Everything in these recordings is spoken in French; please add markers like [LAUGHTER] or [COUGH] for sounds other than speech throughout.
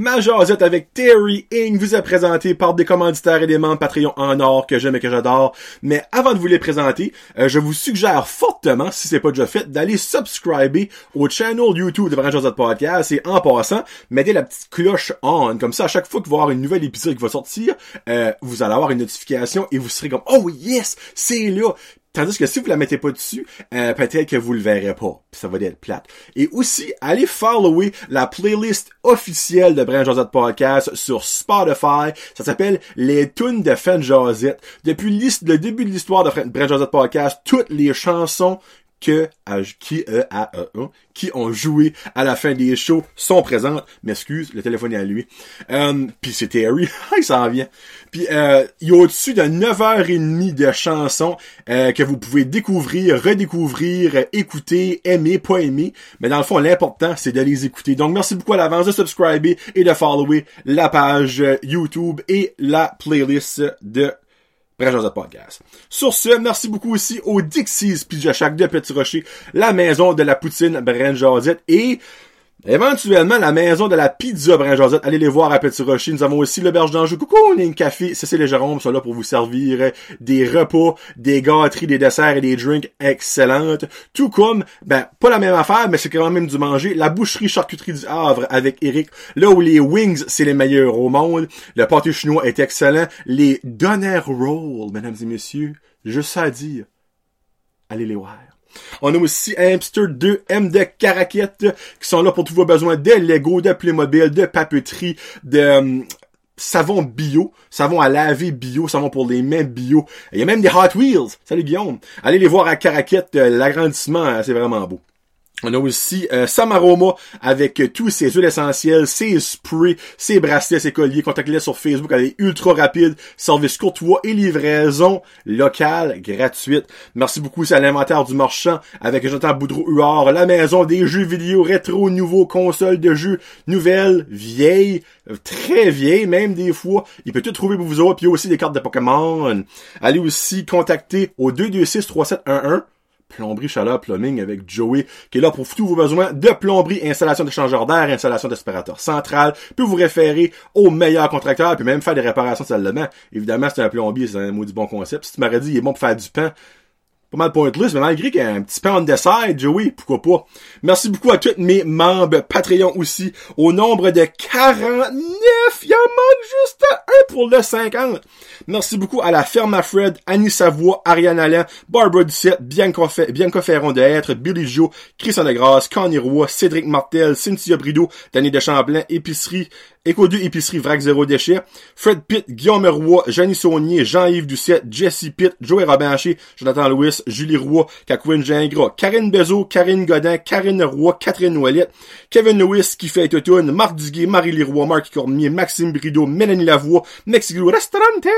Ma jasette avec Terry Ing vous est présentée par des commanditaires et des membres Patreon en or que j'aime et que j'adore. Mais avant de vous les présenter, euh, je vous suggère fortement, si c'est pas déjà fait, d'aller subscriber au channel YouTube de Brand Josette Podcast et en passant, mettez la petite cloche on. Comme ça, à chaque fois que vous avoir une nouvelle épisode qui va sortir, euh, vous allez avoir une notification et vous serez comme, oh yes, c'est là. Tandis que si vous la mettez pas dessus, euh, peut-être que vous le verrez pas. Ça va être plate. Et aussi, allez follower la playlist officielle de Brand Josette Podcast sur Spotify. Ça s'appelle Les Tunes de Fan Josette. Depuis le début de l'histoire de Brand Josette Podcast, toutes les chansons que qui euh, a, euh, qui ont joué à la fin des shows sont présentes. M'excuse, le téléphone est à lui. Euh, puis c'est Terry, [LAUGHS] il s'en vient. Puis euh, il y a au-dessus de 9h30 de chansons euh, que vous pouvez découvrir, redécouvrir, écouter, aimer, pas aimer. Mais dans le fond, l'important, c'est de les écouter. Donc merci beaucoup à l'avance de subscriber et de follower la page YouTube et la playlist de Brand Podcast. Sur ce, merci beaucoup aussi au Dixie's Pizza Shack de Petit Rocher, la maison de la poutine Brand et Éventuellement, la maison de la pizza Brinjosette, allez les voir à Petit Rocher. Nous avons aussi l'auberge d'Anjou. Coucou, on est une café. C'est les Jérôme sont là pour vous servir des repas, des gâteries, des desserts et des drinks excellentes. Tout comme, ben, pas la même affaire, mais c'est quand même du manger. La boucherie charcuterie du Havre avec Eric. Là où les wings, c'est les meilleurs au monde. Le pâté chinois est excellent. Les Donner Rolls, mesdames et messieurs, juste à dire. Allez les voir. On a aussi Hamster 2 M de Caraquette qui sont là pour tous vos besoins de Lego, de Playmobil, de papeterie, de euh, savon bio, savon à laver bio, savon pour les mains bio. Il y a même des Hot Wheels. Salut Guillaume. Allez les voir à Caraquette, euh, l'agrandissement, hein, c'est vraiment beau. On a aussi euh, Samaroma avec tous ses huiles essentielles, ses sprays, ses bracelets, ses colliers. Contactez-les sur Facebook. Elle est ultra rapide. Service courtois et livraison locale gratuite. Merci beaucoup. C'est à l'inventaire du marchand avec Jonathan Boudreau-Huard. La maison des jeux vidéo rétro, nouveaux consoles de jeux nouvelles, vieilles, très vieilles même des fois. Il peut tout trouver pour vous autres. Puis il y a aussi des cartes de Pokémon. Allez aussi contacter au 226 3711 plomberie chaleur plumbing avec Joey qui est là pour tous vos besoins de plomberie, installation d'échangeur d'air, installation d'aspirateur central, peut vous référer au meilleur contracteur puis même faire des réparations de salle. Évidemment, c'est un plombier, c'est un maudit bon concept. Si tu m'aurais dit il est bon pour faire du pain, pas mal pointless, mais malgré qu'il y a un petit peu on the side, Joey, pourquoi pas? Merci beaucoup à tous mes membres Patreon aussi, au nombre de 49, il en manque juste un pour le 50. Merci beaucoup à la Ferme à Fred, Annie Savoie, Ariane Alain, Barbara Ducette, Bianca, Bianca Ferron de Être, Billy Joe, Christian Degrasse, Connie Roy, Cédric Martel, Cynthia Brideau, Danny Deschamplain, Épicerie, Éco 2 Épicerie Vrac Zéro Déchet, Fred Pitt, Guillaume Roy, Jeannie Saunier, Jean-Yves Ducette, Jesse Pitt, Joey Robinché, Jonathan Lewis, Julie Roy, Cacouine Gingras, Karine Bezo, Karine Godin, Karine Roy, Catherine Ouellette, Kevin Lewis qui fait Autotune, Marc Duguay, Marie Leroy, Marc Cormier, Maxime Brideau, Mélanie Lavoie, Mexico Restaurante,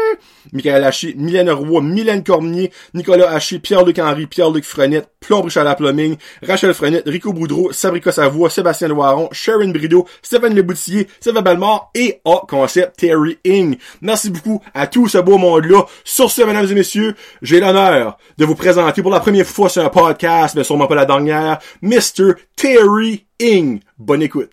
Michael Haché, Mylène Roy, Mylène Cormier, Nicolas Haché, Pierre-Luc Henry, Pierre-Luc Frenette, Plomb à la Plumbing, Rachel Frenette, Rico Boudreau, Sabrica Savoie, Sébastien Loiron, Sharon Brideau, Stéphane Leboutillier, Sylvain et A Concept Terry Ing. Merci beaucoup à tout ce beau monde-là. Sur ce, mesdames et messieurs, j'ai l'honneur de vous présenter pour la première fois sur un podcast, mais sûrement pas la dernière, Mr. Terry Ing. Bonne écoute.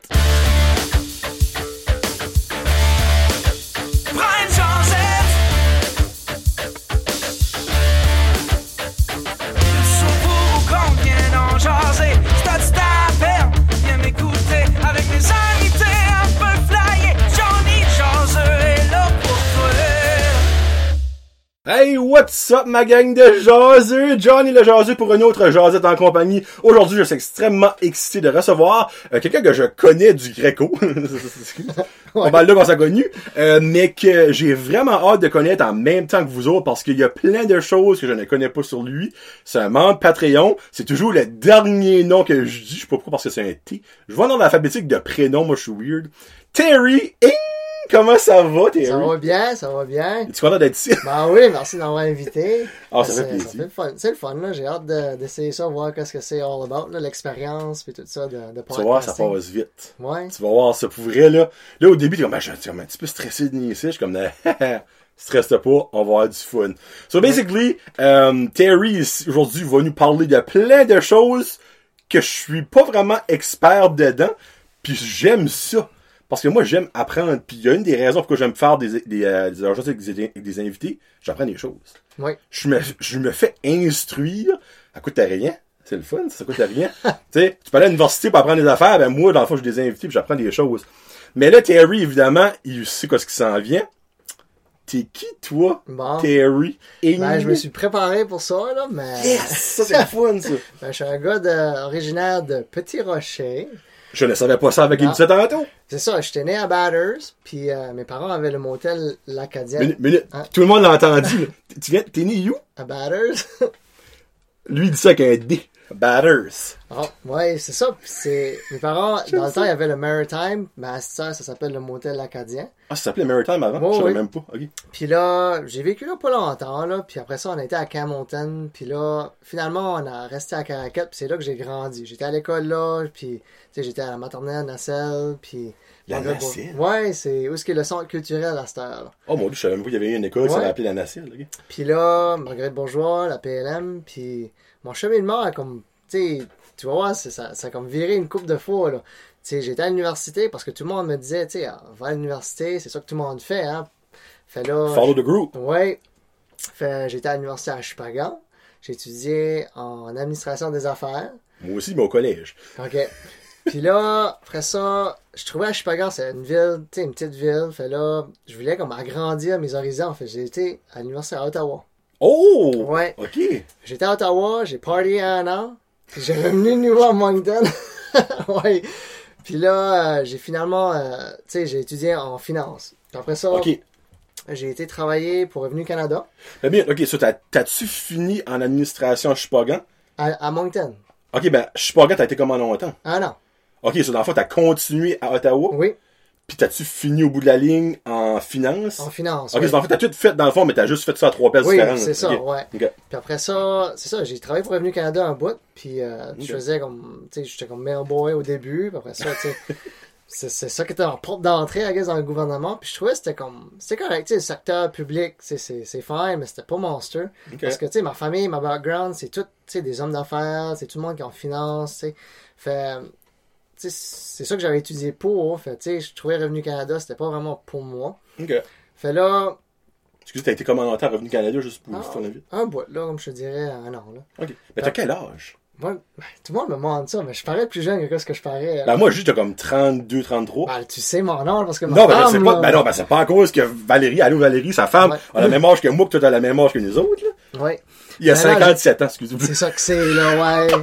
Hey, what's up, ma gang de jaseux? Johnny le jaseux pour une autre jasette en compagnie. Aujourd'hui, je suis extrêmement excité de recevoir euh, quelqu'un que je connais du Greco. [LAUGHS] On va là qu'on s'est connu. Euh, mais que j'ai vraiment hâte de connaître en même temps que vous autres parce qu'il y a plein de choses que je ne connais pas sur lui. C'est un membre Patreon. C'est toujours le dernier nom que je dis. Je sais pas pourquoi parce que c'est un T. Je vois dans l'alphabétique de prénom. Moi, je suis weird. Terry Ing! [LAUGHS] Comment ça va, Thierry? Ça va bien, ça va bien. Tu es content d'être ici? Ben oui, merci d'avoir invité. Ah, ça fait plaisir. C'est le fun, là. J'ai hâte d'essayer ça, voir qu'est-ce que c'est all about, l'expérience, puis tout ça de, de Tu vas voir, ça passe vite. Ouais. Tu vas voir, ça pour vrai, là. Là, au début, t'es comme, ben, je suis un petit peu stressé de venir ici. Je suis comme, [LAUGHS] stresse pas, on va avoir du fun. So, basically, um, Terry, aujourd'hui, va nous parler de plein de choses que je suis pas vraiment expert dedans, puis j'aime ça. Parce que moi, j'aime apprendre. Puis il y a une des raisons pourquoi j'aime faire des, des, euh, des avec des, invités, j'apprends des choses. Oui. Je me, je me fais instruire. Ça coûte rien. C'est le fun, ça coûte rien. [LAUGHS] tu sais, tu peux aller à l'université pour apprendre des affaires. Ben moi, dans le fond, j'ai des invités puis j'apprends des choses. Mais là, Terry, évidemment, il sait quoi ce qui s'en vient. T'es qui, toi, Bon. Terry? Et Ben, je me suis préparé pour ça, là, mais. Yes! Ça, c'est le fun, ça. [LAUGHS] Ben, je suis un gars de- originaire de Petit Rocher. Je ne savais pas ça avec Ah. il disait tantôt. C'est ça, j'étais né à Batters, puis euh, mes parents avaient le motel L'Acadien Minute, minute. Hein? Tout le monde l'a entendu. Tu viens, t'es né où? à Batters. [LAUGHS] Lui, il dit ça avec un D. Batters. Ah, ouais, c'est ça. Puis c'est mes parents, dans le temps, il y avait le Maritime, mais à cette heure, ça s'appelle le motel Acadien. Ah, ça s'appelle Maritime avant? Oh, je savais oui. même pas. Ok. Puis là, j'ai vécu là pas longtemps, là. Puis après ça, on a été à Camonton. Puis là, finalement, on a resté à Caracat. Puis c'est là que j'ai grandi. J'étais à l'école là. Puis, tu sais, j'étais à la maternelle Nacelle. Puis... La Nacelle? Ouais, c'est où est-ce qu'il y a le centre culturel à cette heure, là. Oh mon dieu, je savais même pas qu'il y avait une école qui s'appelait appelée la Nacelle. ok. Puis là, Marguerite Bourgeois, la PLM, puis mon cheminement a comme, tu sais, tu vas voir, c'est- ça, ça a comme viré une coupe de fois, là. Tu sais, j'étais à l'université parce que tout le monde me disait, tu sais, ah, va à l'université, c'est ça que tout le monde fait, hein. Fait là... Follow the group. Ouais. Fait, j'étais à l'université à Chupagan. J'ai étudié en administration des affaires. Moi aussi, mais au collège. OK. Puis là, après ça, je trouvais à Chupagan, c'est une ville, tu sais, une petite ville. Fait là, je voulais comme agrandir mes horizons. Fait j'ai été à l'université à Ottawa. Oh! Ouais. Ok. J'étais à Ottawa, j'ai party un an, puis j'ai revenu de nouveau à Moncton. [LAUGHS] ouais. Puis là, euh, j'ai finalement, euh, tu sais, j'ai étudié en finance. Puis après ça, j'ai été travailler pour Revenu Canada Ben bien, ok, ça, t'as- t'as-tu fini en administration à Chupagan? à, à Moncton. Ok, ben, Chupagan, t'as été comment longtemps? Un an. Ok, ça, dans le fond, t'as continué à Ottawa, Oui, puis t'as-tu fini au bout de la ligne en finance? en finance. Ok, oui. le fond, t'as tout fait dans le fond, mais t'as juste fait ça à trois places Oui, différentes. c'est ça, ouais. Puis après ça, c'est ça, j'ai travaillé pour Revenu Canada un bout, puis euh, je faisais comme, tu sais, j'étais comme mailboy au début, puis après ça, tu sais, [LAUGHS] c'est ça qui était en porte d'entrée, guess, dans le gouvernement, puis je trouvais que c'était comme, c'était correct, tu sais, le secteur public, c'est c'est fine, mais c'était pas monster, parce que, tu sais, ma famille, ma background, c'est tout, tu sais, des hommes d'affaires, c'est tout le monde qui est en finance, tu sais, fait, tu sais, c'est ça que j'avais étudié pour, fait, je trouvais Revenu Canada, c'était pas vraiment pour moi, Ok. fait là, Excusez, t'as été commandant Revenu Canada juste pour Ah. faire la vie? un bout, là, comme je te dirais, un an, là. Ok. Mais t'as quel âge? Moi, ben, tout le monde me demande ça, mais je parais plus jeune que ce que je parais. Ben, moi, juste, t'as comme 32, 33. Ben, tu sais mon âge parce que ma Non, ben, je femme, sais pas. là- Ben non, ben, c'est pas à cause que Valérie, allô Valérie, sa femme, Ouais. a la même âge que moi, que toi, t'as la même âge que nous autres, là. Ouais, Il y a Ben non, 57 ans, excusez-moi. c'est ça que c'est, là, ouais.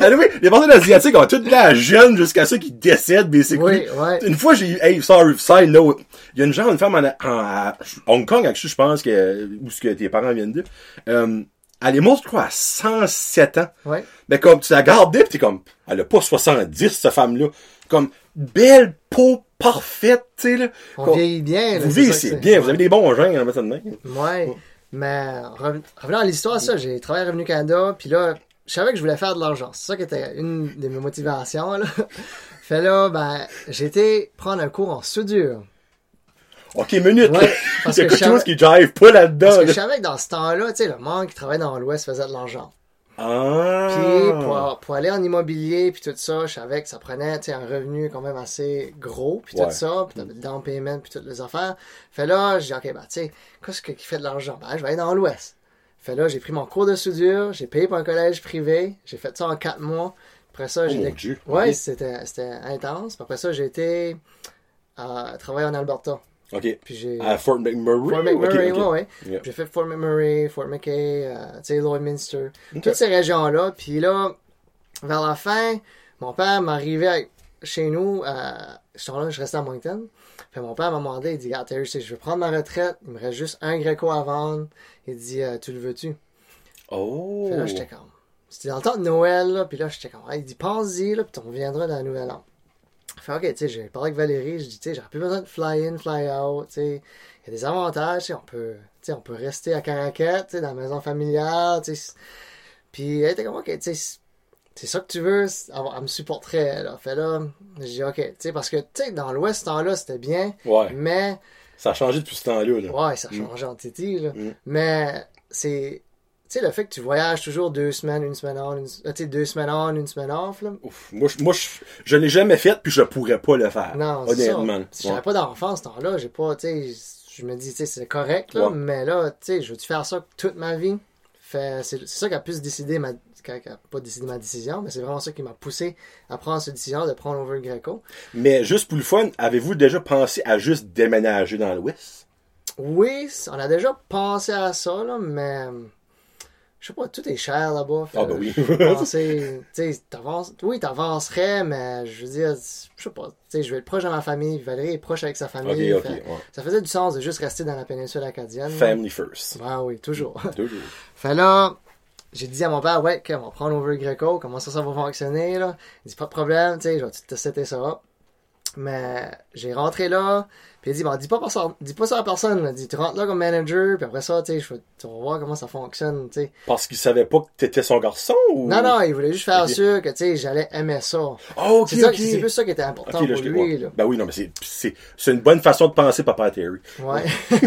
[LAUGHS] Oui, les personnes asiatiques ont toute la jeune jusqu'à ceux qui décèdent, basically. oui, ouais. Une fois, j'ai eu, hey, sorry, note. Il y a une genre, une femme en, en- à Hong Kong, je pense que, où ce que tes parents viennent de. Euh, elle est morte, je crois, à 107 ans. Ouais. Mais comme, tu la gardais pis t'es comme, elle a pas 70, cette femme-là. Comme, belle peau parfaite, tu sais, là. On Comme- vieillit bien, là. vous c'est bien, vous avez des bons va mettre ça de même. Ouais. Mais, reven- revenons à l'histoire, ça, j'ai travaillé à Revenu Canada, puis là, je savais que je voulais faire de l'argent. C'est ça qui était une de mes motivations, là. [LAUGHS] Fait là, ben, j'ai été prendre un cours en soudure. Ok, minute, Ouais, [LAUGHS] parce Il y a que quelque chose qui jive pas là-dedans, Parce que là. je savais que dans ce temps-là, tu sais, le monde qui travaillait dans l'Ouest faisait de l'argent. Ah. Puis pour, pour aller en immobilier puis tout ça, je savais que ça prenait un revenu quand même assez gros puis Ouais. tout ça, puis t'avais le down payment puis toutes les affaires. Fait là, j'ai dit ok bah tu sais, qu'est-ce que- qui fait de l'argent? Ben je vais aller dans l'Ouest. Fait là, j'ai pris mon cours de soudure, j'ai payé pour un collège privé, j'ai fait ça en quatre mois. Après ça, Oh j'ai Dieu. ouais c'était c'était intense. Après ça, j'ai été à travailler en Alberta. Ok. Puis j'ai À Fort McMurray? Fort McMurray, Ok, ok. ouais, ouais. Yeah. J'ai fait Fort McMurray, Fort McKay, euh, tu sais, Lloydminster, toutes ces régions-là. Puis là, vers la fin, mon père m'arrivait chez nous, euh, je, là, je restais à Moncton. Puis mon père m'a demandé, il dit, ah, Terry, je veux prendre ma retraite, il me reste juste un Greco à vendre. Il dit, euh, tu le veux-tu? Oh. Puis là, j'étais comme, c'était dans le temps de Noël, là, puis là, j'étais comme, Ah, il dit, pense-y, là, puis on reviendra dans la nouvelle an. Fait, ok, tu sais, j'ai parlé avec Valérie, je dis, tu sais, j'aurais plus besoin de fly in, fly out, tu sais. Il y a des avantages, tu sais, on peut, tu sais, on peut rester à Caracat, tu sais, dans la maison familiale, tu sais. Puis elle était comme, ok, tu sais, c'est- ça que tu veux, elle, elle me supporterait, là. Fait là, j'ai dit, ok, tu sais, parce que, tu sais, dans l'Ouest, ce temps-là, c'était bien, Ouais. mais Ça a changé depuis ce temps-là, là. Ouais, ça a changé en Titi, là. Mm. Mais c'est. Sais, le fait que tu voyages toujours deux semaines, une semaine on, une, euh, tu sais, deux semaines on, une semaine off, là. Ouf. Moi, je, moi, je, je l'ai jamais fait, puis je pourrais pas le faire. Non, c'est ça. honnêtement. Si Ouais. j'avais pas d'enfant ce temps-là, j'ai pas, tu sais, je me dis, tu sais, c'est correct, là, Ouais. mais là, tu sais, je veux-tu faire ça toute ma vie? C'est ça qui a plus décidé ma, qui a, qui a pas décidé ma décision, mais c'est vraiment ça qui m'a poussé à prendre cette décision de prendre over Greco. Mais juste pour le fun, avez-vous déjà pensé à juste déménager dans l'Ouest? Oui, on a déjà pensé à ça, là, mais je sais pas, tout est cher là-bas. Ah, ben oui. [LAUGHS] t'avances, oui, t'avancerais, mais je veux dire, je sais pas, tu sais, je vais être proche de ma famille, Valérie est proche avec sa famille. ok. fait- ouais. Ça faisait du sens de juste rester dans la péninsule acadienne. Family first. Ah oui, toujours. [LAUGHS] Toujours. fait là, j'ai dit à mon père, ouais, ok, on va prendre over Greco, comment ça, ça va fonctionner, là? Il dit, pas de problème, tu sais, je vais te setter ça. Mais j'ai rentré là, puis il dit, bon, dis pas, ça, dis pas ça à personne, là. Dis, tu rentres là comme manager, puis après ça, tu sais, tu vas voir comment ça fonctionne, tu sais. Parce qu'il savait pas que t'étais son garçon ou? Non, non, il voulait juste faire sûr que, tu sais, j'allais aimer ça. Oh, ok, c'est plus ça qui était important là, pour lui, là. Ben oui, non, mais c'est une bonne façon de penser, Papa Terry. Ouais. [LAUGHS]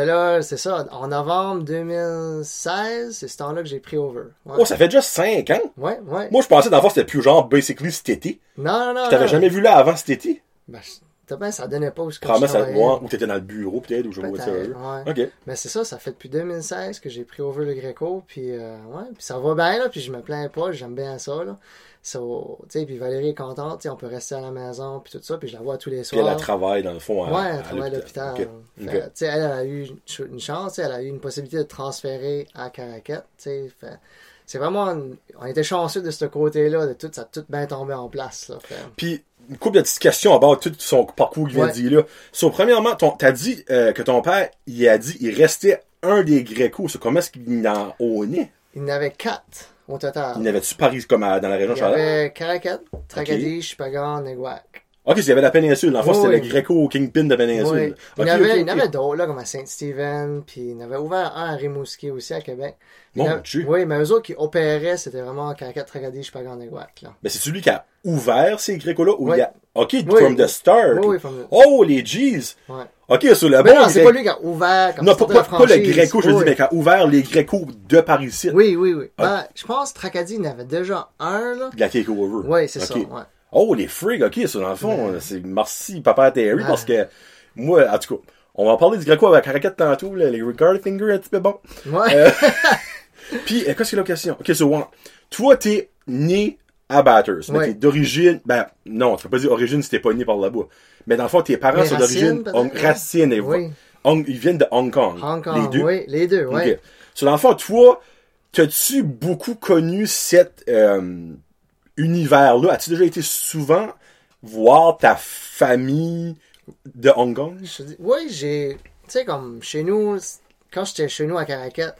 fait là, c'est ça, en novembre 2016, c'est ce temps-là que j'ai pris over. Ouais, Oh, ça fait déjà 5 ans? ouais. ouais. Moi, je pensais d'abord c'était plus genre, basically, cet été. Non, non, non. Je t'avais jamais vu là avant cet été? Ben, je- ça donnait pas où je Probablement, ça, moi, ou t'étais dans le bureau, peut-être, ou je vois ça. Ouais. Ok. Mais c'est ça, ça fait depuis 2016 que j'ai pris over le Greco, puis euh, ouais, puis ça va bien, là, puis je me plains pas, j'aime bien ça, là. So, puis Valérie est contente, on peut rester à la maison, puis tout ça, puis je la vois tous les Puis elle soirs. a travaillé, dans le fond, à, Ouais, elle travaille à l'hôpital. Elle, a eu une ch- une chance, elle a eu une possibilité de transférer à Caracat. C'est vraiment. une- On était chanceux de ce côté-là, de tout, ça a tout bien tombé en place. Là. Puis, une couple de petites questions à bord de tout son parcours qu'il vient Ouais. de dire là. So, premièrement, ton, t'as dit euh, que ton père, il a dit, il restait un des Grécos. So, comment est-ce qu'il en ownait? Il en avait quatre au total. Il n'avait-tu Paris comme à- dans la région de Il y Charlotte? avait Caracat, Tracadie, Chupagan, Neguac. Ok, il y avait la péninsule. Fond, Oui, c'était le Gréco Kingpin de péninsule. Oui. Il y en avait, y en d'autres, là, comme à Saint-Stephen, puis il y en avait ouvert un à Rimouski aussi, à Québec. Y en Mon avait- Dieu. Oui, mais eux autres qui opéraient, c'était vraiment Caracat, Tracadie, Chupagan, Neguac. Là. Mais c'est celui qui a ouvert ces Grécos-là ou il a. Ok, Oui. from the start. Oui, oui, from the- Oh, les G's. Ouais. Ok, sur le Mais bon non, c'est pas lui qui a ouvert comme Non, pas, pas, pas le. Gréco, je dis, mais qui a ouvert les Grécos de Paris ici. Oui, oui, oui. Ah. Ben, je pense que Tracadie, en avait déjà un, là. La Cake Over. Oui, c'est ça, ouais. Oh, les frigs, ok, ça, dans le fond, c'est merci, Papa Terry, parce que moi, en tout cas, on va en parler du Gréco avec Caracat tantôt, là, les regard finger un petit peu bon. Ouais. Euh, [LAUGHS] Puis, euh, qu'est-ce que la question? Ok, so, one. toi, t'es né à Batters, mais t'es d'origine, ben, non, tu peux pas dire origine si t'es pas né par là-bas. Mais dans le fond, tes parents sont d'origine? Hong- racines, et Oui. Hong- ils viennent de Hong Kong. Hong Kong, Les deux. oui, les deux, ouais. Ok. So, dans le fond, toi, t'as-tu beaucoup connu cet euh, univers-là? As-tu déjà été souvent voir ta famille de Hong Kong? Je te dis- oui, j'ai. Tu sais, comme chez nous, quand j'étais chez nous à Caracat,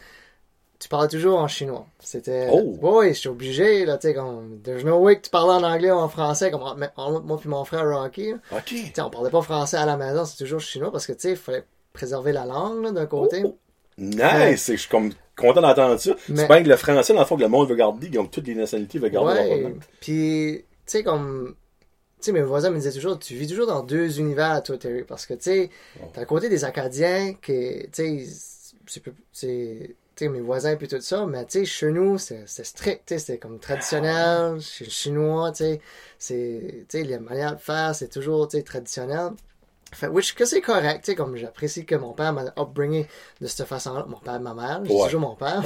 tu parlais toujours en chinois. C'était. Oh. Oui, j'étais obligé, là, tu sais, comme. There's no way que tu parlais en anglais ou en français, comme moi et mon frère Rocky. Ok. Tu sais, on parlait pas français à la maison, c'est toujours chinois parce que, tu sais, il fallait préserver la langue, d'un côté. Oh. Nice! Je suis comme content d'entendre ça. Mais- C'est bien que le français, dans le fond, que le monde veut garder, comme toutes les nationalités veulent garder leur Ouais. langue. Puis, tu sais, comme. Tu sais, mes voisins me disaient toujours, tu vis toujours dans deux univers, toi, Terry. Parce que, tu sais, t'as le côté des Acadiens, qui, tu sais, c'est sais, mes voisins puis tout ça, mais tu sais, chez nous, c'est strict, c'est comme traditionnel, chez le chinois, tu sais, c'est, tu sais, les manières de faire, c'est toujours, tu sais, traditionnel. Fait, which, que c'est correct, tu sais, comme j'apprécie que mon père m'a upbringé de cette façon-là. Mon père et ma mère, j'ai Ouais. toujours mon père.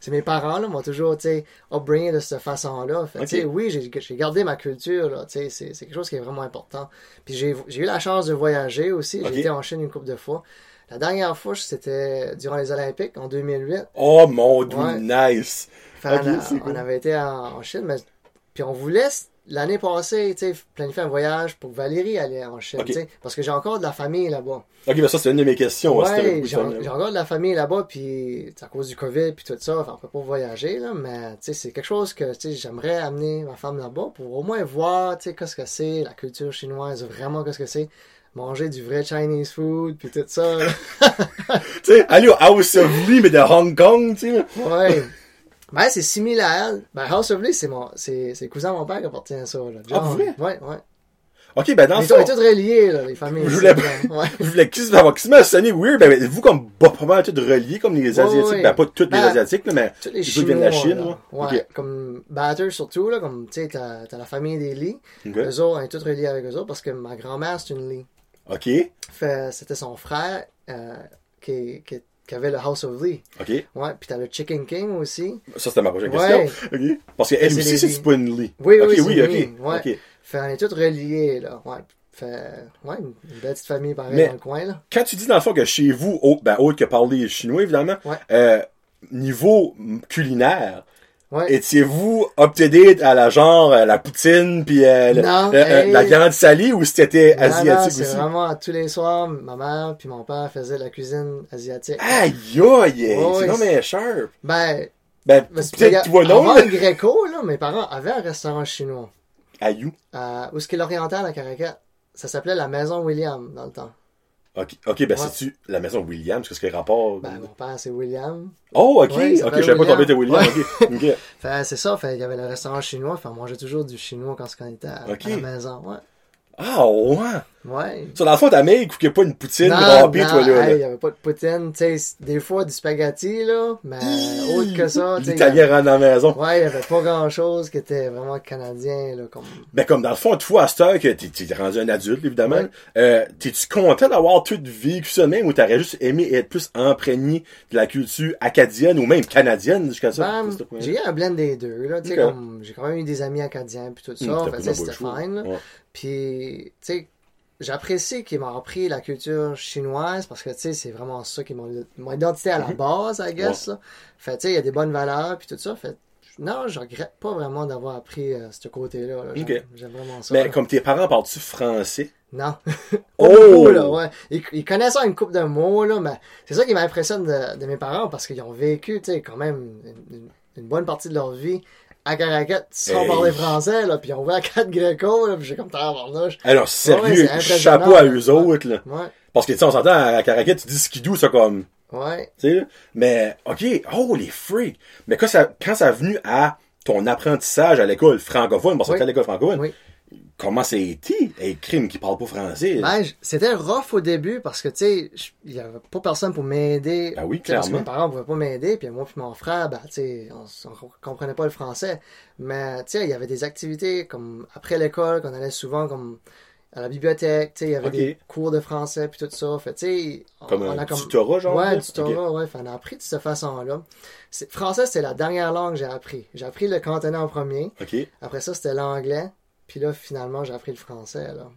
c'est mes parents, là, m'ont toujours, tu sais, upbringé de cette façon-là. Fait, tu sais, Ok. oui, j'ai j'ai gardé ma culture, là, tu sais, c'est quelque chose qui est vraiment important. Puis j'ai j'ai eu la chance de voyager aussi. J'ai Ok. été en Chine une couple de fois. La dernière fois, c'était durant les Olympiques, en 2008. Oh mon dieu, Ouais. nice! Ok, on, cool. on avait été en, en Chine, mais puis on voulait l'année passée, tu sais, planifier un voyage pour Valérie aller en Chine, parce que j'ai encore de la famille là-bas. Ok, mais ça, c'est une de mes questions. Ouais, j'ai encore de la famille là-bas, puis à cause du COVID puis tout ça, enfin, on peut pas voyager là, mais tu sais, c'est quelque chose que tu sais, j'aimerais amener ma femme là-bas pour au moins voir, tu sais, qu'est-ce que c'est la culture chinoise, vraiment qu'est-ce que c'est manger du vrai Chinese food puis tout ça. [LAUGHS] Tu sais, aller au House of Lee, mais de Hong Kong, tu sais. Ouais. Ben, c'est similaire. Ben, House of Lee, c'est mon, c'est, c'est cousin de mon père qui appartient à ça, là. Ah, vrai? Ouais, ouais. Ok, ben dans est fond, tous reliés, là, les familles. Je voulais-. Ouais. [LAUGHS] je voulais avoir quasiment sonné weird, ben, ben, vous comme pas, mal tous reliés comme les Asiatiques, ouais. ben pas tous les Ben, Asiatiques, là, mais Tous les Chinois. viennent de la Chine, là. Ouais, comme Batter surtout, là, comme, tu sais, t'as, t'as la famille des Lee. Ok. Eux autres, on est tous reliés avec eux autres parce que ma grand-mère, c'est une Lee. Ok, Fait, c'était son frère, euh, qui, qui, qui avait le House of Lee. ok. Ouais, puis t'as le Chicken King aussi. Ça, c'était ma prochaine Ouais. question. Ok. Parce qu'elle C'est aussi, c'est pas une Lee. Oui, oui, oui, c'est ok. Lee, ouais. ok. Fait, on est tous reliés, là. Ouais. Fait, ouais, une, une belle petite famille pareil Mais- dans le coin, là. Quand tu dis dans le fond que chez vous, autre, ben, autre que parler chinois, évidemment, Ouais. euh, niveau culinaire, Ouais. étiez-vous up-to-date à la genre, euh, la poutine, puis euh, Non, euh, hey. la viande salée, ou c'était Non, non, asiatique c'est aussi? vraiment tous les soirs, ma mère puis mon père faisaient la cuisine asiatique. Aïe, aïe, c'est non mais sharp. Ben, Ben, peut-être toi non, avant le Greco, là, mes parents avaient un restaurant chinois. Aïe, Euh, où est-ce qu'il l'oriental à Caracat? Ça s'appelait la Maison William dans le temps. Ok, ok, ben Ouais. c'est-tu la maison Williams, qu'est-ce qu'il y a rapport? Ben, mon père, c'est William. Oh, ok, Ouais, ok, je savais pas tomber de William, ok, ok. [LAUGHS] Fait, c'est ça, fait, il y avait le restaurant chinois, fait, on mangeait toujours du chinois quand on était à, à la maison. Ouais. Ah, ouais. Ouais. Ça, dans le fond, ta mère, il pas une poutine râpée, toi, là. il là. y avait pas de poutine, tu sais, des fois du spaghetti, là, mais autre que ça, L'italien rentre dans la maison. Ouais, il y avait pas grand chose qui était vraiment canadien, là, comme. Ben, comme dans le fond, toi, à cette heure que t'es, rendu un adulte, évidemment, Ouais. euh, t'es-tu content d'avoir tout vécu ça même ou t'aurais juste aimé être plus imprégné de la culture acadienne ou même canadienne jusqu'à ça? Ben, j'ai eu un blend des deux, là, tu sais, comme, j'ai quand même eu des amis acadiens, puis tout ça, t'as fait, c'était fine, là. Ouais. Puis, tu sais, j'apprécie qu'ils m'ont appris la culture chinoise parce que, tu sais, c'est vraiment ça qui est mon, mon identité à la Mhm. base, I guess, là. Fait, tu sais, il y a des bonnes valeurs, puis tout ça. Fait, non, je regrette pas vraiment d'avoir appris euh, ce côté-là. là. J'aime vraiment ça. Mais là. comme tes parents parlent-tu français? Non. [LAUGHS] Oh! là, ouais. Ils, ils connaissent une coupe de mots, là, mais c'est ça qui m'impressionne de, de mes parents parce qu'ils ont vécu, tu sais, quand même une bonne partie de leur vie à Caracat sans Hey. parler français, là, puis ils ont vu à 4 Greco, là, puis j'ai comme tabarnouche. Alors, sérieux, chapeau à eux autres, là. Ouais, Parce que, tu sais, on s'entend, à Caracat, tu dis skidoo, ça comme, ouais. tu sais. Mais, ok, oh, les freaks. Mais quand ça, quand ça a venu à ton apprentissage à l'école francophone, parce que Oui. à l'école francophone, Oui. Comment ça a été? Un crime qui parle pas français? Ben, c'était rough au début parce que, tu sais, il y avait pas personne pour m'aider. Ben oui, sais, Parce que clairement. mes parents pouvaient pas m'aider, puis moi puis mon frère, ben, tu sais, on, on comprenait pas le français. Mais, tu sais, il y avait des activités comme après l'école, qu'on allait souvent comme à la bibliothèque, tu sais, il y avait des cours de français puis tout ça. Fait, tu sais, on, Comme on un a comme... tutorat, genre? Ouais, tutorat, ouais. Fait, on a appris de cette façon-là. C'est- Français, c'était la dernière langue que j'ai appris. J'ai appris le cantonais en premier. Ok. Après ça, c'était l'anglais. Puis là, finalement, j'ai appris le français, là.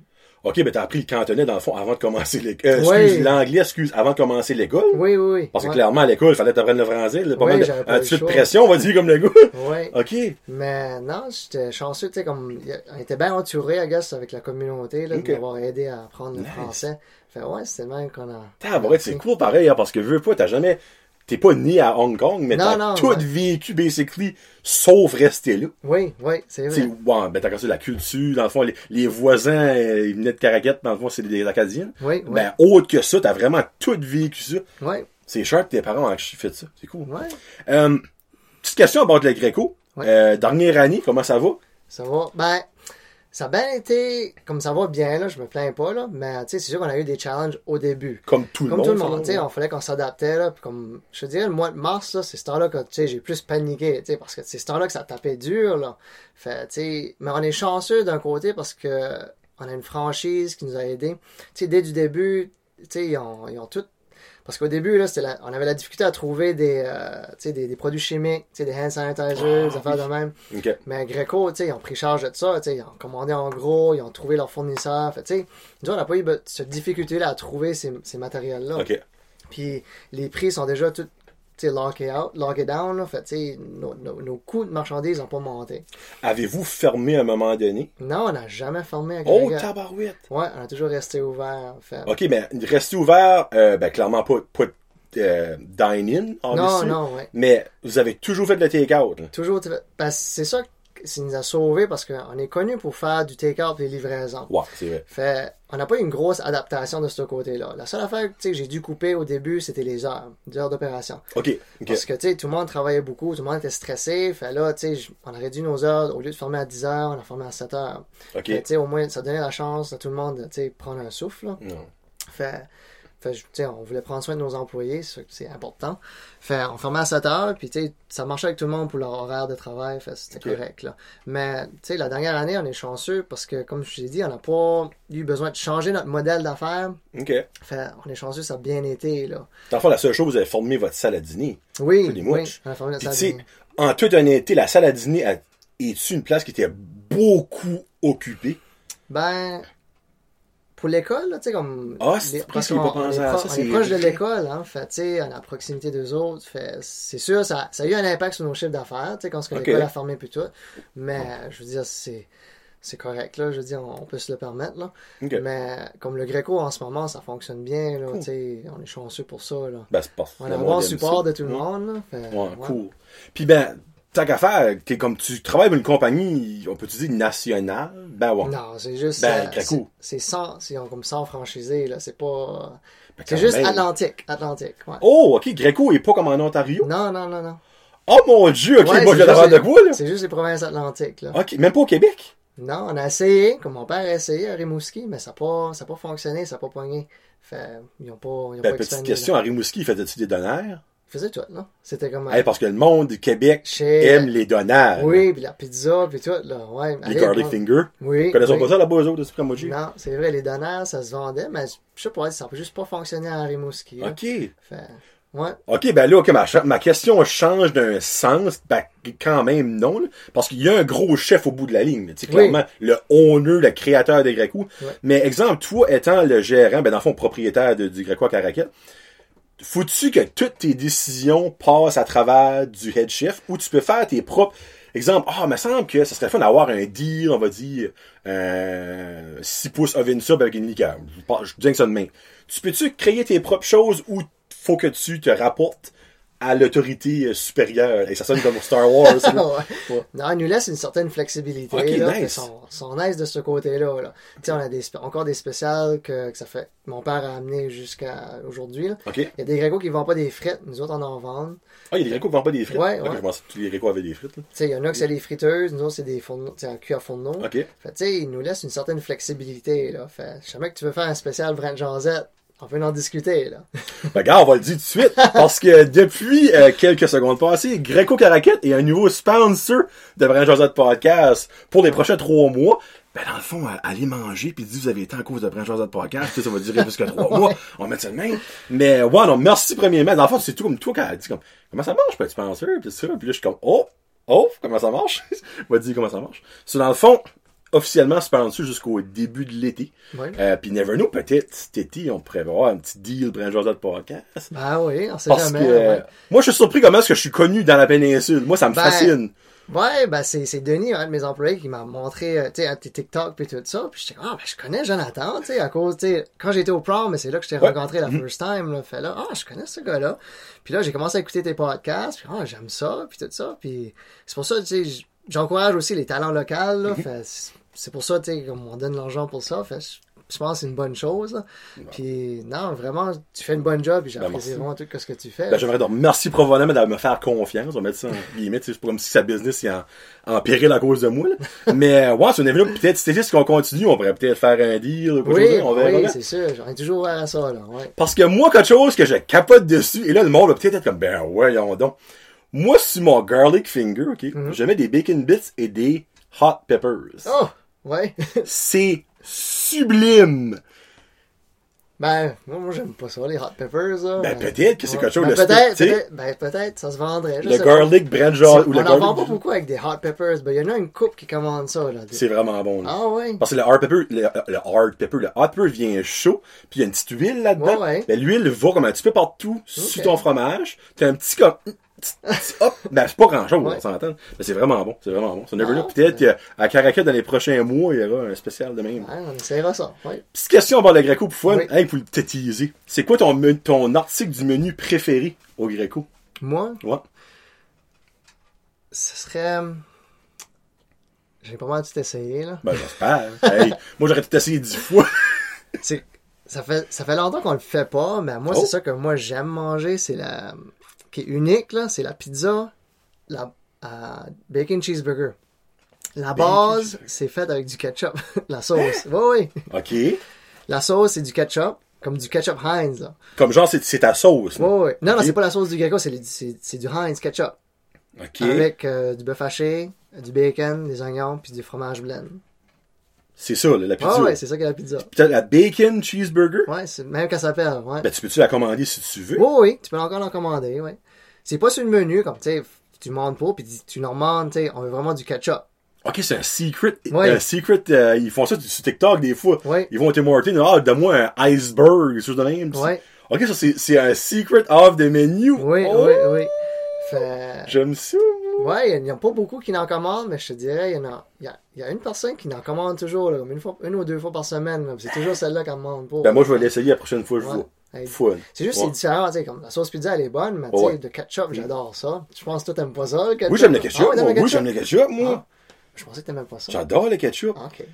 Ok, ben t'as appris le cantonais, dans le fond, avant de commencer l'école. Euh, Oui. excuse, l'anglais, excuse, avant de commencer l'école? Oui, oui, oui. Parce que Ouais. clairement, à l'école, il fallait t'apprendre le français, là, pas Oui, mal de, pas un le petit peu de pression, on va dire, comme le gars. [LAUGHS] Ouais. Ok. Mais non, j'étais chanceux, tu sais, comme, on était bien entouré, I guess, avec la communauté, là, de m'avoir aidé à apprendre Nice. le français. Fait, ouais, c'était même qu'on a. T'as c'est cool pareil, hein, parce que veux pas, t'as jamais, t'es pas né à Hong Kong, mais t'as tout ouais. vécu, basically, sauf rester là. Oui, oui, c'est vrai. ouais, ben t'as cassé la culture, dans le fond, les, les voisins, euh, ils venaient de Caracat, dans le fond, c'est des Acadiens. Oui, oui. Ben, autre que ça, t'as vraiment tout vécu ça. Oui, C'est cher que tes parents ont fait ça. C'est cool. oui. Euh, petite question à bord de le Greco. Ouais. Euh, dernière année, comment ça va? Ça va. Ben, ça a bien été, comme ça va bien, là, je me plains pas, là, mais, tu sais, c'est sûr qu'on a eu des challenges au début. Comme tout le Comme monde. tout le monde, là. tu sais, on fallait qu'on s'adaptait, là, puis comme, je te dirais, le mois de mars, là, c'est ce temps-là que, tu sais, j'ai plus paniqué, tu sais, parce que c'est ce temps-là que ça tapait dur, là. Fait, tu sais, mais on est chanceux d'un côté parce que on a une franchise qui nous a aidés. Tu sais, dès du début, tu sais, ils ont, ils ont tout, parce qu'au début, là, la- on avait la difficulté à trouver des, euh, des, des produits chimiques, des hand sanitizers, des affaires de même. Ok. Mais Greco, ils ont pris charge de ça, ils ont commandé en gros, ils ont trouvé leur fournisseur. Fait, nous, on n'a pas eu cette difficulté-là à trouver ces, ces matériels-là. Puis les prix sont déjà tout, sais, lockés out, lockés down, là. Fait, nos, nos, nos coûts de marchandises n'ont pas monté. Avez-vous fermé à un moment donné? Non, on n'a jamais fermé à Oh, tabarouette! Ouais, on a toujours resté ouvert. Fait. Ok, mais rester ouvert, euh, ben clairement pas, pas euh, dine-in, non, non, ouais. Mais vous avez toujours fait de le take-out. là. Toujours, ben, c'est ça qui nous a sauvés parce qu'on est connu pour faire du take-out et livraison. Ouais, c'est vrai. Fait, on n'a pas eu une grosse adaptation de ce côté-là. La seule affaire que j'ai dû couper au début, c'était les heures, les heures d'opération. OK. OK. Parce que, tout le monde travaillait beaucoup, tout le monde était stressé. Fait là, on a réduit nos heures. Au lieu de former à 10 heures, on a formé à 7 heures. OK. Fait, tu sais, au moins, ça donnait la chance à tout le monde de, prendre un souffle, là. Non. Fait, fait on voulait prendre soin de nos employés, c'est important. Fait, on formait à 7 heures, puis ça marchait avec tout le monde pour leur horaire de travail, c'était correct, là. Mais, la dernière année, on est chanceux parce que, comme je t'ai dit, on n'a pas eu besoin de changer notre modèle d'affaires. Fait, on est chanceux, ça a bien été, là. Dans le fond, la seule chose, vous avez formé votre salle à dîner. Oui, oui, on a formé notre salle en toute honnêteté, la salle à dîner a- est une place qui était beaucoup occupée? Ben, pour l'école, tu sais, comme. Ah, c'est les- presque parce qu'on- est pro- c'est proche de l'école, hein. Fait, tu sais, on est à proximité d'eux autres. Fait, c'est sûr, ça, ça a eu un impact sur nos chiffres d'affaires, tu sais, quand ce que Ok. l'école a fermé puis tout. Mais, je veux dire, c'est. C'est correct, là. Je veux dire, on, on peut se le permettre, là. Mais, comme le Greco, en ce moment, ça fonctionne bien, là. Cool. Tu sais, on est chanceux pour ça, là. Ben, c'est pas On a le un bon support ça. de tout le Ouais. monde, là. Fait, Ouais, ouais. cool. Puis ben, tant qu'à faire, t'es comme tu travailles pour une compagnie, on peut dire nationale, ben ouais. Non, c'est juste. Ben, euh, c'est 100, c'est comme 100 franchisés, là. C'est pas. Ben, C'est juste même. Atlantique. Atlantique, ouais. Oh, ok, Greco est pas comme en Ontario? Non, non, non, non. Oh mon dieu, ok, Ouais, moi l'air juste de quoi là? C'est juste les provinces atlantiques, là. Ok, même pas au Québec? Non, on a essayé, comme mon père a essayé à Rimouski, mais ça n'a pas, ça a pas fonctionné, ça n'a pas pogné. Fait, ils n'ont pas, ils ont Ben, pas petite expandé, question, là. à Rimouski, faisais-tu des donneurs? Ils faisaient tout, non? C'était comme... Hey, parce que le monde du Québec chez... aime les donneurs. Oui, puis la pizza, puis tout, là, ouais. Les allez, garlic bon. finger. Oui, Vous connaissez oui. pas ça là-bas, eux autres, de Supremamoji? Non, c'est vrai, les donneurs, ça se vendait, mais je sais pas, ça peut juste pas fonctionner à Rimouski. là. Ok. Fait, ouais. Ok, ben là, ok, ma, ma question change d'un sens, ben quand même non, là, parce qu'il y a un gros chef au bout de la ligne, tu sais, Oui. clairement, le owner, le créateur des Greco. Ouais. Mais exemple, toi étant le gérant, ben dans le fond, propriétaire de- du Greco à faut-tu que toutes tes décisions passent à travers du head chef ou tu peux faire tes propres Exemple, ah, il me semble que ça serait fun d'avoir un deal, on va dire, euh, 6 pouces oven sub avec une liqueur. Je Je dis que ça de main. Tu peux-tu créer tes propres choses ou faut que tu te rapportes à l'autorité euh, supérieure? Et ça sonne comme Star Wars. [LAUGHS] Ouais. Non, il nous laisse une certaine flexibilité. Ok, là, nice. Ils sont, sont nice de ce côté-là. Là. Tu sais, on a des, encore des spéciales que, que ça fait. Mon père a amené jusqu'à aujourd'hui. Il y a des grécos qui vendent pas des frites, nous autres on en vend. Ah, il y a des Greco qui vendent pas des frites? Ouais, Ok, ouais. je pensais que tous les Greco avaient des frites. Tu sais, il y en a que c'est des friteuses, nous autres c'est des fourneaux, en cuir à fourneau. Fait tu sais, il nous laisse une certaine flexibilité. Là. Fait, jamais que tu veux faire un spécial Brent Josette, on peut en discuter. Là. [LAUGHS] Ben, gars, on va le dire tout de suite, parce que depuis euh, quelques secondes passées, Greco Caracat est un nouveau sponsor de Brand Josette Podcast pour les prochains trois mois. Ben, dans le fond, euh, allez manger, puis dites vous avez été en cause de Brand Josette Podcast, ça va durer plus que trois mois. [LAUGHS] On va mettre ça de même. Mais, ouais, non, merci premièrement. Dans le fond, c'est tout comme toi quand elle dit comme, comment ça marche, pas être sponsor, puis ça, puis là, je suis comme, oh, oh, comment ça marche? [LAUGHS] on va dire comment ça marche. C'est dans le fond, officiellement sponsor jusqu'au début de l'été. Ouais. Euh, puis Never Know, peut-être cet été, on pourrait avoir un petit deal Brand Josette Podcast. Ben oui, on sait Parce jamais. que ouais. moi, je suis surpris comment est-ce que je suis connu dans la péninsule. Moi, ça me Ben, fascine. Ouais, ben c'est, c'est Denis, un de mes employés, qui m'a montré, euh, tu sais, un de tes TikTok puis tout ça. Puis j'étais, ah, ben je connais Jonathan, tu sais, à cause, tu sais, quand j'étais au prom, mais c'est là que je t'ai Ouais. rencontré la first time, là. Fait là, ah, je connais ce gars-là. Puis là, j'ai commencé à écouter tes podcasts, puis ah, j'aime ça, puis tout ça. Puis c'est pour ça, tu sais, j'encourage aussi les talents locaux, là. Fait c'est- c'est pour ça, tu sais, comme on donne l'argent pour ça. Fait je- pense que c'est une bonne chose. Puis non, vraiment, tu fais une bonne job, puis j'apprécie merci. vraiment tout ce que tu fais. Ben, j'aimerais dire merci probablement de me faire confiance. On va mettre ça en guillemets. C'est comme si sa business est en, en péril à cause de moi. là. [LAUGHS] Mais euh, ouais, c'est une événement. Peut-être, c'était juste qu'on continue. On pourrait peut-être faire un deal. ou quoi oui, chose, on verra oui, c'est sûr. J'en ai toujours ouvert à ça, là. Ouais. Parce que moi, quelque chose que je capote dessus, et là, le monde va peut-être être comme, ben ouais, donc. Moi, sur mon garlic finger, ok, je mets des bacon bits et des hot peppers. Oh, ouais. [LAUGHS] C'est sublime. Ben, moi, moi j'aime pas ça, les hot peppers. Là. Ben, peut-être que c'est quelque chose, Ben, le peut-être, peut-être, ben, peut-être, ça se vendrait. je Le sais garlic pas. genre, ou le On en vend pas beaucoup avec des hot peppers. Ben, il y en a une coupe qui commande ça, là. C'est vraiment bon, là. Ah, ouais. Parce que le hard pepper, le, le hard pepper, le hot pepper vient chaud, puis il y a une petite huile là-dedans. Ouais, ouais. Ben, l'huile va comme un petit peu partout sur Ok. ton fromage. T'as un petit comme, hop. Ben, c'est pas grand chose, Ouais. on s'entend. Mais c'est vraiment bon, c'est vraiment bon. So, never Ah, know. Peut-être qu'à Caracat, dans les prochains mois, il y aura un spécial de même. Ouais, on essaiera ça. Ouais. Petite question bord de Greco pour fun. Oui. Hey, pour le tétiser. C'est quoi ton, ton article du menu préféré au Greco? Moi, Ouais. ce serait. J'ai pas mal tout essayé, là. Ben, j'espère. [LAUGHS] hey, moi, j'aurais tout essayé dix fois. [LAUGHS] c'est, ça fait, ça fait longtemps qu'on le fait pas, mais moi, Oh. c'est ça que moi, j'aime manger. C'est la, qui est unique, là. C'est la pizza, la, bacon cheeseburger. La Bacon base, c'est fait avec du ketchup. [LAUGHS] la sauce. [LAUGHS] Oui, oui. OK. La sauce, c'est du ketchup. Comme du ketchup Heinz, là. Comme genre, c'est c'est ta sauce. Oui. Non, non, c'est pas la sauce du Greco, c'est, du Heinz ketchup. OK. Avec euh, du bœuf haché, du bacon, des oignons, puis du fromage blend. C'est ça, là, la pizza. Ah ouais, c'est ça qu'est la pizza. T'as la bacon cheeseburger? Ouais, c'est même qu'elle s'appelle, ouais. Ben, tu peux-tu la commander si tu veux? Oui, oui, tu peux encore l'en commander, oui. C'est pas sur le menu, comme, tu sais, tu demandes pas, puis tu leur demandes, tu sais, on veut vraiment du ketchup. OK, c'est un secret. Ouais. Un secret, euh, ils font ça sur TikTok des fois. Ouais. Ils vont au Tim Hortons, ah, donne-moi un iceberg, chose de même. Ouais. OK, ça, c'est un secret of the menu. Oui, Oh, oui, oui. Fait... J'aime ça. Ouais, il n'y en a pas beaucoup qui n'en commandent, mais je te dirais, il y en a, il y a, il y a une personne qui n'en commande toujours, là, comme une, fois, une ou deux fois par semaine. C'est toujours celle-là qu'elle demande pour. Ben, moi, je vais l'essayer la prochaine fois que je Ouais. Fun. C'est juste, Ouais. c'est différent, tu sais, comme la sauce pizza, elle est bonne, mais tu Ouais. ketchup, j'adore ça. Je pense que toi, t'aimes pas ça, le ketchup. Oui, j'aime le Ah ketchup. t'aimes moi. Oui, j'aime le ketchup, moi. Ah, je pensais que t'aimais pas ça. J'adore le ketchup. Ah, ok.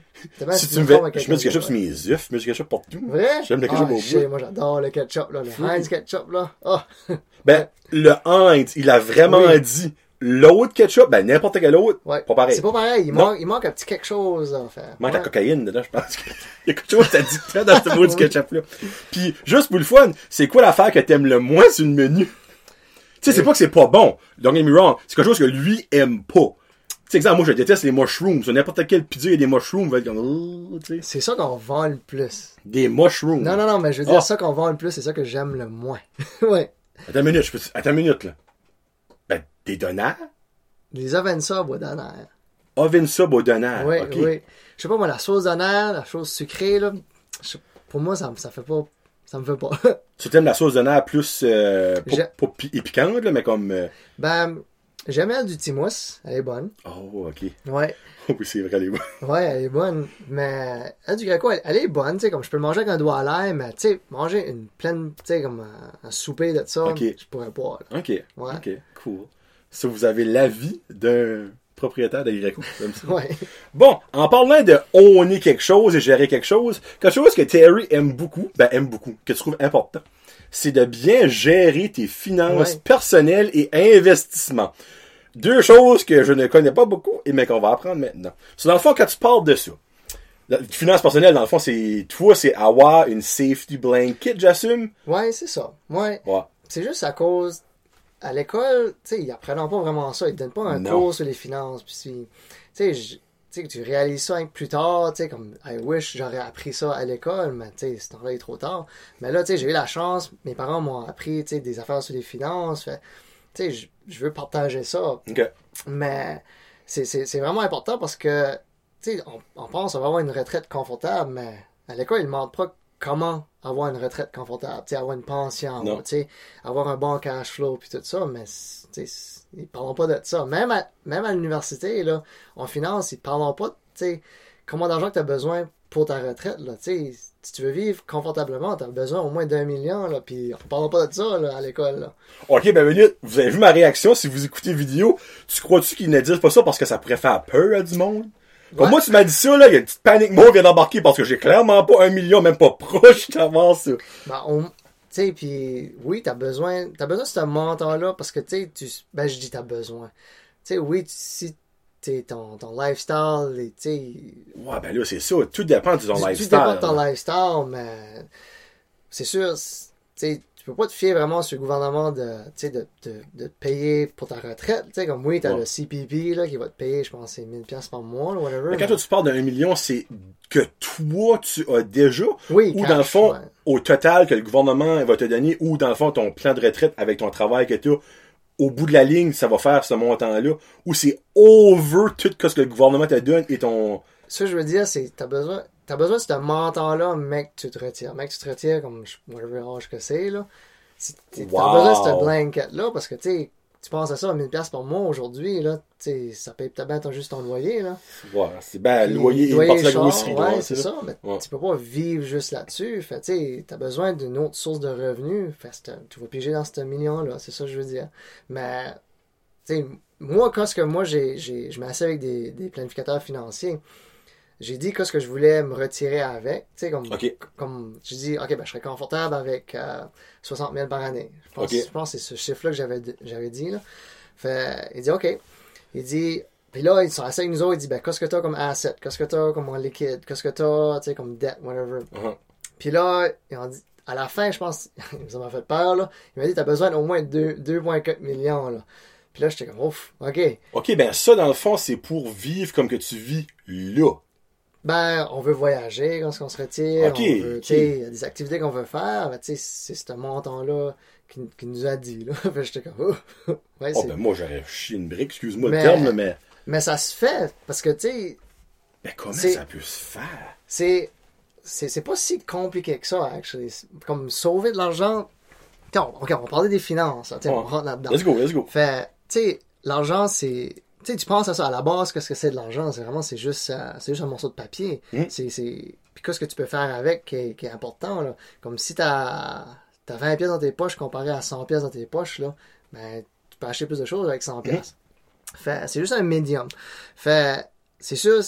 Si tu me mets, je mets du ketchup sur mes œufs, je mets du ketchup partout. Vrai? J'aime le ketchup ah, au bout. moi j'adore le ketchup, là. Le. Heinz ketchup, là. Ah! Ben, le Heinz, il a vraiment Oui. dit, l'autre ketchup, ben, n'importe quel autre, Ouais. pas pareil. C'est pas pareil. Il manque, il manque un petit quelque chose à faire. Il manque la cocaïne dedans, je pense. [LAUGHS] Il y a quelque chose d'addictif dans ce [LAUGHS] mot du ketchup-là. Puis, juste pour le fun, c'est quoi l'affaire que t'aimes le moins sur le menu? Tu sais, c'est pas que c'est pas bon. Don't get me wrong. C'est quelque chose que lui aime pas. Tu sais, exemple, moi, je déteste les mushrooms. Sur n'importe quelle pizza, il y a des mushrooms. oh. C'est ça qu'on vend le plus. Des mushrooms. Non, non, non, mais je veux dire, Ah. ça qu'on vend le plus, c'est ça que j'aime le moins. [LAUGHS] ouais. Attends une minute, je peux... Attends une minute, là. Des donneurs? Les Avensa bois d'honneur. Oven sub au donneur. Oui, Ah, ok. oui. Je sais pas, moi, la sauce d'honneur, la chose sucrée, là, je- pour moi, ça, me- ça fait pas. Ça me fait pas. [LAUGHS] Tu t'aimes la sauce donneur plus, euh, pas, J'ai- pas pi- épicante, là, mais comme, euh, ben, j'aime elle du Timous. Elle est bonne. oh, ok. Ouais. [LAUGHS] oui, c'est vrai, les gars. Ouais, elle est bonne. Mais elle du Greco, elle, elle est bonne, tu sais, comme je peux le manger avec un doigt à l'air, mais tu sais, manger une pleine, tu sais, comme un, un souper de ça, je pourrais pas. là. Ok. Ouais. Ok, cool. Ça, vous avez l'avis d'un propriétaire. [LAUGHS] J'aime ça. Ouais. Bon, en parlant de owner quelque chose et gérer quelque chose, quelque chose que Terry aime beaucoup, ben aime beaucoup, que tu trouves important, c'est de bien gérer tes finances Ouais. personnelles et investissements. Deux choses que je ne connais pas beaucoup, et mais qu'on va apprendre maintenant. C'est dans le fond, quand tu parles de ça, la finance personnelle, dans le fond, c'est, toi, c'est avoir une safety blanket, j'assume? Ouais, c'est ça. Ouais. Ouais. C'est juste à cause. À l'école, tu sais, ils apprennent pas vraiment ça. Ils te donnent pas un Non. cours sur les finances. Puis, tu sais, tu réalises ça plus tard, tu sais, comme, I wish j'aurais appris ça à l'école, mais tu sais, c'est temps-là, est trop tard. Mais là, tu sais, j'ai eu la chance, mes parents m'ont appris, tu sais, des affaires sur les finances. Fait, tu sais, je- veux partager ça. Mais c'est- vraiment important parce que, tu sais, on, on pense va avoir une retraite confortable, mais à l'école, ils ne demandent pas comment avoir une retraite confortable, avoir une pension, avoir un bon cash flow, puis tout ça, mais, ils parlent pas de ça. Même à, même à l'université, là, en finance, ils parlent pas, sais, comment d'argent que tu as besoin pour ta retraite, là, si tu veux vivre confortablement, tu as besoin au moins d'un million, là, puis on parle pas de ça, là, à l'école. Ok, ben minute, vous avez vu ma réaction si vous écoutez vidéo? Tu crois-tu qu'ils ne disent pas ça parce que ça pourrait faire peur à du monde? Comme moi, tu m'as dit ça, là, il y a une petite panique mot vient d'embarquer parce que j'ai clairement pas un million, même pas proche [LAUGHS] d'avoir ça. Ben, on- tu sais, puis oui, t'as besoin, t'as besoin de ce mentor-là parce que, tu sais, tu, ben, je dis t'as besoin. Tu sais, oui, tu- si t'es ton, ton lifestyle, et, tu sais, Ouais, ben là, c'est ça. Tout dépend de ton lifestyle. dépends de ton lifestyle, mais c'est sûr, c'est- tu tu peux pas te fier vraiment sur le gouvernement de, tu de, de, de te payer pour ta retraite. Tu comme oui, t'as Ouais. le CPP, là, qui va te payer, je pense, c'est 1000 pièces par mois, là, whatever. Mais quand mais- toi, tu parles d'un million, c'est que toi, tu as déjà, oui, ou cash, dans le fond, ouais. au total que le gouvernement va te donner, ou dans le fond, ton plan de retraite avec ton travail que tu as, au bout de la ligne, ça va faire ce montant-là, ou c'est over tout ce que le gouvernement te donne et ton... Ça, je veux dire, c'est t'as besoin, t'as besoin de ce mentor-là, mec, tu te retires. Mec, tu te retires comme je- whatever âge que c'est, là. T'as Wow. besoin de ce blanket-là parce que, tu sais, tu penses à ça à 1000$ piastres par mois aujourd'hui, là. Tu ça paye peut-être juste ton loyer, là. Ouais, c'est ben, le Puis, loyer et partie de la char, grosserie. Ouais, c'est ça. Mais Ouais. tu peux pas vivre juste là-dessus. Fait, tu sais, t'as besoin d'une autre source de revenus. Fait, tu vas piger dans ce million-là. C'est ça que je veux dire. Mais, tu sais, moi, quand ce que moi, j'ai, j'ai, je m'assieds avec des, des planificateurs financiers, j'ai dit qu'est-ce que je voulais me retirer avec. Tu sais, comme, OK. comme j'ai dit, OK, ben, je serais confortable avec euh, 60 000 par année. Je pense, OK. je pense que c'est ce chiffre-là que j'avais, j'avais dit. Là. Fait, il dit, OK. Il dit, puis là, ils sont assis avec nous autres. Il dit, ben, qu'est-ce que t'as comme asset? Qu'est-ce que t'as comme liquide? Qu'est-ce que t'as, tu sais, comme debt, whatever? Uh-huh. Puis là, ils ont dit, à la fin, je pense, [LAUGHS] ça m'a fait peur, là. Il m'a dit, t'as besoin d'au moins deux- 2,4 millions, là. Puis là, j'étais comme, ouf, OK. OK, ben ça, dans le fond, c'est pour vivre comme que tu vis là. Ben, on veut voyager quand on se retire. Ok, on veut, ok. tu sais, il y a des activités qu'on veut faire. Ben, tu sais, c'est ce montant-là qui, qui nous a dit, là. [LAUGHS] J'étais comme, oh, [LAUGHS] ouais, Oh, ben moi, j'aurais chié une brique, excuse-moi Mais- le terme, mais... Mais ça se fait, parce que, tu sais, Ben comment ça peut se faire? c'est, c'est, c'est pas si compliqué que ça, actually. Comme sauver de l'argent. On- ok, on va parler des finances, tu sais, on Ouais. rentre là-dedans. Let's go, let's go. Fait, tu sais, l'argent, c'est. Tu sais, tu penses à ça à la base, qu'est-ce que c'est de l'argent? C'est vraiment, c'est juste, euh, c'est juste un morceau de papier. Mm. C'est, c'est. Puis qu'est-ce que tu peux faire avec qui est, qui est important, là? Comme si t'as, t'as 20 pièces dans tes poches comparé à 100 pièces dans tes poches, là. Ben, tu peux acheter plus de choses avec 100 pièces. Fait, c'est juste un médium. Fait, c'est sûr,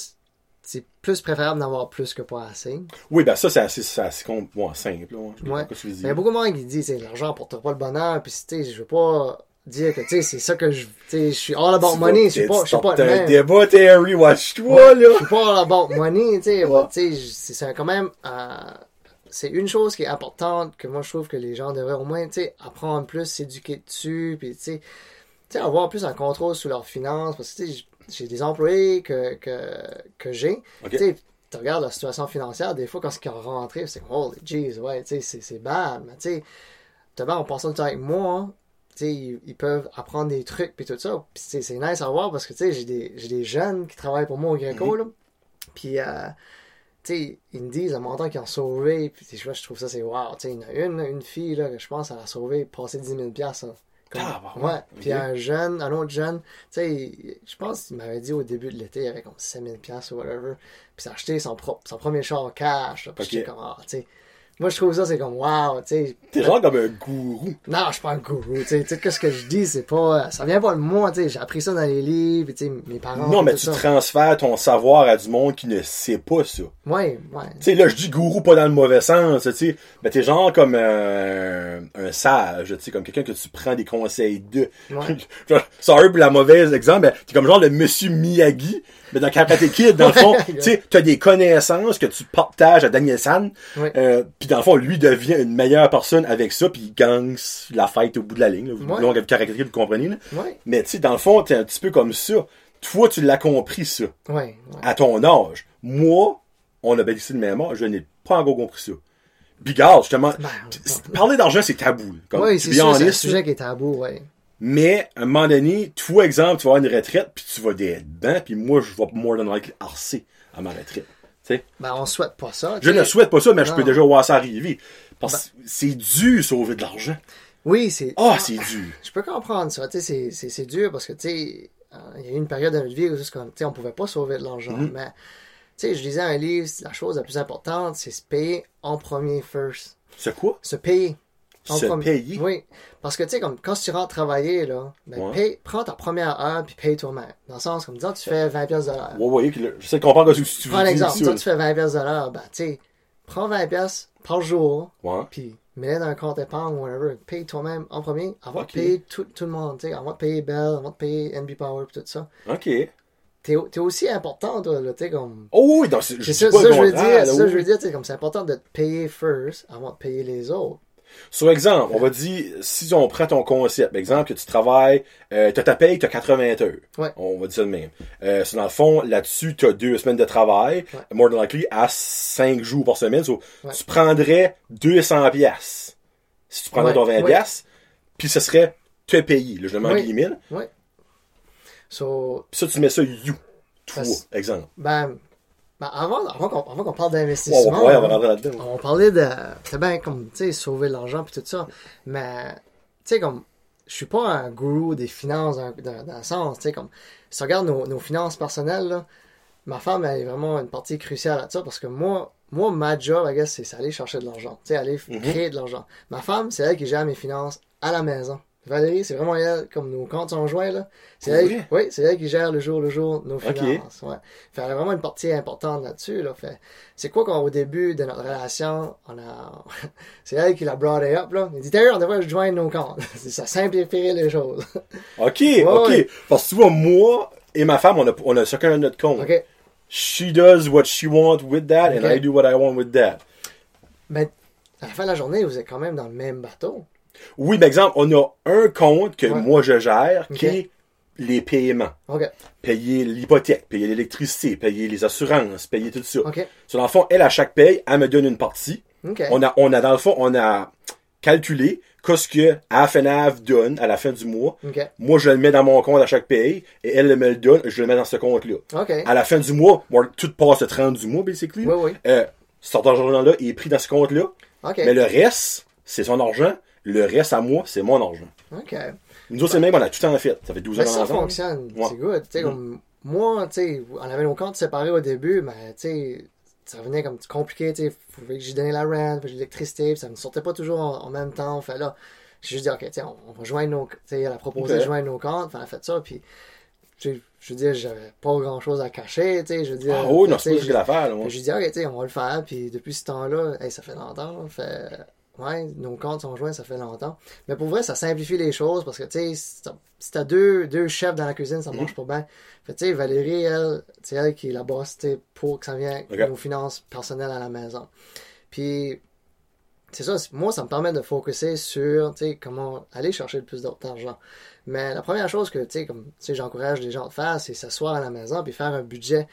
c'est plus préférable d'avoir plus que pas assez. Oui, ben ça, c'est assez, assez bon, simple. Là. Je Ouais. Il y a beaucoup de monde qui dit, c'est l'argent apporte pas le bonheur, puis tu sais, je veux pas dire que, tu sais, c'est ça que je, tu sais, je suis all about money, je suis pas, je suis pas un débat, Terry, watch-toi, Je là! suis pas all about money, tu sais, Ouais. c'est c'est quand même, euh, c'est une chose qui est importante que moi je trouve que les gens devraient au moins, tu sais, apprendre plus, s'éduquer dessus, puis tu sais, avoir plus un contrôle sur leurs finances, parce que tu sais, j'ai des employés que, que, que j'ai, Ok. tu sais, tu regardes la situation financière, des fois, quand ils sont rentrés, c'est holy jeez, ouais, tu sais, c'est- c'est bad, mais tu sais, en passant du temps avec moi, ils, peuvent apprendre des trucs puis tout ça. C'est nice à voir parce que j'ai des, des jeunes qui travaillent pour moi au Greco, là. Puis, euh, ils me disent le montant qu'ils ont sauvé. Puis je trouve ça, c'est wow. Tu sais, il y en a une, une fille, là, que je pense, elle a sauvé, passé 10 000 piastres, là. Comme- Ah, bah ouais. Puis un jeune, un autre jeune, tu sais, il- je pense qu'il m'avait dit au début de l'été, il avait comme 5 000 piastres ou whatever. Puis il a acheté son, pro- son premier char cash. là. Puis Ok. j'étais comme, ah, tu sais. Moi, je trouve ça, c'est comme, wow, tu sais. T'es genre comme un gourou. Non, je suis pas un gourou, tu sais, qu'est-ce que je dis, c'est pas, ça vient pas de moi, tu sais, j'ai appris ça dans les livres, tu sais, mes parents. Non, mais tu ça. transfères ton savoir à du monde qui ne sait pas ça. Ouais, ouais. Tu sais, là, je dis gourou pas dans le mauvais sens, tu sais. Mais t'es genre comme un, un sage, tu sais, comme quelqu'un que tu prends des conseils de. Ouais. [LAUGHS] Genre, Sorry pour la mauvaise exemple, mais t'es comme genre le monsieur Miyagi, mais dans Karate Kid, dans le fond, tu sais, t'as des connaissances que tu partages à Daniel San, euh, puis dans le fond, lui devient une meilleure personne avec ça, puis il gagne la fête au bout de la ligne. Là. Vous, Karate Kid, vous comprenez, là. Ouais, Mais tu sais, dans le fond, t'es un petit peu comme ça. Toi, tu l'as compris, ça, à ton âge. Moi, on a bénéficié de même âge, je n'ai pas encore compris ça. Regarde, justement, Ben, parler d'argent, c'est tabou. Comme, Oui, c'est un sujet qui est tabou, ouais. Mais, à un moment donné, toi, exemple, tu vas avoir une retraite, puis tu vas être dedans, puis moi, je vais more than likely harcer à ma retraite. Tu sais, Ben, on souhaite pas ça. je ne souhaite pas ça, mais je peux déjà voir ça arriver. Parce que c'est dur sauver de l'argent. Oui, c'est. Ah, c'est dur. Je peux comprendre ça, c'est- c'est c'est dur parce que, tu sais, euh, il y a eu une période de notre vie où on pouvait pas sauver de l'argent, Mm-hmm. mais, tu sais, je lisais un livre, la chose la plus importante, c'est se payer en premier first. C'est quoi? Se payer. Se payer? Oui. Parce que, tu sais, comme quand tu rentres travailler, là, ben, Ouais. paye- prends ta première heure puis paye toi-même. Dans le sens, comme disant, tu fais 20 pièces de l'heure. Ouais, ouais, je sais comprendre ce que tu Prends veux exemple, dire. disons, tu fais 20 pièces de l'heure, ben, tu sais, prends 20 pièces par jour, Ouais. puis mets-les dans un compte épargne, whatever. Paye toi-même en premier, avant de payer tout, tout le monde, tu sais, avant de payer Bell, avant de payer NB Power, puis tout ça. OK. T'es t'es aussi important, toi, là, tu sais, comme... Oh oui, c'est je C'est ça, ça je veux dire, c'est ça je veux dire, tu sais, comme c'est important de te payer first avant de payer les autres. Sur exemple, on va dire, si on prend ton concept, exemple que tu travailles, euh, t'as ta paye, t'as 80 heures. Ouais. On va dire ça de même. Euh, c'est dans le fond, là-dessus, t'as deux semaines de travail, Ouais. more than likely, à 5 jours par semaine. So, Ouais. Tu prendrais 200 pièces si tu prendrais Ouais, ton 20 ouais. pièces, puis ce serait te payer, là, je le mets en Oui. guillemets. Ouais. So, Puis ça, tu mets ça you. Toi, exemple. ben, ben avant, avant qu'on avant qu'on parle on d'investissement, ouais, on va on parlait de... C'est bien comme, tu sais, sauver de l'argent puis tout ça, mais, tu sais, comme, je suis pas un gourou des finances dans, dans, dans le sens, tu sais, comme, si tu regardes nos, nos finances personnelles, là, ma femme, elle est vraiment une partie cruciale à ça parce que moi, moi, ma job, I guess, c'est aller chercher de l'argent, tu sais, aller Mhm. créer de l'argent. Ma femme, c'est elle qui gère mes finances à la maison. Valérie, c'est vraiment elle, comme nos comptes sont joints, là. C'est elle, oui, c'est elle qui gère le jour le jour nos finances. Ouais. Fait, elle a vraiment une partie importante là-dessus, là. Fait, c'est quoi qu'au début de notre relation, on a, [LAUGHS] c'est elle qui l'a brought it up, là. Elle dit, d'ailleurs, on devrait joindre nos comptes. [LAUGHS] ça simplifierait les choses. [LAUGHS] OK, OK. ouais. Parce que tu vois, moi et ma femme, on a, on a chacun notre compte. OK. She does what she wants with that, and Ok. I do what I want with that. Mais, à la fin de la journée, vous êtes quand même dans le même bateau. Oui, par exemple, on a un compte que Ouais. moi je gère, qui est les paiements. Payer l'hypothèque, payer l'électricité, payer les assurances, payer tout ça. OK. Sur dans le fond, elle, à chaque paye, elle me donne une partie. On a, on a, dans le fond, on a calculé qu'est-ce que AFNAV donne à la fin du mois. Moi, je le mets dans mon compte à chaque paye, et elle me le donne, je le mets dans ce compte-là. À la fin du mois, moi, tout passe le 30 du mois, basically. Oui, oui. Euh, cet argent-là est pris dans ce compte-là. Mais le reste, c'est son argent. Le reste, à moi, c'est mon argent. OK. Nous autres, c'est le même, on a tout en fait. Ça fait 12 ans Mais Ben, ça fonctionne, Ouais. c'est good. Mhm. comme, moi, tu sais, on avait nos comptes séparés au début, mais tu sais, ça venait comme compliqué, sais, fallait que j'ai donné la rent, puis l'électricité, ça ne sortait pas toujours en, en même temps. Fait là, j'ai juste dit, ok, tu sais, on, on va joindre nos, tu sais, elle a proposé de joindre nos comptes, elle a fait ça, puis je veux dire, j'avais pas grand chose à cacher, tu sais, je veux dire. Ah oui, non, c'est pas ce qu'il a à faire, là. J'ai dit, ok, tu sais, on va le faire. Puis depuis ce temps-là, hey, ça fait longtemps. Fait, ouais, nos comptes sont joints, ça fait longtemps. Mais pour vrai, ça simplifie les choses parce que, tu sais, si t'as- deux, deux chefs dans la cuisine, Mhm. ça marche pas bien. Fait, tu sais, Valérie, elle, c'est elle qui est la boss, tu sais, pour que ça vienne Ok. nos finances personnelles à la maison. Puis, c'est ça, moi, ça me permet de focuser sur, tu sais, comment aller chercher le plus d'argent. Mais la première chose que, tu sais, comme, tu sais, j'encourage les gens à faire, c'est s'asseoir à la maison puis faire un budget.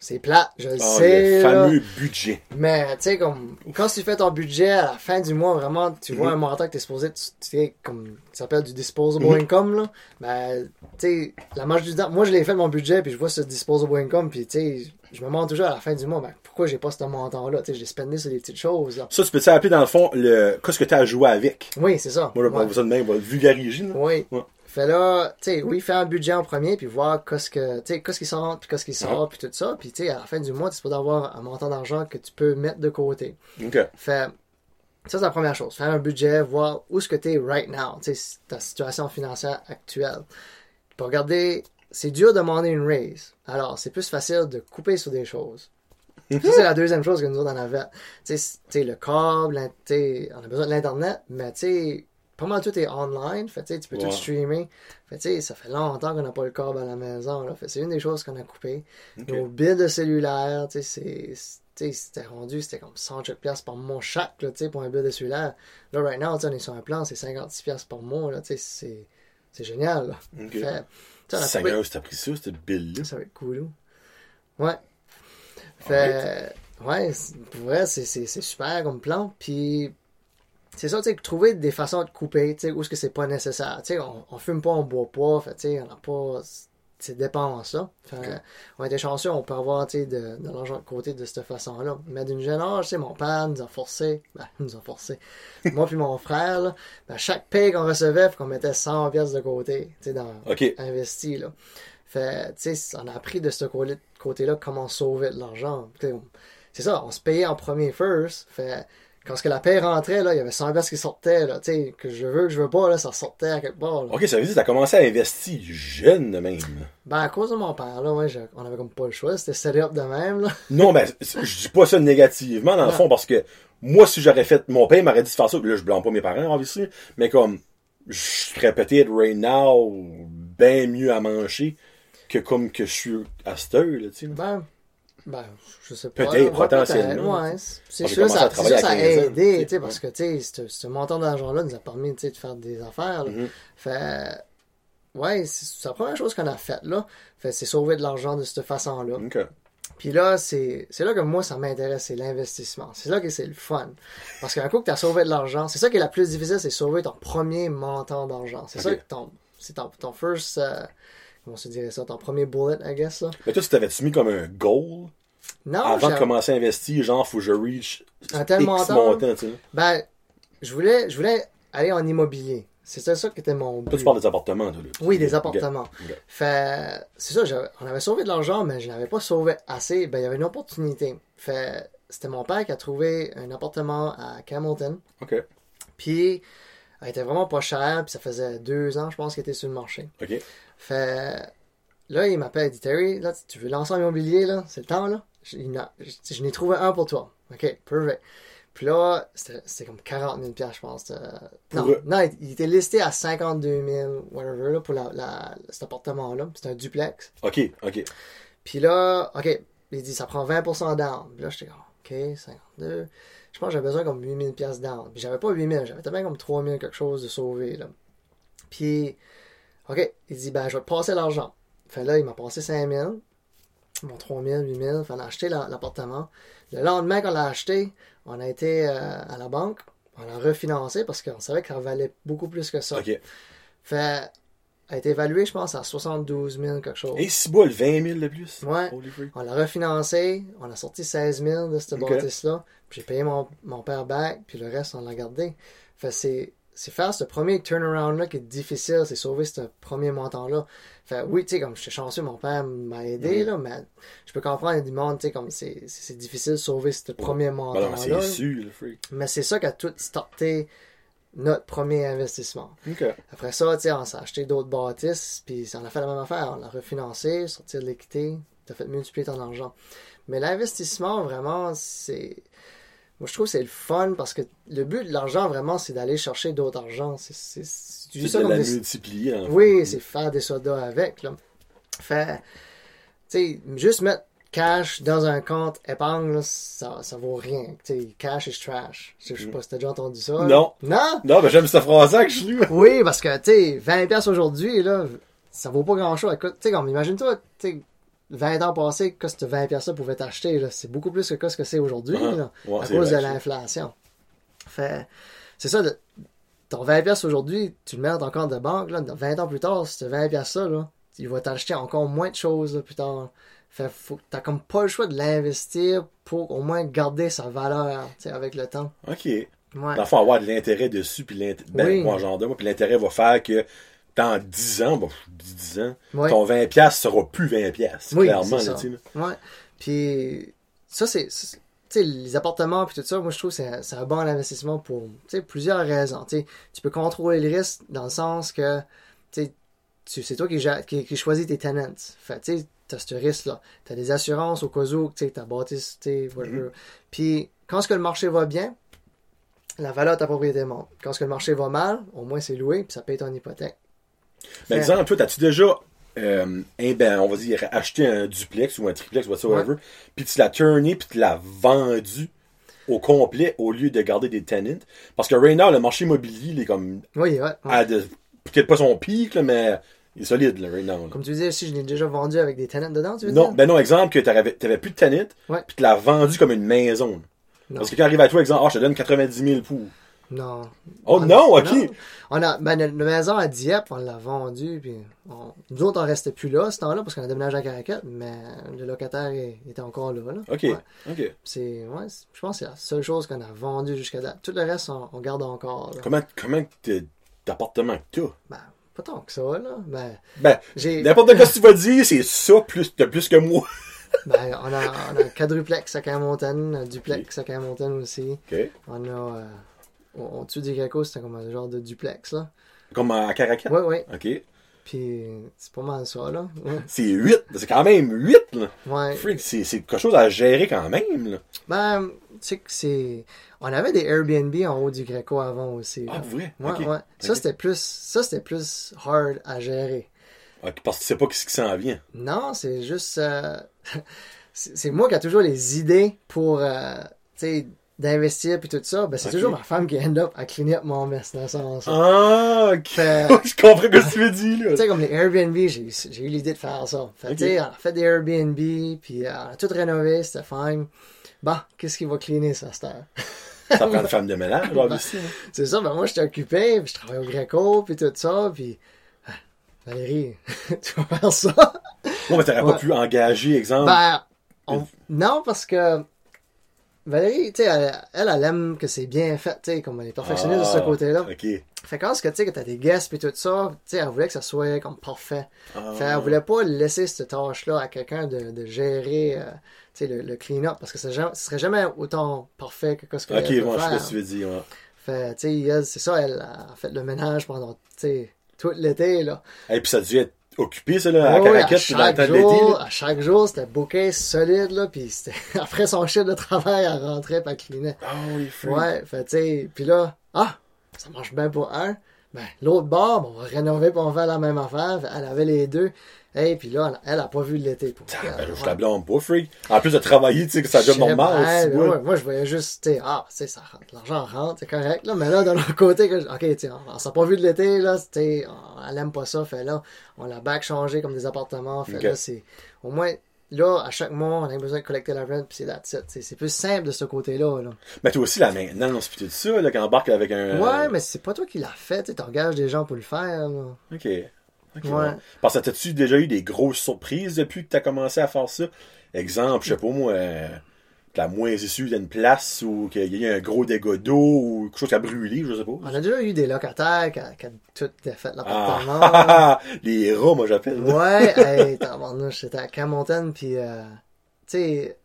C'est plat, je le Ah, sais. le là. fameux budget. Mais, tu sais, comme, quand tu fais ton budget à la fin du mois, vraiment, tu vois Mhm. un montant que t'es supposé, tu tu sais, comme, ça s'appelle du disposable Mhm. income, là. Ben, tu sais, la marge du temps, moi, je l'ai fait mon budget, puis je vois ce disposable income, puis, tu sais, je me demande toujours à la fin du mois, ben, pourquoi j'ai pas ce montant-là? Tu sais, je l'ai spendé sur des petites choses, là. Ça, tu peux-tu appeler dans le fond le qu'est-ce que tu as à jouer avec? Oui, c'est ça. Moi, je vais Ouais. ça de même, vulgariser. là. Oui. Ouais. Fait là, tu sais, oui, faire un budget en premier, puis voir qu'est-ce que, tu sais, qu'est-ce qui sort, puis qu'est-ce qui sort, puis tout ça. Puis, tu sais, à la fin du mois, tu peux avoir un montant d'argent que tu peux mettre de côté. OK. Fait, ça, c'est la première chose. Faire un budget, voir où est-ce que tu es right now, tu sais, ta situation financière actuelle. Pour regarder, c'est dur de demander une raise. Alors, c'est plus facile de couper sur des choses. Ça, c'est la deuxième chose que nous autres en avait. Tu sais, c- tu sais, le câble, l'in- tu sais, on a besoin de l'Internet, mais tu sais, pas mal tout est online. Fait, tu peux Ouais. tout streamer. Fait, ça fait longtemps qu'on n'a pas le câble à la maison. Là. Fait, c'est une des choses qu'on a coupées. OK. Nos billes de cellulaire, tu sais, c'est- c'était rendu, c'était comme 100 pièces par mois chaque, là, pour un bill de cellulaire. Là, right now, on est sur un plan, c'est 56 pièces par mois, là, c'est, c'est génial, là. Fait, coupé- Seigneur, t'as pris ça, cette bill-là. ça va être cool. là. Ouais. Fait, ouais, pour vrai, c'est, c'est, c'est super comme plan. Puis, c'est ça, tu sais, trouver des façons de couper, tu sais, où est-ce que c'est pas nécessaire. Tu sais, on, on fume pas, on boit pas, fait, tu sais, on n'a pas ces dépenses-là. Fait, on était chanceux, on peut avoir, tu sais, de, de l'argent de côté de cette façon-là. Mais d'une jeune âge, tu sais, mon père nous a forcé, ben, [LAUGHS] nous a forcé. Moi puis mon frère, là, ben, chaque paye qu'on recevait, faut qu'on mettait 100 pièces de côté, tu sais, dans, OK. investi. Là. Fait, tu sais, on a appris de ce côté- côté-là comment sauver de l'argent. C'est ça, on se payait en premier first. Fait, quand ce que la paie rentrait, là, il y avait 100 pièces qui sortaient, là, tu sais, que je veux, que je veux pas, là, ça sortait à quelque part. là. OK, ça veut dire que t'as commencé à investir jeune de même. Ben, à cause de mon père, là, ouais, je- on avait comme pas le choix, c'était set up de même, là. Non, mais c'est- je dis pas ça négativement, dans le Non. fond, parce que moi, si j'aurais fait, mon père m'aurait dit de faire ça, là, je blâme pas mes parents, obviously, mais comme, je serais peut-être right now bien mieux à manger que comme que je suis à cette heure, là, tu sais. Ben, ben, je sais pas. Peut-être, potentiellement. Ouais, c'est sûr, ça, sûr, ça a à 15 ans, aidé, tu sais, parce que, tu sais, ce, montant d'argent-là nous a permis, tu sais, de faire des affaires, là. Mhm. Fait, ouais, c'est la première chose qu'on a faite, là. Fait, c'est sauver de l'argent de cette façon-là. OK. Puis là, c'est c'est là que moi, ça m'intéresse, c'est l'investissement. C'est là que c'est le fun. Parce qu'un coup que tu as sauvé de l'argent, c'est ça qui est la plus difficile, c'est sauver ton premier montant d'argent. C'est ça que ton, c'est ton, ton first, euh, comment se dirait ça, ton premier bullet, I guess, là. Mais toi, tu t'avais-tu mis comme un goal? Non, avant de commencer à investir, genre, faut que je reach Un tel X montant. montant, tu sais. Ben, je voulais, je voulais aller en immobilier. C'est ça, ça qui était mon but. Toi, tu parles des appartements, toi, là. Oui, des appartements. Fait, c'est ça, on avait sauvé de l'argent, mais je n'avais pas sauvé assez. Ben, il y avait une opportunité. Fait, c'était mon père qui a trouvé un appartement à Camilton. OK. Puis, Elle était vraiment pas chère, puis ça faisait deux ans, je pense, qu'elle était sur le marché. OK. Fait là, il m'appelle, il dit Terry, là, tu veux lancer un immobilier, là, c'est le temps, là? Je, je, n'ai trouvé un pour toi. OK, perfect. Puis là, c'était c'était comme 40 000 piastres, je pense. c'était- Non, non, il, il était listé à 52 000, whatever, là, pour la, la- cet appartement-là. C'est un duplex. OK, OK. Puis là, OK, il dit, ça prend 20% down. Puis là, j'étais comme, OK, 52. Je pense que j'avais besoin comme 8000 pièces down. Puis j'avais pas 8000, j'avais tellement comme 3000 quelque chose de sauvé, là. Puis, OK, il dit, ben, je vais te passer l'argent. Fait là, il m'a passé 5000, mon 3000, 8000, fait on a acheté la- l'appartement. Le lendemain qu'on l'a acheté, on a été euh, à la banque, on l'a refinancé parce qu'on savait que ça valait beaucoup plus que ça. OK. Fait, a été évalué, je pense, à 72 000 quelque chose. Et si le 20 000 de plus? Ouais. On l'a refinancé, on a sorti 16 000 de cette Ok. bâtisse-là. Puis J'ai payé mon, mon père back, puis le reste, on l'a gardé. Fait c'est, c'est faire ce premier turnaround-là qui est difficile, c'est sauver ce premier montant-là. Fait oui, tu sais, comme je suis chanceux, mon père m'a aidé, là, mais je peux comprendre, il y a du monde, tu sais, comme c'est, difficile de sauver ce premier Ben montant-là. c'est sûr, le freak. mais c'est ça qui a tout starté notre premier investissement. Après ça, tu sais, on s'est acheté d'autres bâtisses, puis on a fait la même affaire. On l'a refinancé, sortir de l'équité, t'as fait multiplier ton argent. Mais l'investissement, vraiment, c'est. Moi, je trouve que c'est le fun parce que le but de l'argent, vraiment, c'est d'aller chercher d'autres argent. C'est, c'est, c'est- tu dis C'est ça de la des- multiplier, en fait. Oui, c'est faire des sodas avec, là. Fait. Tu sais, juste mettre cash dans un compte épargne, là, ça, ça vaut rien. Tu sais, cash is trash. Je sais pas si t'as déjà entendu ça. là. Non. Non? Non, ben j'aime cette phrase-là que je lis. Oui, parce que, tu sais, 20$ piastres aujourd'hui, là, ça vaut pas grand-chose. Écoute, Tu sais, comme, imagine-toi, tu 20 ans passés, que ce 20$ piastres-là pouvait t'acheter. C'est beaucoup plus que ce que c'est aujourd'hui, Ah, ouais, à cause vrai, de ça. l'inflation. Fait, c'est ça, ton 20$ piastres aujourd'hui, tu le mets dans ton compte de banque, là, dans 20 ans plus tard, ce 20$ piastres-là, là, il va t'acheter encore moins de choses, là, plus tard. Fait, faut, t'as comme pas le choix de l'investir pour au moins garder sa valeur, avec le temps. OK. Ouais. Dans le fond, avoir de l'intérêt dessus, puis l'intérêt, ben, Oui. moi, genre de moi, puis l'intérêt va faire que dans 10 ans, bon, je dis 10 ans, Ouais. ton 20 piastres sera plus 20 piastres, Oui, clairement, là, ça. tu là. Ouais. Puis ça, c'est. Tu les appartements puis tout ça, moi je trouve que c'est un- c'est un bon investissement pour tu plusieurs raisons. Tu tu peux contrôler le risque dans le sens que tu tu- c'est toi qui, gère- qui, qui choisis tes tenants. Fait tu t'as ce risque-là. T'as des assurances au cas où, tu sais, t'as bâti, tu whatever. Puis quand ce que le marché va bien, la valeur de ta propriété monte. Quand ce que le marché va mal, au moins c'est loué puis ça paye ton hypothèque. Mais Fait- exemple, toi, as-tu déjà, euh, un, ben, on va dire, acheté un duplex ou un triplex, whatsoever, puis tu l'as turné, puis tu l'as vendu au complet au lieu de garder des tenants? Parce que right now, le marché immobilier, il est comme, Oui, ouais. ouais. à de, peut-être pas son pic, là, mais il est solide, là, right now. là. Comme tu disais, si je l'ai déjà vendu avec des tenants dedans, tu veux Non, dire? ben non, exemple, que t'avais, t'avais plus de tenants, Ouais. puis tu l'as vendu comme une maison. Non. Parce que quand arrive à toi, exemple, ah, je te donne 90 000 pour. Non. Oh On- non, ok. non. On a, ben, notre maison à Dieppe, on l'a vendue, puis on- nous autres, on restait plus là, ce temps-là, parce qu'on a déménagé à Caracat, mais le locataire était encore là. là. Ok, Ouais. ok. C'est, ouais, je pense que c'est la seule chose qu'on a vendue jusqu'à date. Tout le reste, on, on garde encore. là. Comment, comment d'appartements que? Ben, pas tant que ça, là. Ben, Ben, j'ai, n'importe quoi que tu vas dire, c'est ça plus, de plus que moi. [LAUGHS] ben, on a, on a un quadruplex à Camontaine, un duplex à Camontaine aussi. Ok. On a, euh, au- au-dessus du Greco, c'était comme un genre de duplex, là. Comme à Caracat? Ouais, ouais. Ok. Puis, c'est pas mal ça, là. Ouais. C'est 8. C'est quand même 8, là. ouais. Freak, c'est, c'est quelque chose à gérer quand même, là. Ben, tu sais que c'est. On avait des Airbnb en haut du Greco avant aussi. là. Ah, vrai? Ouais. Ça, c'était plus. Ça, c'était plus hard à gérer. Ok, parce que tu sais pas ce qui s'en vient. Non, c'est juste. euh, [LAUGHS] c'est c'est moi qui a toujours les idées pour. euh, tu sais, d'investir puis tout ça. Ben, c'est toujours ma femme qui end up à clean up mon mess dans le sens. Ah, ok. Fait- [LAUGHS] je comprends ce que tu veux dire, là. Tu sais, comme les Airbnb, j'ai j'ai eu l'idée de faire ça. Fait, que, Ok. tu sais, on a fait des Airbnb, puis euh, on a tout rénové, c'était fine. Bon, qu'est-ce qui va cleaner ça, cette heure? Ça prend une femme de ménage, là, aussi. hein. C'est ça, ben moi, j'étais occupé, puis je travaillais au Greco, puis tout ça, puis... ah, Valérie, [LAUGHS] tu vas faire ça? Bon, mais t'aurais Ouais. pas pu engager, exemple. Ben, on- non, parce que Valérie, tu sais, elle, elle, elle aime que c'est bien fait, tu sais, comme elle est perfectionniste de ce Ah, côté-là. Ok. Fait quand ce que tu sais, que t'as des guests puis tout ça, tu sais, elle voulait que ça soit comme parfait. Ah. Fait elle voulait pas laisser cette tâche-là à quelqu'un de, de gérer, euh, tu sais, le, le clean-up, parce que ça, ce serait jamais autant parfait que ce qu'elle Ok, bon, je sais faire. que tu veux dire. ouais. Fait, tu sais, c'est ça, elle a fait le ménage pendant, tu sais, tout l'été, là. Et puis ça a dû être occupé, ça, là, à Ouais, Caracat, à puis dans le chaque jour, là. à chaque jour, c'était bouquet solide, là, puis c'était, [LAUGHS] après son chiffre de travail, elle rentrait, puis elle clinait. Ah oui, freak. Ouais, fait, tu sais, puis là, ah, ça marche bien pour un. Ben, l'autre bord, bon, on va rénover pour on va faire la même affaire. Elle avait les deux. Et puis là, elle, elle a pas vu l'été pour. Ah, ben, je la blâme pas, freak. En plus de travailler, tu sais, que ça job normal, ben bon. ouais, moi, je voyais juste, tu sais, ah, tu sais, ça rentre, l'argent rentre, c'est correct, là, mais là, de l'autre côté, que, ok, tu on, s'est pas vu de l'été, là, elle aime pas ça, fait là, on l'a back changé comme des appartements, fait là, c'est, au moins, là, à chaque mois, on a besoin de collecter la rent, puis c'est that's it, c'est plus simple de ce côté-là, là. Mais toi aussi, la maintenance, pis tout ça, là, quand on embarque avec un... Ouais, mais c'est pas toi qui l'as fait, tu sais, t'engages des gens pour le faire, là. Ok. Ouais. Parce que t'as-tu déjà eu des grosses surprises depuis que t'as commencé à faire ça? Exemple, je sais pas moi, euh, la moisissure d'une place ou qu'il y a eu un gros dégât d'eau ou quelque chose qui a brûlé, je sais pas. On a déjà eu des locataires qui, a tout défait l'appartement. Ah, [LAUGHS] les rats, moi j'appelle. Ouais, [LAUGHS] hey, c'était à Camontaine, puis, euh, tu sais,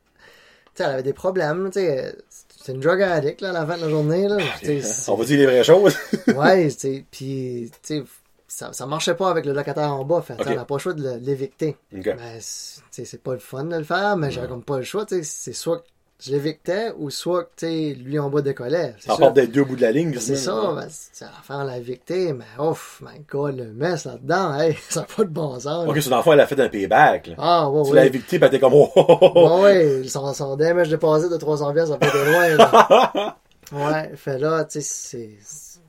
elle avait des problèmes, tu sais, c'est une drug addict, là, à la fin de la journée, là. sais, On va dire les vraies choses. [LAUGHS] Ouais, tu sais, puis, tu sais, ça, ça marchait pas avec le locataire en bas, fait, on n'a pas le choix de l'évicter. Ok. Ben, c'est- pas le fun de le faire, mais j'avais comme pas le choix, tu sais, c'est soit que je l'évictais, ou soit que, lui en bas À sûr. part d'être deux au bout de la ligne. C'est ça, ben, c'est faire la victime, mais ouf, my god, le mess là-dedans, [LAUGHS] hey, ça n'a pas de bon sens. Ok, son enfant, elle a fait un payback. Là. Ah, ouais, tu l'as évité, pis était comme, oh, oh, oh, oh. Ouais, son, son damage déposé de 300 pièces, ça peut être loin, là. [LAUGHS] Ouais, fait là, tu sais, c'est,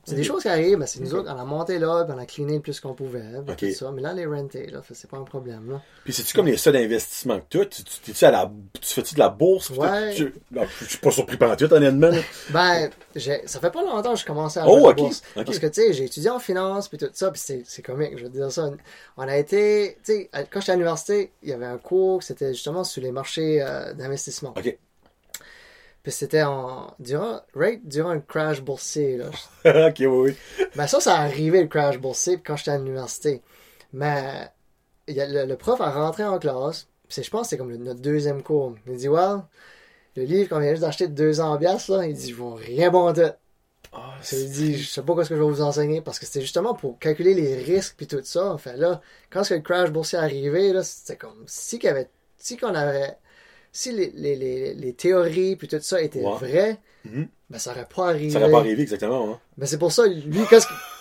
c'est des choses qui arrivent, mais c'est nous autres, on a monté là, puis on a cleané le plus qu'on pouvait, puis tout ça. Mais là, les rentés, là, c'est pas un problème, là. Puis c'est-tu comme les seuls investissements que toi? Tu, tu, à la, tu fais-tu de la bourse? Ouais. Tu- non, je suis pas surpris par tout, honnêtement. [LAUGHS] Ben, ça fait pas longtemps que je commençais à Oh, la bourse. Parce que, tu sais, j'ai étudié en finance, puis tout ça, puis c'est, comique, je veux dire ça. On a été, tu sais, quand j'étais à l'université, il y avait un cours, c'était justement sur les marchés euh, d'investissement. Ok. Puis c'était en, durant, right, durant un crash boursier, là. [LAUGHS] ok, oui, oui. Ben ça, ça a arrivé le crash boursier quand j'étais à l'université. Mais il y a- le, le prof a rentré en classe, puis je pense que c'est comme le- notre deuxième cours. Il dit, well, le livre qu'on vient juste d'acheter de 200 piastres, là, il dit, je vois rien bon de Il dit, je sais pas quoi ce que je vais vous enseigner, parce que c'était justement pour calculer les risques puis tout ça. Enfin là, quand ce que le crash boursier est arrivé, là, c'était comme si y avait, si qu'on avait, si les, les, les, les théories puis tout ça étaient Ouais. vraies, Mhm. ben ça aurait pas arrivé. Ça n'aurait pas arrivé exactement. Hein. Ben c'est pour ça, lui, quand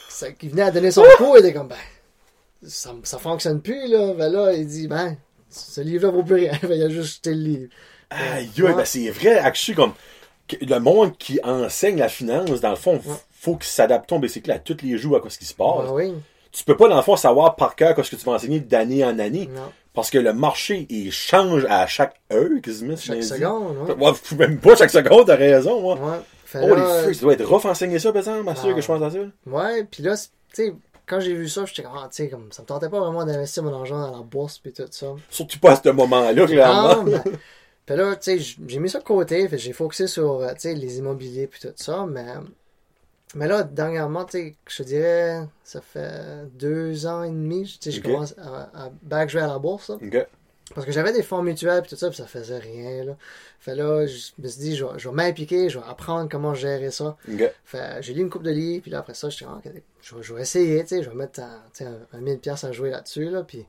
ça- il venait à donner son cours, il était comme, ben, ça, ça fonctionne plus, là. Ben là, il dit, ben, ce livre-là vaut plus rien. [LAUGHS] Ben, il a juste jeté le livre. Aïe, Ouais. ben c'est vrai, actually, comme que le monde qui enseigne la finance, dans le fond, Ouais. faut qu'il s'adapte basically à tous les jours à quoi ce qui se passe. Ben oui, Tu peux pas, dans le fond, savoir par cœur ce que tu vas enseigner d'année en année. non. Parce que le marché, il change à chaque heure, quasiment. si Chaque seconde, ouais. Ouais, même pas chaque seconde, t'as raison, moi. Ouais. Fait Oh, là, les ça doit être rough enseigner ça, sûr Ah. que je pense à ça. Ouais, puis là, tu sais, quand j'ai vu ça, j'étais comme, ah, tu sais, comme, ça me tentait pas vraiment d'investir mon argent dans la bourse puis tout ça. Surtout pas à ce moment-là, clairement. Ben, puis là, tu sais, j'ai mis ça de côté, j'ai focusé sur, euh, tu sais, les immobiliers puis tout ça, mais, mais là, dernièrement, je te dirais, ça fait deux ans et demi, je commence à, à back jouer à la bourse, là. Parce que j'avais des fonds mutuels puis tout ça, puis ça faisait rien, là. Fait là, je me suis dit, je vais, je vais m'impliquer, je vais apprendre comment gérer ça. Fait j'ai lu une coupe de livres, puis là, après ça, je, vais- je vais essayer, tu sais, je vais mettre un, sais, un, un 1000 pièces à jouer là-dessus, là, puis,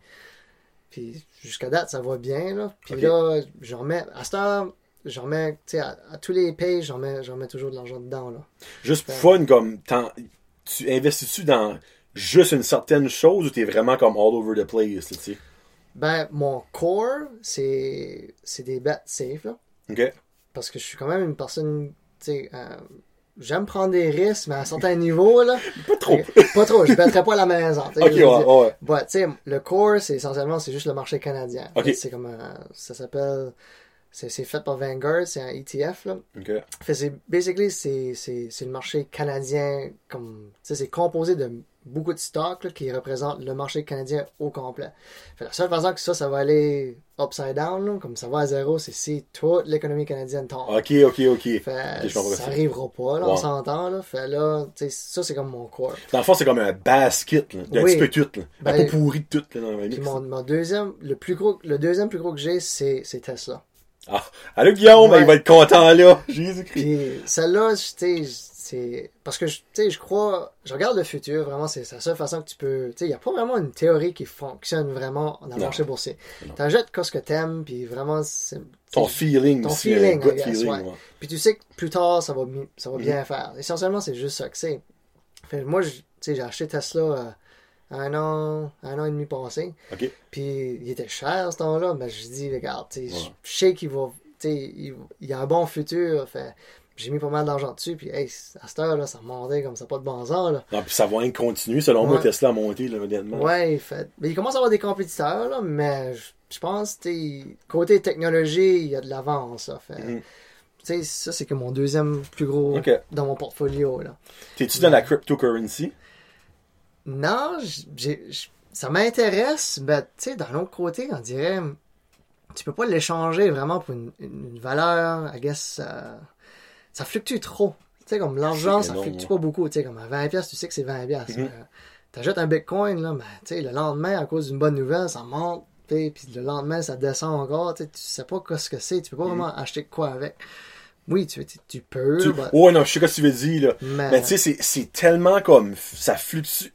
puis jusqu'à date, ça va bien, là. Puis là, j'en mets, à ce temps, j'en mets, tu sais, à, à tous les pays, j'en mets, mets toujours de l'argent dedans, là. Juste pour fun, comme, tu investis-tu dans juste une certaine chose ou t'es vraiment comme all over the place, tu sais? Ben, mon core, c'est, c'est des bets safe, là. Ok. Parce que je suis quand même une personne, tu sais, euh, j'aime prendre des risques, mais à un certain [LAUGHS] niveau, là. Pas trop. Pas trop, je battrais pas à la maison, tu sais, [LAUGHS] Ok, je ouais, ouais. Sais, le core, c'est essentiellement, c'est juste le marché canadien. Ok. C'est comme un, ça s'appelle, c'est fait par Vanguard, c'est un ETF, là. C'est, basically, c'est, le marché canadien, comme, c'est composé de beaucoup de stocks, là, qui représentent le marché canadien au complet. Fait la seule façon que ça, ça va aller upside down, là, comme ça va à zéro, c'est si toute l'économie canadienne tombe. Ok, ok, ok. Fait, ça ça. arrivera pas, là, on s'entend, là. Fait là, ça, c'est comme mon core. Dans le fond, c'est comme un basket, là, Oui. petit peu tout, là. Un Ben, peu pourri de tout, là, dans mon, mon deuxième, le plus gros, le deuxième plus gros que j'ai, c'est Tesla. Ah, allô, Guillaume, Ouais. il va être content, là. [LAUGHS] Jésus-Christ. Celle-là, tu sais, c'est parce que je- tu sais je crois je regarde le futur vraiment c'est la seule façon que tu peux tu sais il y a pas vraiment une théorie qui fonctionne vraiment dans le Non. marché boursier Non. t'achètes ce que t'aimes puis vraiment c'est Ton feeling Ton feeling, un guess, feeling. ouais. ouais. puis tu sais que plus tard ça va ça va bien Mhm. faire essentiellement c'est juste ça que c'est moi je- tu sais j'ai acheté Tesla euh, un an un an et demi passé puis il était cher ce temps-là mais je dis regarde Ouais. je- sais qu'il va il, a un bon futur fait j'ai mis pas mal d'argent dessus puis hey, à cette heure là ça montait comme ça pas de bon sens là Non, puis ça va continuer, selon moi. Tesla a monté, là, honnêtement. Ouais, il fait. Mais il commence à avoir des compétiteurs, là, mais je, pense, côté technologie, il y a de l'avance, Mhm. Tu sais, ça, c'est que mon deuxième plus gros dans mon portfolio, là. T'es-tu dans la cryptocurrency? Non, j'ai, ça m'intéresse, mais tu sais, d'un autre côté, on dirait, tu peux pas l'échanger vraiment pour une, valeur, I guess, euh, ça fluctue trop. Tu sais, comme l'argent, ça fluctue ouais. pas beaucoup. Tu sais, comme à 20$, piastres, tu sais que c'est 20$. piastres. Mhm. mais, euh, T'achètes un bitcoin, là, mais tu sais, le lendemain, à cause d'une bonne nouvelle, ça monte, puis le lendemain, ça descend encore. Tu sais, tu sais pas quoi ce que c'est, tu peux pas vraiment acheter quoi avec. Oui, tu, tu, tu peux, Mhm. Tu... but- Ouais, non, je sais ce que tu veux dire, là. mais, Mais tu sais, c'est- c'est tellement comme. Ça fluctue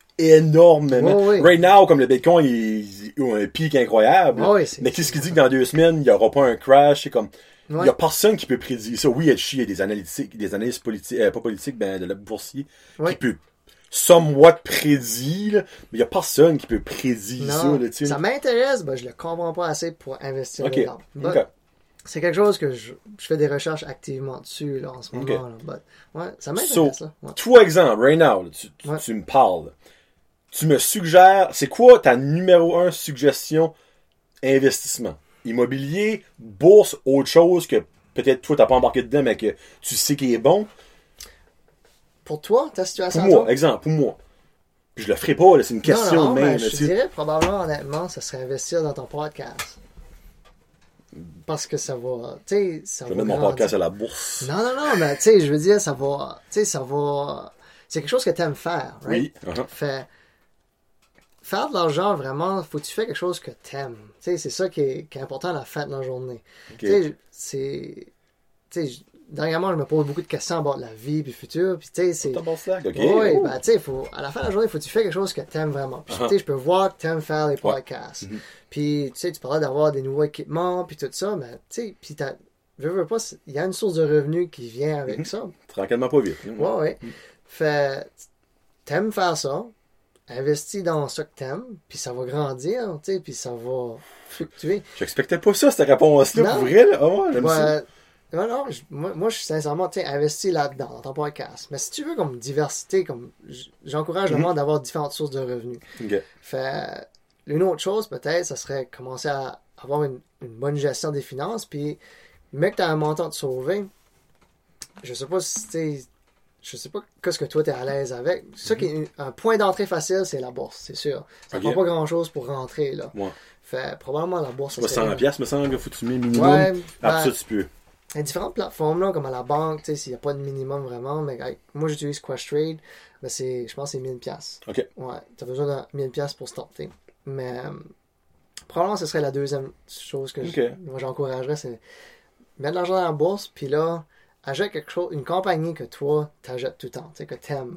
ouais. Right now, comme le Bitcoin, il, il a un pic incroyable. Mais qu'est-ce qui dit que dans deux semaines, il n'y aura pas un crash? C'est comme. Il Ouais. n'y a personne qui peut prédire ça. Oui, il y a il y a des analytiques, des analystes politiques, euh, pas politiques, ben, de la boursier, Ouais. qui peut somewhat prédire, là, mais il n'y a personne qui peut prédire ça, là, ça m'intéresse, ben, je le comprends pas assez pour investir dedans. C'est quelque chose que je, je fais des recherches activement dessus, là, en ce moment, là. But, ouais, ça m'intéresse, So. Toi, exemple, right now, tu me parles. Tu me suggères, c'est quoi ta numéro un suggestion investissement? Immobilier, bourse, autre chose que peut-être toi t'as pas embarqué dedans, mais que tu sais qu'il est bon? Pour toi, ta situation Pour moi, toi? exemple, pour moi. Puis je le ferai pas, c'est une question non, non, même. je tu sais. dirais probablement, honnêtement, ça serait investir dans ton podcast. Parce que ça va, tu sais, ça Je vais va mettre mon podcast à la bourse. Non, non, non, mais tu sais, je veux dire, ça va, tu sais, ça va, c'est quelque chose que tu aimes faire, right? Oui. uh-huh. Fait, faire de l'argent, vraiment, faut que tu fais quelque chose que t'aimes. Tu sais, c'est ça qui est, qui est important à la fin de la journée. Tu c'est, tu sais, dernièrement, je me pose beaucoup de questions à bord de la vie puis le futur, puis tu sais, c'est... Oui, Oh. ben, tu sais, faut, à la fin de la journée, il faut que tu fais quelque chose que tu aimes vraiment. Puis, Uh-huh. tu sais, je peux voir que tu aimes faire les podcasts. Mhm. Puis, tu sais, tu parlais d'avoir des nouveaux équipements, puis tout ça, mais, tu sais, puis t'as, veux, veux pas, il y a une source de revenus qui vient avec Mhm. ça. Tranquillement pas vite. hein. Ouais, ouais. Fait, t'aimes faire ça, investis dans ça que t'aimes, puis ça va grandir, tu sais, puis ça va fluctuer. [LAUGHS] J'expectais pas ça, cette réponse-là, pour vrai, là. Ça. Ouais, non, moi, moi, je suis sincèrement, tu sais, investi là-dedans, dans ton podcast. Mais si tu veux, comme diversité, comme, j'encourage le Mhm. monde d'avoir différentes sources de revenus. Fait, une autre chose, peut-être, ça serait commencer à avoir une, une bonne gestion des finances, puis, mec, t'as un montant de sauver, je sais pas si, tu je sais pas qu'est-ce que toi t'es à l'aise avec. Ça qui est un point d'entrée facile, c'est la bourse, c'est sûr. Ça Ok. prend pas grand-chose pour rentrer, là. Ouais. Fait, probablement la bourse, ça Pas serait- 100 piastres, me semble, faut que tu mets minimum. Ouais, Après ben, ça, tu peux. il y a différentes plateformes, là, comme à la banque, tu sais, s'il n'y a pas de minimum vraiment, mais hey, moi j'utilise Questrade, ben c'est, je pense que c'est 1000 pièces. Ok. Ouais, t'as besoin de 1000 pièces pour starter. Mais euh, probablement ce serait la deuxième chose que je- Ok. moi j'encouragerais, c'est mettre de l'argent dans la bourse, puis là, achète quelque chose, une compagnie que toi t'achètes tout le temps, tu sais, que t'aimes.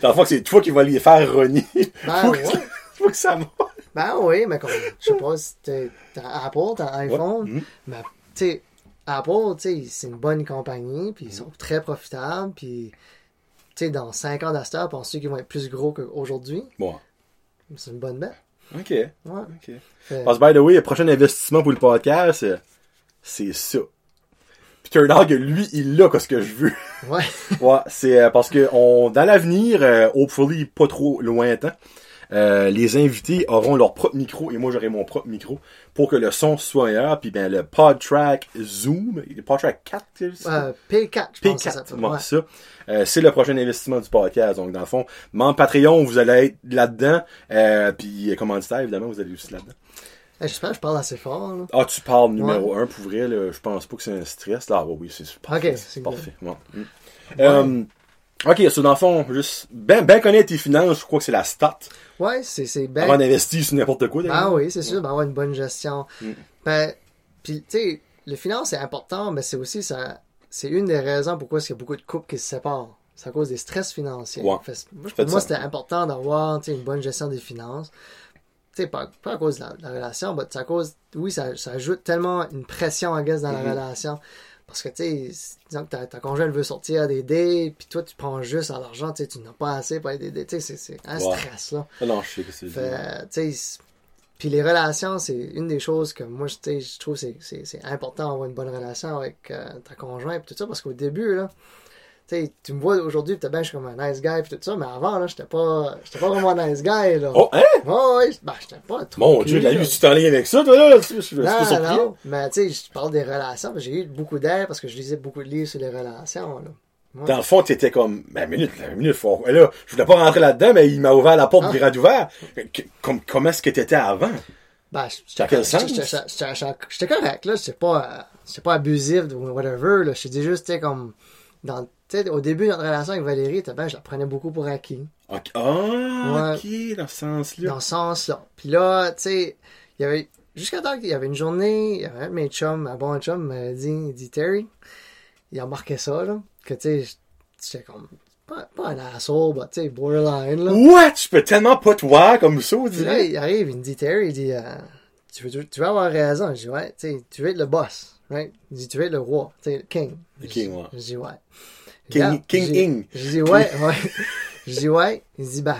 Dans le fond, c'est toi qui vas les faire renier. Ben faut, ouais. que faut que ça monte. Ben oui, mais comme, je sais pas, si t'es- t'as Apple, t'as iPhone, Mhm. mais tu sais, Apple, tu sais, c'est une bonne compagnie, puis ils sont très profitables, puis tu sais, dans 5 ans d'Astor, penses-tu qu'ils vont être plus gros qu'aujourd'hui? Bon. C'est une bonne bête. Ok. Ouais. Ok. Fait- Parce que, by the way, le prochain investissement pour le podcast, euh, c'est ça. Puis que lui, il a ce que je veux. ouais. [LAUGHS] Ouais, c'est euh, parce que on, dans l'avenir, euh, hopefully pas trop lointain, euh, les invités auront leur propre micro et moi j'aurai mon propre micro pour que le son soit meilleur. Puis ben le PodTrack Zoom, le PodTrack 4, c'est ça? Euh, P4, je pense que ça P4, s'appelle. ouais, Ouais. ça. Euh, c'est le prochain investissement du podcast. Donc, dans le fond, membre Patreon, vous allez être là-dedans. Euh, puis, commanditaire, évidemment, vous allez aussi là-dedans. Hey, J'espère que je parle assez fort. Là. Ah, tu parles numéro un, pour vrai, là, je pense pas que c'est un stress. Là, ah, ouais, oui, c'est parfait. Ok, c'est c'est parfait. Ouais. Mm. Euh, ok, so, dans le fond, juste, ben, ben connaître tes finances, je crois que c'est la stat. Ouais, c'est c'est ben. Avant d'investir sur n'importe quoi, d'ailleurs. oui, c'est sûr, ben avoir une bonne gestion. Mm. Ben, puis tu sais, le finance c'est important, mais c'est aussi ça, c'est une des raisons pourquoi il y a beaucoup de couples qui se séparent. c'est à cause des stress financiers. Ouais. Fait, moi, pour moi, c'était important d'avoir une bonne gestion des finances. Sais, pas, pas à cause de la, de la relation, mais c'est à cause, oui, ça, ça ajoute tellement une pression, I guess, dans la relation. Parce que, tu sais, disons que ta, conjointe veut sortir des dates, puis toi, tu prends juste à l'argent, tu n'as pas assez pour aller des dates. Tu sais, c'est- un stress, là. Ah non, je sais que c'est. Puis les relations, c'est une des choses que moi, je trouve c'est- important d'avoir une bonne relation avec euh, ta conjointe et tout ça, parce qu'au début, là, tu sais, tu me vois aujourd'hui, bien, je suis comme un nice guy puis tout ça, mais avant, là, j'étais pas, j'étais pas vraiment un nice guy, là. Oh, hein? Ouais, ouais, ben, j'étais pas trop Mon cul, dieu, vie, tu t'en ligne avec ça, toi, là? Je suis Non, non, mais tu sais, je parle des relations, j'ai eu beaucoup d'aide parce que je lisais beaucoup de livres sur les relations, là. Ouais. Dans le fond, t'étais comme, ben, minute, minute, faut, là, je voulais pas rentrer là-dedans, mais il m'a ouvert la porte Ah. grande ouvert. Comme- comment est-ce que t'étais avant? Ben, Dans quel sens? j'étais- j'étais- j'étais j'étais- j'étais correct, là. J'étais pas, euh, j'étais pas abusif ou whatever, là. Dis juste, tu comme, dans, sais, au début de notre relation avec Valérie, t'as ben, je la prenais beaucoup pour acquis. Ok. Ah, Ouais. ok, dans ce sens-là. Dans ce sens-là. Puis là, tu sais, il y avait, jusqu'à temps qu'il y avait une journée, il y avait un de mes chums, un bon chum, m'a dit, il dit, Terry, il a marqué ça, là. Que, tu sais, j'étais comme, pas, pas un asshole, mais tu sais, borderline, là. What? Je peux tellement pas te voir comme ça, on là, il arrive, il me dit, Terry, il dit, euh, tu, veux, tu veux avoir raison? Je dis, ouais, tu sais, tu veux être le boss, right? Il dit, tu veux être le roi, tu sais, le king. Le king, ouais. Je dis, ouais. King- King Ing. Je dis, ouais, ouais. [LAUGHS] Je dis, ouais. Il dit, ben,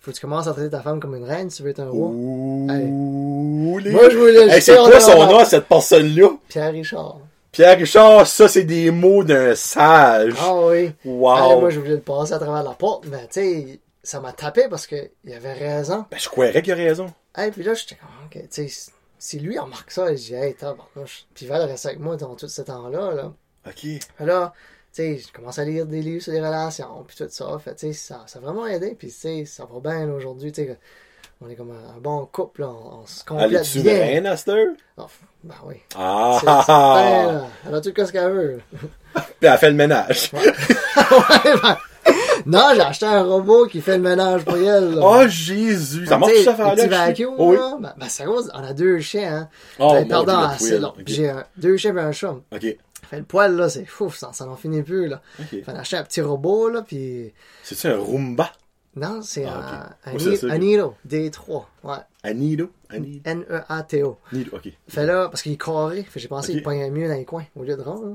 faut que tu commences à traiter ta femme comme une reine si tu veux être un roi. Ouh, les- Moi, je voulais Hey, c'est quoi son nom cette personne-là? Pierre Richard. Pierre Richard, ça, c'est des mots d'un sage. Ah oui. Wow. Allez, moi, je voulais le passer à travers la porte, mais tu sais, ça m'a tapé parce qu'il avait raison. Ben, je croirais qu'il a raison. Hey, puis là, j'étais comme, ok, tu sais, si lui remarque ça, je dis, hey, tabarnouche. Puis Val reste avec moi dans tout ce temps-là, là. Ok. Tu sais, je commence à lire des livres sur les relations, puis tout ça. Fait, tu sais, ça, ça a vraiment aidé, puis tu sais, ça va bien aujourd'hui, tu sais. On est comme un, un bon couple, là, on, on se Elle complète bien. reine à cette heure? Oh, ben oui. Ah! C'est- c'est bien, là. Elle a tout ce qu'elle veut. [LAUGHS] Puis elle fait le ménage. [LAUGHS] Ouais, ben, non, j'ai acheté un robot qui fait le ménage pour elle. là. Oh, Jésus! Ça marche, cette affaire-là? petit vacuum, Oh, oui. là, ben, ben, c'est on a deux chiens, hein. Oh, Ben, pardon, poil. long. J'ai un- deux chiens et un chat. Ok. Le poil, là, c'est fou, ça, ça n'en finit plus, là. Ok. Fait on a acheté un petit robot, là, puis... C'est-tu un Roomba? Non, c'est Ah, un, ok. un, Ouais, c'est Ni- ça. un Niro, D3, ouais. Anido? Anido? N-E-A-T-O. Nido, ok. Fait là, parce qu'il est carré, fait j'ai pensé qu'il pognait mieux dans les coins, au lieu de rond, là.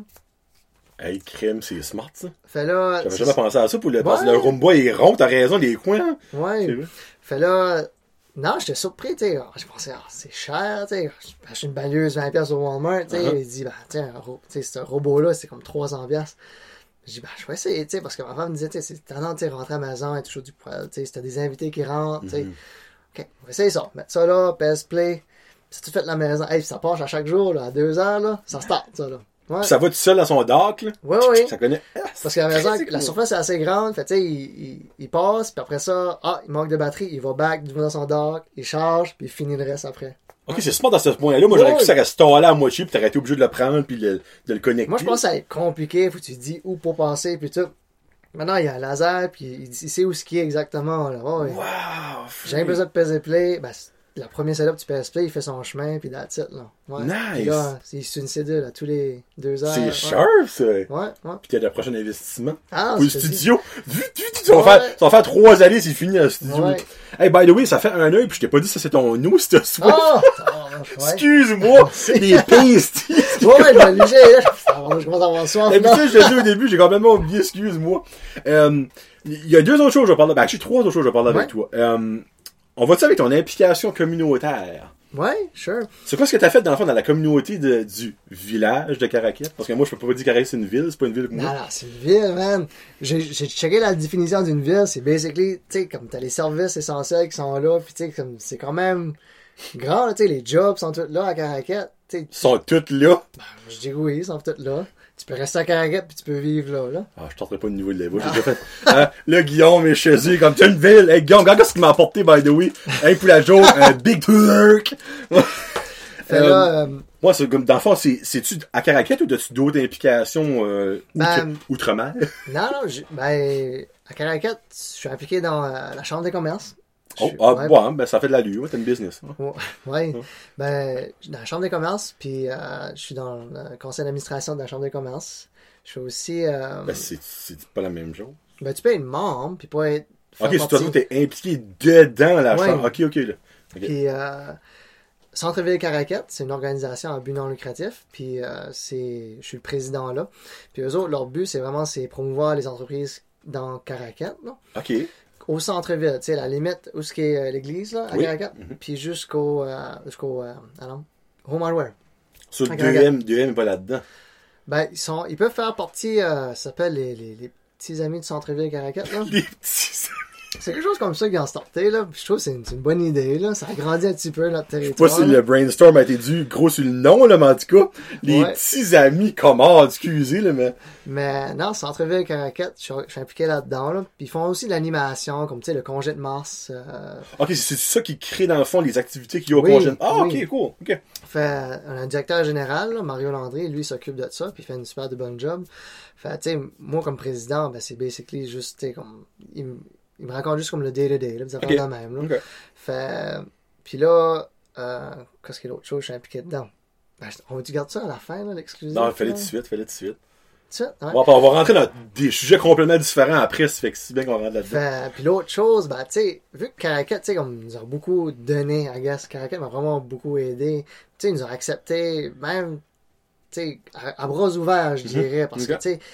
Hey, crème, c'est smart, ça. Fait là... J'avais jamais pensé à ça pour le, parce que Ouais. le Roomba est rond, t'as raison, les coins. C'est Ouais. Fait là... Non, j'étais surpris, tu sais. Ah, J'ai pensé, ah, c'est cher, tu sais. J'ai une balieuse 20$ piastres au Walmart, tu sais. Uh-huh. Il dit, bah, tu sais, ce robot-là, c'est comme 300$. piastres. J'ai dit, bah, je vais essayer, tu sais, parce que ma femme me disait, tu sais, c'est tendance, tu sais, rentrer à la maison et toujours du poil, tu sais, si t'as des invités qui rentrent, tu sais. Mhm. OK, on va essayer ça. Mettre ça là, PS Play. C'est tout fait de la maison. Hey, ça passe à chaque jour, là, à deux heures, là. Ça start, ça, là. Ouais. Ça va tout seul à son dock, là. Ouais, oui. Ça connaît. Ah, Parce que la maison, la surface est assez grande. Fait, il, il, il passe, puis après ça, ah, il manque de batterie. Il va back dans son dock, il charge, puis il finit le reste après. Ok, c'est smart dans ce point-là. Moi, j'aurais cru que ça restait installé à moitié, puis t'aurais été obligé de le prendre, puis le- de le connecter. Moi, je pense que ça va être compliqué. Faut que tu te dis où pour passer, puis tout. Maintenant, il y a un laser, puis il, il sait où ce qui est exactement, là. Ouais. Wow! J'ai besoin de peser play. Ben, la première setup, tu pèses play, il fait son chemin, puis that's it, là. Ouais. Nice. Là, c'est c'est une cédule à tous les deux heures. C'est ouais. sharp, ça. Ouais, ouais. Puis t'as le prochain investissement. Ah, Pour le studio. Vu, vu, ça, va Ouais. faire, ça va faire trois années, c'est fini, le studio. Ouais. Hey, by the way, ça fait un œil, puis je t'ai pas dit ça, c'est ton nous, c'est ça. Oh! ouais. Excuse-moi, [LAUGHS] les pastes. [LAUGHS] Ouais, ouais, je là. Je commence à avoir soif, Et puis ça, je l'ai dit au début, j'ai complètement oublié, excuse-moi. Euh, Il y a deux autres choses que je vais parler. Ben, j'ai trois autres choses que je vais parler avec toi. Euh, on va-tu avec ton implication communautaire? Ouais, sure. C'est quoi ce que t'as fait dans le fond dans la communauté de- du village de Caraquette? Parce que moi, je peux pas dire Caraquette c'est une ville, c'est pas une ville comme Non, moi. non, c'est une ville, man. J'ai checké la définition d'une ville. C'est basically, tu sais, comme t'as les services essentiels qui sont là, puis tu sais, comme c'est quand même grand, tu sais, les jobs sont tous là à Caraquette. Tu sais, Ils sont toutes là. ben, je dis oui, ils sont tous là. Tu peux rester à Caraquette, puis tu peux vivre là, là. Ah, je tenterai pas de niveau de level. J'ai déjà fait. [LAUGHS] Hein, là, Guillaume est chez eux, comme t'as une ville. Hey, Guillaume, regarde ce qu'il m'a apporté, by the way. Hey, pour la un [LAUGHS] Big Turk. Euh, là, euh, Moi, c'est comme, dans le fond, c'est, c'est-tu à Caraquette ou as-tu d'autres implications, euh, outre, Ben, outre-mer? non, non, j'ai- ben, à Caraquette, je suis impliqué dans euh, la Chambre des commerces. Oh, suis- ah, ouais, ouais, ben, ça fait de l'allure, ouais, t'as une business. hein. Ouais, ouais. Ben, je suis dans la Chambre des commerces, puis euh, je suis dans le conseil d'administration de la Chambre des commerces. Je fais aussi. euh, Ben, c'est, pas la même chose. ben, tu peux être membre, puis pas être. Ok, c'est toi, t'es impliqué dedans la chambre. Ok, ok, là. Puis euh, Centre-ville Caracat, c'est une organisation à but non lucratif. Puis euh, c'est, je suis le président là. Puis eux autres, leur but, c'est vraiment c'est promouvoir les entreprises dans Caracat, là. Ok. Au centre-ville, tu sais, la limite où ce qui est euh, l'église là, à Oui. Mhm. puis jusqu'au euh, jusqu'au euh, Home Hardware. Sur le Ok, 2M, 2M est pas là-dedans. Ben ils sont, ils peuvent faire partie, ça s'appelle les, les, les petits amis du centre-ville Caracat là. [LAUGHS] Les petits. C'est quelque chose comme ça qui ont starté là. Puis je trouve que c'est une, c'est une bonne idée là. Ça agrandit un petit peu notre Je sais territoire. pas si là. le brainstorm a été dû gros sur le nom, là, mais en tout cas, les Ouais. petits amis, comment, excusez, là, mais. Mais non, Centre-Ville Caracat, je suis, je suis impliqué là-dedans. Là. Puis ils font aussi de l'animation, comme tu sais, le congé de mars. euh, Ok, c'est ça qui crée, dans le fond, les activités qu'il y a au Oui, congé. Ah, oui. ok, cool. Ok. fait, on a un directeur général, là, Mario Landry, lui il s'occupe de ça, puis il fait une super de bonne job. Fait, tu sais, moi comme président, ben, c'est basically juste, tu sais, comme, il, il me raconte juste comme le day-to-day, là, des affaires Ok. de même, là. Fait, puis là, euh, qu'est-ce qu'il y a d'autre chose, je suis impliqué dedans? Ben, on va-tu garder ça à la fin, là, l'exclusif? Non, fallait là? tout de suite, fallait tout de suite. Tout on va rentrer dans des sujets complètement différents après, ça fait que c'est bien qu'on rentre là-dedans. Fait, puis l'autre chose, ben, tu sais, vu que Caracat, tu sais, comme, nous a beaucoup donné, I guess, Caracat m'a vraiment beaucoup aidé. Tu sais, ils nous ont accepté, même, tu sais, à, à bras ouverts, je Mhm. dirais, parce que, tu sais, tu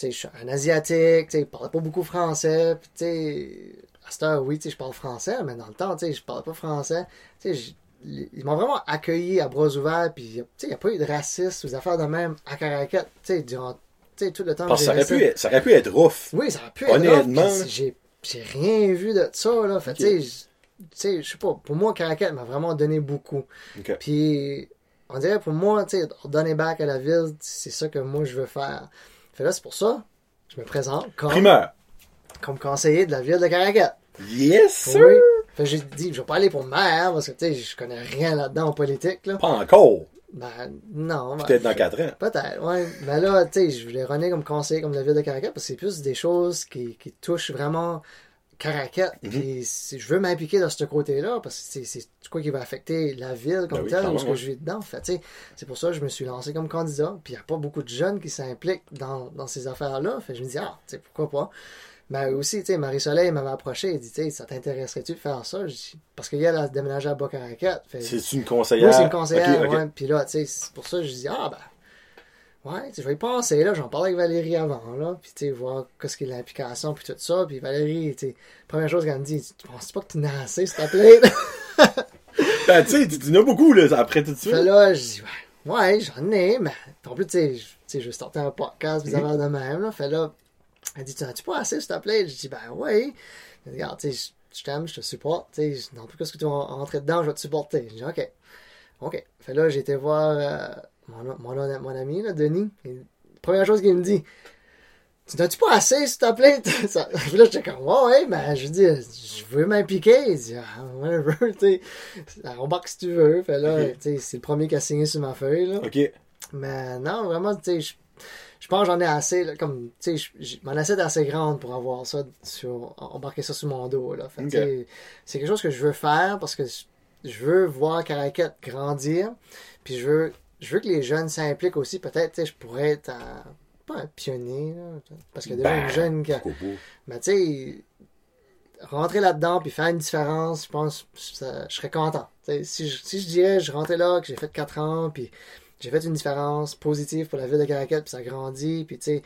sais, je suis un Asiatique, tu sais, je parlais pas beaucoup français, puis tu sais, à cette heure, oui, tu sais, je parle français, mais dans le temps, tu sais, je parlais pas français. Tu sais, j- ils m'ont vraiment accueilli à bras ouverts, puis, tu sais, il n'y a pas eu de racisme ou affaires de même à Caracat, tu sais, durant, tu sais, tout le temps Parce que ça aurait, pu être, ça aurait pu être rough. oui, ça aurait pu être Honnêtement, rough, puis là. J'ai, j'ai rien vu de ça, là. Fait, Ok. tu sais, j- tu sais, je sais pas, pour moi, Caracat m'a vraiment donné beaucoup. Ok. Puis, on dirait pour moi, tu sais, donner back à la ville, c'est ça que moi, je veux faire. Fait là, c'est pour ça, je me présente comme, Primeur. comme conseiller de la ville de Caracat. Yes, sir! Oui. Fait j'ai dit, je vais pas aller pour maire, parce que, tu sais, je connais rien là-dedans en politique, là. Pas encore. Ben, non. ben, Peut-être dans 4 ans. Peut-être, ouais. Mais là, tu sais, je voulais runner comme conseiller comme la ville de Caracat parce que c'est plus des choses qui, qui touchent vraiment Caracat. Mhm. Puis si je veux m'impliquer dans ce côté-là parce que c'est- quoi qui va affecter la ville comme Ben telle, clairement, ce que je vis dedans. Fait, tu sais, c'est pour ça que je me suis lancé comme candidat. Puis il n'y a pas beaucoup de jeunes qui s'impliquent dans, dans ces affaires-là. Fait, je me dis, ah, pourquoi pas? Mais aussi, tu sais, Marie-Soleil m'avait approché et dit, tu sais, ça t'intéresserait-tu de faire ça? Dis, parce qu'elle a déménagé à Bas-Caracat. Fait- C'est une conseillère. oui, c'est une conseillère, ouais. Puis là, tu sais, c'est pour ça que je dis, ah, ben, ouais, je vais y penser, là. J'en parlais avec Valérie avant, là. Puis, tu sais, voir qu'est-ce qu'est l'implication, puis tout ça. Puis Valérie, tu première chose qu'elle me dit, tu penses pas que tu n'as assez, s'il te plaît? [LAUGHS] Ben, tu sais, tu en as beaucoup, là, après tout de suite. fait là, je dis, ouais, ouais, j'en ai, mais en plus, tu sais, je- vais starter un podcast, puis ça va de même, là. Fait là, elle dit, tu n'as-tu pas assez, s'il te plaît? Je dis, ben, ouais. Elle dit, regarde, tu sais, je- je t'aime, je te supporte, tu sais, dans tout cas, ce que tu vas rentrer dedans, je vais te supporter. Je dis, ok. OK. Fait là, j'ai été voir euh, mon, mon, mon ami, là, Denis. Première chose qu'il me dit, tu n'as-tu pas assez, s'il te plaît? [LAUGHS] Ça- Puis là, j'étais comme, ouais, ouais, mais je dis, je veux m'impliquer. Il dit, ah, whatever, [LAUGHS] tu sais, embarque si tu veux. Fait là, Ok. tu sais, c'est le premier qui a signé sur ma feuille, là. Ok. Mais non, vraiment, tu sais, je, je pense que j'en ai assez, là, comme, tu sais, mon assiette est assez grande pour avoir ça, sur, embarquer ça sur mon dos, là. Fait, c'est quelque chose que je veux faire parce que je, je veux voir Caracat grandir, puis je veux, je veux que les jeunes s'impliquent aussi. Peut-être, tu sais, je pourrais être un- pas un pionnier, là, parce a déjà Ben, une jeune qui mais tu sais, rentrer là-dedans puis faire une différence, je pense que ça- je serais content. Si, je, si je dirais, je rentrais là, que j'ai fait 4 ans, puis j'ai fait une différence positive pour la ville de Caracat, puis ça grandit, puis tu sais,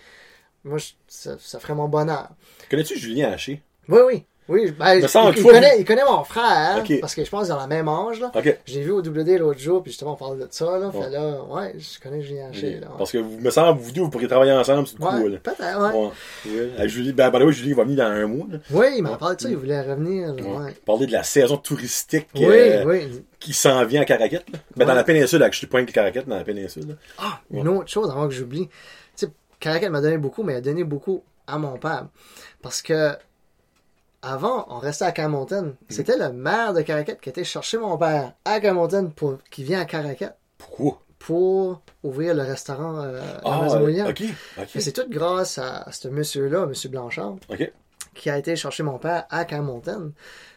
moi, je- ça, ça ferait mon bonheur. Connais-tu Julien Haché? Oui, oui. Oui, ben, il, connaît, il connaît mon frère, parce que je pense ont la même âge. Là. Ok. J'ai vu au WD l'autre jour, puis justement, on parlait de ça. Là, Ouais. Fait là, ouais, je connais Julien Haché. Ouais. Parce que vous me semble, vous deux, vous pourriez travailler ensemble, c'est Ouais, cool. peut-être, ouais. Ouais. Ouais. À Julie, ben, ben, oui, Julie va venir dans un mois, là. Oui, il m'a Ouais. parlé de ça, il voulait revenir. là, Ouais. Parler de la saison touristique Oui, euh, oui. qui s'en vient à Caracat. Là. Ben, dans la péninsule, là, que je suis pas avec Caracat, dans la péninsule. là. Ah, une autre chose avant que j'oublie. Tu sais, Caracat m'a donné beaucoup, mais il a donné beaucoup à mon père. Parce que avant, on restait à Camonton. Mhm. C'était le maire de Caracat qui était chercher mon père à Camonton pour qui vient à Caracat Pourquoi? pour ouvrir le restaurant euh, à Ah, Maison William. ok. C'est tout grâce à, à ce monsieur-là, monsieur Blanchard, qui a été chercher mon père à Camonton.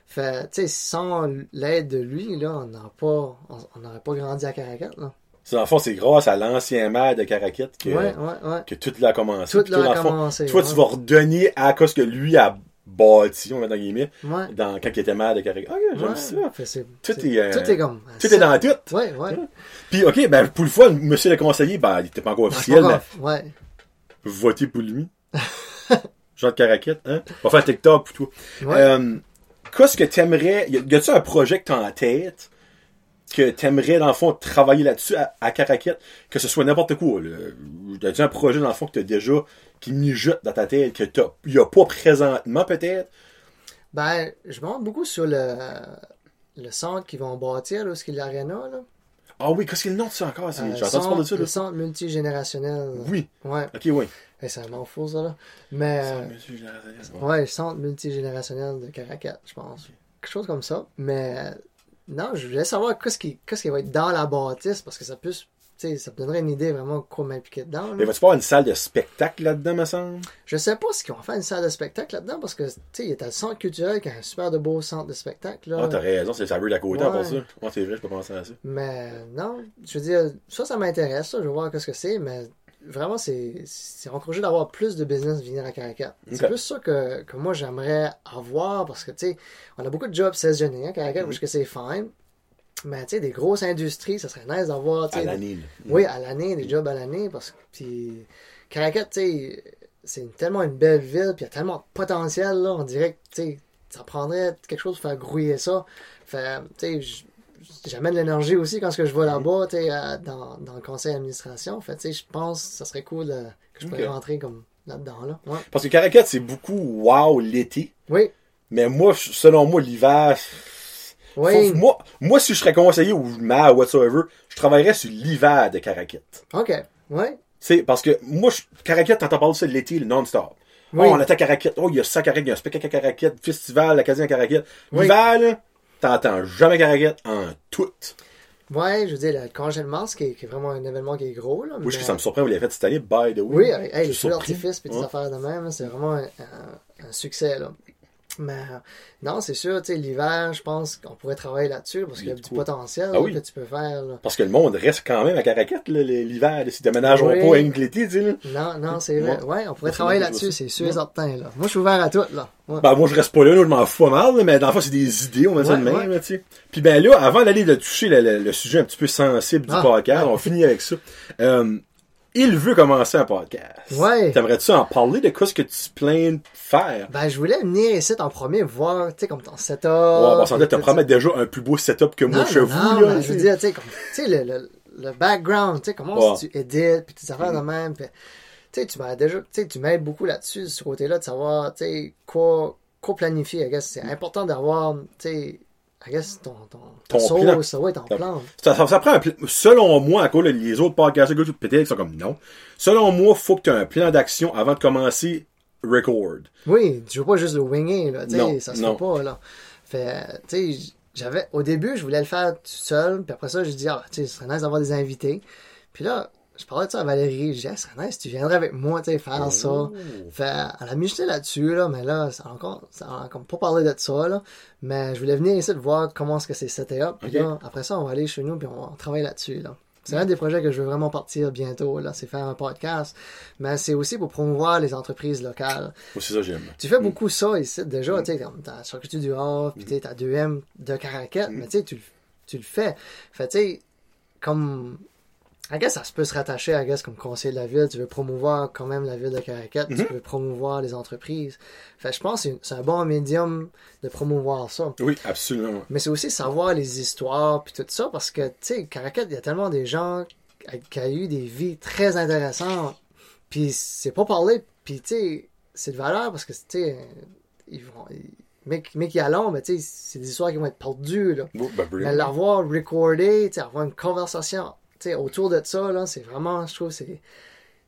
Fait, tu sais, sans l'aide de lui, là, on n'aurait pas, on pas grandi à Caracat, là. C'est, dans le fond, c'est grâce à l'ancien maire de Caraquette que, Ouais, ouais, ouais. que tout l'a commencé. Tout l'a fond, commencé, Toi, tu vas redonner à cause que lui a bâti, on va les guillemets, Ouais. dans, quand il était maire de Caraquette. Ok, j'aime Ouais. ça. Tout est, euh, tout est comme. Tout est dans tout. Ouais, ouais. Puis, ok, ben, pour le fun, monsieur le conseiller, ben, il était pas encore Ah, officiel, pas mais grave. Ouais. votez pour lui. [LAUGHS] Jean de Caraquette, hein? On va faire TikTok pour toi. Ouais. Euh, qu'est-ce que t'aimerais, y a-tu un projet que t'as en tête que t'aimerais, dans le fond, travailler là-dessus à, à Caraquette? Que ce soit n'importe quoi, là. Y a-tu un projet, dans le fond, que t'as déjà, qui mijote dans ta tête, que t'as, y a pas présentement, peut-être? Ben, je me rends beaucoup sur le, le centre qu'ils vont bâtir, là, ce qu'il y a l'aréna, là. Ah oui, qu'est-ce qu'il y a le nom de ça encore? Euh, centre- parler de ça, Le centre multigénérationnel. Oui. Ouais. Ok, oui. Eh, c'est un fou, ça, là. Mais, euh, ouais, le centre multigénérationnel de Caracat, je pense. Quelque chose comme ça. Mais, euh, non, je voulais savoir qu'est-ce qui, qui va être dans la bâtisse, parce que ça sais, ça me donnerait une idée vraiment quoi m'impliquer dedans. là. Mais vas-tu pas une salle de spectacle là-dedans, me semble? Je sais pas si on va faire une salle de spectacle là-dedans, parce que, tu sais, il y a le centre culturel qui a un super de beau centre de spectacle, là. Ah, t'as raison, c'est ça veut d'à côté Ouais. pour ça. Ouais, c'est vrai, je peux penser à ça. Mais non, je veux dire, ça, ça m'intéresse, ça, je veux voir qu'est-ce que c'est, mais vraiment, c'est c'est encouragé d'avoir plus de business venir à Caracat. C'est plus ça que, que moi, j'aimerais avoir, parce que, tu sais, on a beaucoup de jobs saisonniers à Caracat, Mhm. parce que c'est fine, mais, tu sais, des grosses industries, ça serait nice d'avoir, À l'année, là. oui, à l'année, des jobs à l'année, parce que, puis, Caracat, tu sais, c'est tellement une belle ville, puis il y a tellement de potentiel, là, on dirait que, tu sais, ça prendrait quelque chose pour faire grouiller ça. Fait, tu sais, j'amène l'énergie aussi quand ce que je vais là-bas, tu sais, dans, dans le conseil d'administration. Fait, tu sais, je pense que ça serait cool euh, que je pourrais Ok. rentrer comme là-dedans, là. Ouais. Parce que Caracat, c'est beaucoup wow l'été. Oui, Mais moi, selon moi, l'hiver. Oui, faut- moi, moi, si je serais conseiller ou ou whatsoever, je travaillerais sur l'hiver de Caracat. ok, oui, C'est parce que moi, je, Caracat, t'entends parler de ça de l'été, le non-stop. Oui. Oh, on à Caracat. Oh, il y a ça à Caracat, il y a un spectacle à Caracat, festival acadien à Caracat. Oui. L'hiver, là, t'entends jamais Caracat en tout. ouais, je veux dire, le de mars, qui est, qui est vraiment un événement qui est gros, là. Oui, mais- je ça me surprend, vous l'avez fait cette année, by the way. Oui, hey, les feux d'artifice et des Ouais. affaires de même, c'est vraiment un, un- un succès. Là. Mais non, c'est sûr, tu sais, l'hiver, je pense qu'on pourrait travailler là-dessus parce Il qu'il y a du potentiel Ah là, oui. que tu peux faire. là. Parce que le monde reste quand même à Caracat, là, l'hiver. là, Si déménageront Oui. pas à Ingleterre, tu sais, là. Non, non, c'est vrai. Ouais. Ouais, on pourrait travailler là-dessus, c'est sûr et certain. Là. Moi, je suis ouvert à tout. Là. Ouais. Ben, moi, je reste pas là, là, je m'en fous mal, là, mais dans le fond, c'est des idées, on ça Ouais, de même, là, tu sais. Puis ben là, avant d'aller toucher le, le- le sujet un petit peu sensible du Ah, podcast, on finit avec ça. Euh, il veut commencer un podcast. Ouais. T'aimerais-tu en parler de quoi ce que tu plains de faire? Ben, je voulais venir ici en premier, voir, tu sais, comme ton setup. Ouais, bon, sans te promettre déjà un plus beau setup que moi chez vous, non, là. je veux dire, tu sais, le, le, le background, tu sais, comment Ouais. Mm-hmm. si tu édites, puis tes affaires de même, puis, tu sais, tu m'as déjà, tu sais, tu m'aides beaucoup là-dessus, ce côté-là, de savoir, tu sais, quoi, quoi planifier, I guess. C'est important d'avoir, tu sais, I guess, ton, ton, Ton sauce, plan. ouais, ton Ta- plan. Ça, ça, ça prend un plan. Selon moi, à cause les autres podcasts, peut-être qu'ils sont comme non. Selon moi, faut que tu aies un plan d'action avant de commencer record. Oui, tu veux pas juste le winger, là, Non, ça se non. fait pas, là. Fait, tu sais, j'avais, au début, je voulais le faire tout seul, puis après ça, j'ai dit, ah, tu sais, ce serait nice d'avoir des invités. Puis là, je parlais de ça à Valérie, je dis, ah, nice, tu viendrais avec moi, tu sais, faire ça. Oh. Fait, elle a mis jeté là-dessus, là, mais là, ça encore, ça a encore pas parlé de ça, là. Mais je voulais venir ici de voir comment est-ce que c'est seté up. Puis là, après ça, on va aller chez nous, puis on, travaille là-dessus, là. C'est un des projets que je veux vraiment partir bientôt, là, c'est faire un podcast. Mais c'est aussi pour promouvoir les entreprises locales. Moi, c'est ça j'aime. Tu fais beaucoup ça ici, déjà, tu sais, comme ta charcuterie du Havre, puis tu sais, ta 2M de Caracat, mais tu sais, tu le fais. Fait, tu sais, comme, I guess, ça se peut se rattacher, I guess, comme conseiller de la ville, tu veux promouvoir quand même la ville de Caracat, tu veux promouvoir les entreprises. Fait, je pense que c'est- un bon médium de promouvoir ça. Oui, absolument. Mais c'est aussi savoir les histoires puis tout ça parce que, tu sais, Caracat, il y a tellement des gens qui- ont eu des vies très intéressantes. Puis c'est pas parlé. Puis, tu sais, c'est de valeur parce que, tu sais, ils vont. ils- Mais, mais qui allons, mais tu sais, c'est des histoires qui vont être perdues, là. Bon, ben, Mais brilliant. l'avoir recordé, tu sais, avoir une conversation, autour de ça, là, c'est vraiment, je trouve, c'est.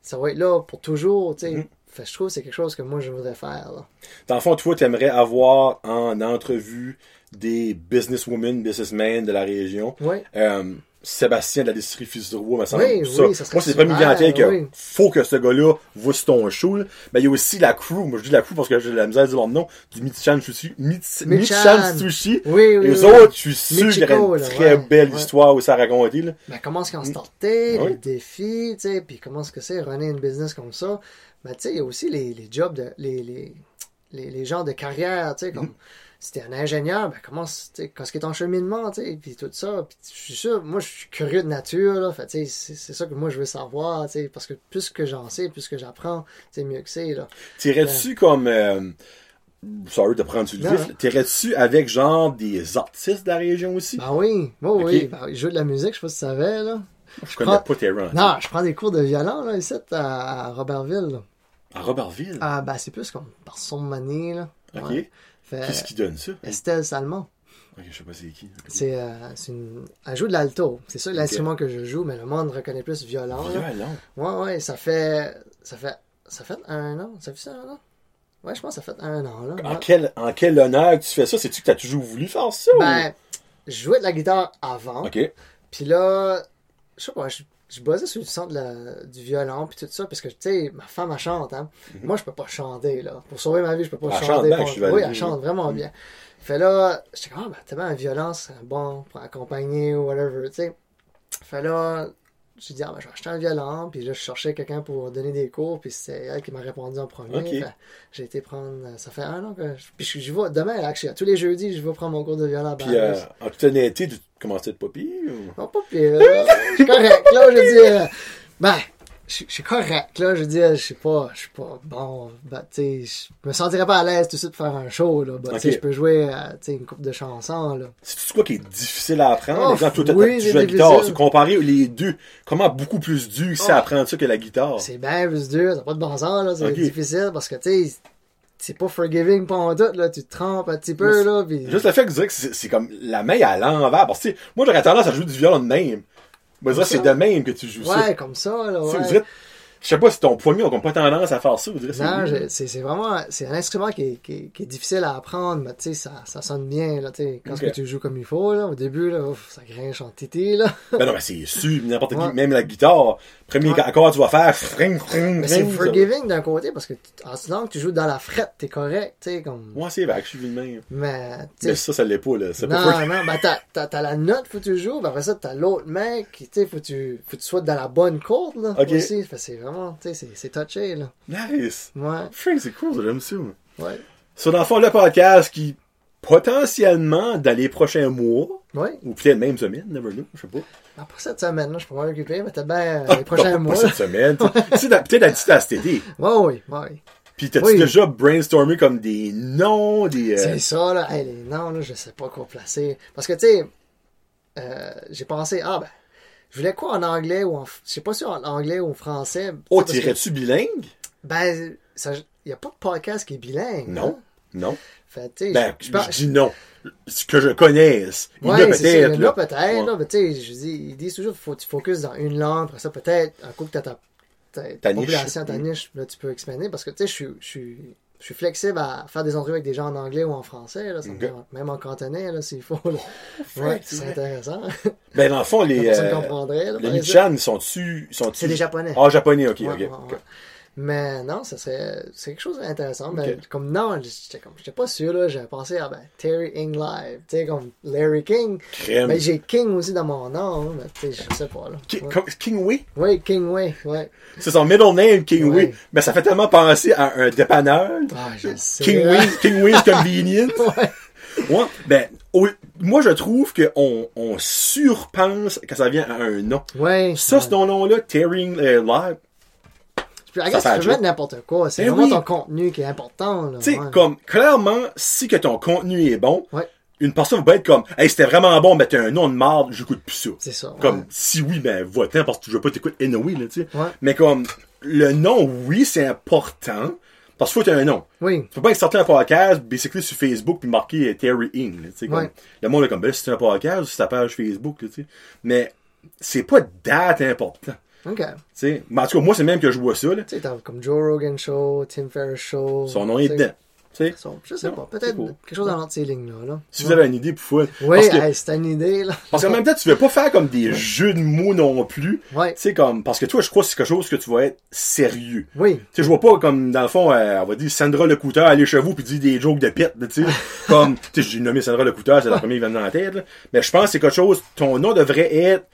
Ça va être là pour toujours, tu sais. Mhm. Fait, je trouve que c'est quelque chose que moi, je voudrais faire, là. Dans le fond, toi, t'aimerais avoir en entrevue des businesswomen, businessmen de la région. Ouais. Euh, Sébastien de la distillerie Fils du Roi, me semble. Oui, ça. oui, ça Moi, c'est super, clientèle que oui. faut que ce gars-là voit ton show. là. Mais il y a aussi la crew. Moi, je dis la crew parce que j'ai la misère à dire leur nom. Du Michan Sushi. Mich- Michan. Sushi. Oui, oui, Les autres, je suis sûr qu'il y Michiko, une très ouais. belle Ouais. histoire aussi à raconter, là. Ben, comment est-ce qu'ils ont starté, Ouais. les défis, tu sais, puis comment est-ce que c'est runner une business comme ça? Mais tu sais, il y a aussi les, les jobs, de, les, les, les, les genres de carrière, tu sais, comme si t'es un ingénieur, ben comment, qu'est-ce que ton cheminement, tu puis tout ça. Puis je suis sûr, moi je suis curieux de nature, là, fait, c'est c'est ça que moi je veux savoir, tu parce que plus que j'en sais, plus que j'apprends, c'est mieux que c'est, là. T'irais-tu comme... Euh, sorry de prendre vif. non. T'irais-tu avec genre des artistes de la région aussi? Ben oui, oui, Ok. oui, ben, il joue de la musique, je sais pas si tu savais, là. je connais prends- pas Terran. Non, je prends des cours de violon, là, ici, à, Robertville, là. À Robertville? Ah, ben, c'est plus comme par son manie, là. ok. Ouais. Qu'est-ce qui donne ça? Estelle Salmon. Ok, je sais pas c'est qui. C'est, euh, une... Elle joue de l'alto. C'est ça l'instrument que je joue, mais le monde reconnaît plus violon. Violon. Ouais, ouais, ça fait. Ça fait. Ça fait un an. Ça fait ça un an? Ouais, je pense que ça fait un an, là. En Ouais. quel, en quel honneur tu fais ça? C'est-tu que t'as toujours voulu faire ça? ou- Ben, je jouais de la guitare avant. Ok. Puis là, je sais pas, je, je basais sur le son de la- du violon puis tout ça, parce que, tu sais, ma femme, elle chante, hein. Moi, je peux pas chanter, là. Pour sauver ma vie, je peux pas Mhm. Elle chanter. chante bien, pour- Oui, elle chante vraiment bien. Fait là, j'étais comme, ah, ben, un violon, c'est bon pour accompagner ou whatever, tu sais. Fait là, j'ai dit, ah, ben, je vais acheter un violon, puis là, je cherchais quelqu'un pour donner des cours, puis c'est elle qui m'a répondu en premier. Fait, j'ai été prendre, ça fait un an que je, puis je, je vais, demain, actually, tous les jeudis, je vais prendre mon cours de violon à Puis, euh, en toute honnêteté, tu commençais de pas pire? ou- Non, pas pire. [LAUGHS] Je suis correct, là, je dis. euh, ben, je je suis correct, là, je dis, je suis pas, je suis pas bon. Ben, tu sais, je me sentirais pas à l'aise tout de suite de faire un show, là. Ben, tu sais, Ok. je peux jouer, euh, tu sais, une coupe de chansons, là. C'est-tu quoi qui est difficile à apprendre? Oh, Exemple, toi, oui, tu c'est joues la guitare. Comparer les deux, comment beaucoup plus dur c'est Oh. apprendre ça que la guitare? C'est bien plus dur, ça pas de bon sens, là. C'est Ok. difficile parce que, tu sais, c'est pas forgiving pour en tout, là. Tu te trompes un petit peu, c'est- là. Juste le fait que tu dirais que c'est c'est comme la main à l'envers. Parce que, moi, j'aurais tendance à jouer du violon de même. C'est de même que tu joues ça. ouais, comme ça, là. On Ouais. dirait- je sais pas si ton poignet n'a pas tendance à faire ça. On c'est Non, c'est vraiment c'est un instrument qui est, qui, est, qui est difficile à apprendre, mais tu sais, ça, ça sonne bien, là, tu sais, quand que tu joues comme il faut, là, au début, là, ouf, ça grinche en titi, là. Ben non, mais c'est sûr, n'importe qui, Ouais. même la guitare, premier Ouais. accord tu vas faire, fring, fring, Mais c'est forgiving d'un côté, parce que en que tu joues dans la frette, t'es correct, tu sais, comme... Moi, c'est vague, je suis même. Mais, Mais ça, ça l'est pas, là. C'est pas non, non, ben t'as, t'as, la note, faut que tu joues, ben après ça, t'as l'autre mec, tu sais, faut que tu, faut que tu sois dans la bonne corde, là, Ok. aussi. Fait c'est vraiment, tu sais, c'est, touché, là. Nice. Ouais, Fring, c'est cool, j'aime ça. ouais, Ça, dans le fond, le podcast qui, potentiellement, dans les prochains mois, ouais. ou peut-être même semaine, never know, je sais pas. Ben, pour cette semaine, là, je peux m'en occuper, mais t'as bien Ah, les prochains pas- mois. Pas cette semaine. tu sais, [LAUGHS] dans- peut-être à distance cet été. Oui, ouais. Puis t'as-tu Oui. déjà brainstormé comme des noms, des... euh, C'est ça, là. Hey, les noms, là, je sais pas quoi placer. Parce que, tu sais, euh, j'ai pensé, ah, ben, je voulais quoi en anglais ou en. Je sais pas si en anglais ou en français. Oh, t'irais-tu bilingue? Ben, il n'y a pas de podcast qui est bilingue. Non. hein? Non. Fait, tu Ben, je, je, dis non. Ce que je connaisse. Il y en a Ouais, peut-être, il y en a là. peut-être, Ouais. mais tu sais, je dis, ils disent toujours, faut que tu focuses dans une langue, après ça, peut-être, un coup que t'as ta, ta, ta Ta niche. population, ta Mm. niche, là, tu peux expander, parce que, tu sais, je suis, je suis, je suis flexible à faire des entrevues avec des gens en anglais ou en français, là, ça me Ok. dérange- même en cantonais, là, s'il faut, là. [LAUGHS] Ouais, c'est intéressant. Ben, dans le fond, les, euh, comprendrait, là, les. Michan, ils sont-tu, sont-tu... C'est des Japonais. Ah, japonais, ok, Ouais, ok. ouais, ok. Mais non, ça serait, c'est quelque chose d'intéressant. Mais Ok. comme non, j'étais comme, j'étais pas sûr, là, j'avais pensé à, ben, Terry Ing Live, tu sais, comme Larry King. Crème. Mais j'ai King aussi dans mon nom, mais tu sais, je sais pas, là. Ki- Ouais. comme- Kingway? Oui, King Way, ouais. C'est son middle name, Kingway. Ouais. Mais ça fait tellement penser à un dépanneur. Ah, je sais. Hein. Kingway's Convenience. Ouais. Ouais, ben, moi, je trouve qu'on on surpense quand ça vient à un nom. Ouais. Ça, ouais. ce nom-là, Tearing euh, Live, peux, ça regarde, fait tu peux mettre n'importe quoi. C'est Ben vraiment oui. ton contenu qui est important, là. tu sais, ouais. comme, clairement, si que ton contenu est bon, Ouais. une personne va pas être comme, hey, c'était vraiment bon, mais t'as un nom de marde, j'écoute plus ça. C'est ça. Comme, ouais. si oui, ben, va-t'en, parce que je veux pas t'écouter anyway, là, tu sais. Ouais. Mais comme, le nom, oui, c'est important, parce qu'il faut que t'aies un nom. Oui. Tu peux pas sortir un podcast, basically, sur Facebook, puis marquer Terry Ing, là, tu sais, comme, Ouais. le monde est comme, ben, c'est un podcast, ou c'est ta page Facebook, là, tu sais. Mais, c'est pas date important. OK. Tu sais, mais en tout cas, moi, c'est même que je vois ça, là. Tu sais, t'as comme Joe Rogan Show, Tim Ferriss Show. Son nom est dedans. Tu sais, So, Je sais Non, pas, peut-être quelque chose dans ces lignes-là. Là. si vous avez une idée, pour Oui, que- hey, c'est une idée, là. Parce qu'en même temps, tu veux pas faire comme des jeux de mots non plus. Ouais, Tu sais, comme, parce que toi, je crois que c'est quelque chose que tu vas être sérieux. oui. Tu je vois pas comme, dans le fond, euh, on va dire Sandra le Couteur aller chez vous puis dire des jokes de tu sais. [LAUGHS] comme, tu sais, j'ai nommé Sandra le Couteur, c'est la première qui vient dans la tête, là. Mais je pense que c'est quelque chose, ton nom devrait être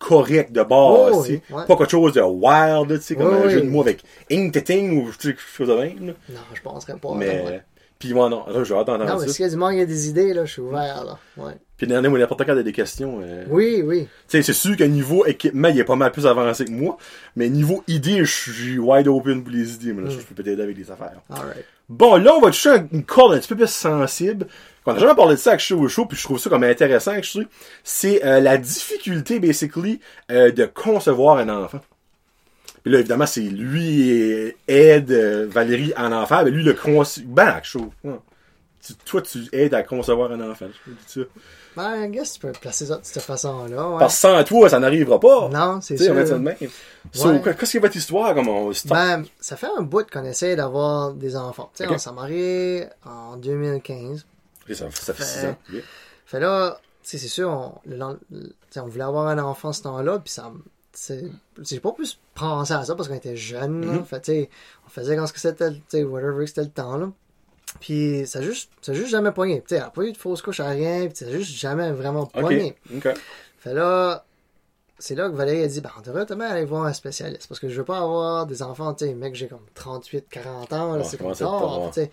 correct de base, Oh, oui, ouais. Pas quelque chose de wild, tu sais, comme Oui, un oui. jeu de mots avec ing ou, quelque chose de même, là. Non, je penserais pas. Mais, puis moi, non, là, j'ai hâte d'entendre Non, mais ça. s'il y a des idées, là, je suis ouvert, là. Ouais. Puis dernier, moi, n'importe quand, il y a des questions, euh, Oui, oui. Tu sais, c'est sûr que niveau équipement, il est pas mal plus avancé que moi. Mais niveau idée, je suis wide open pour les idées. Mais là, je peux peut-être aider avec des affaires. Alright. Bon, là, on va toucher une corde un petit peu plus sensible. On a jamais parlé de ça avec Show Show, puis je trouve ça comme intéressant, actually. C'est euh, la difficulté, basically, euh, de concevoir un enfant. Puis là, évidemment, c'est lui et aide euh, Valérie en enfant. Mais lui, le conçu... Ben. Tu- Toi, tu aides à concevoir un enfant. Je ça. Ben, I guess tu peux placer ça de cette façon-là, ouais. Parce que sans toi, ça n'arrivera pas. Non, c'est on sûr. ça de même. So, Ouais. qu'est-ce qui est votre histoire? Comme on? Ben, ça fait un bout qu'on essaie d'avoir des enfants. On s'est marié en 2015. Ok, ça, ça fait Fait- 6 ans. Fait là, tu sais, c'est sûr, on, on voulait avoir un enfant ce temps-là, puis ça, j'ai pas plus pensé à ça parce qu'on était jeunes. Mhm. Fait, sais, on faisait quand ce que c'était, whatever que c'était le temps, là. Puis ça a juste, ça juste jamais pogné. Tu sais, elle a pas eu de fausse couche à rien, puis ça a juste jamais vraiment pogné. Ok. Ok. Fait là, c'est là que Valérie a dit, ben, on devrait tellement aller voir un spécialiste. Parce que je veux pas avoir des enfants, tu sais, mec, j'ai comme 38, 40 ans, là, c'est ça comme. Fait, tu sais,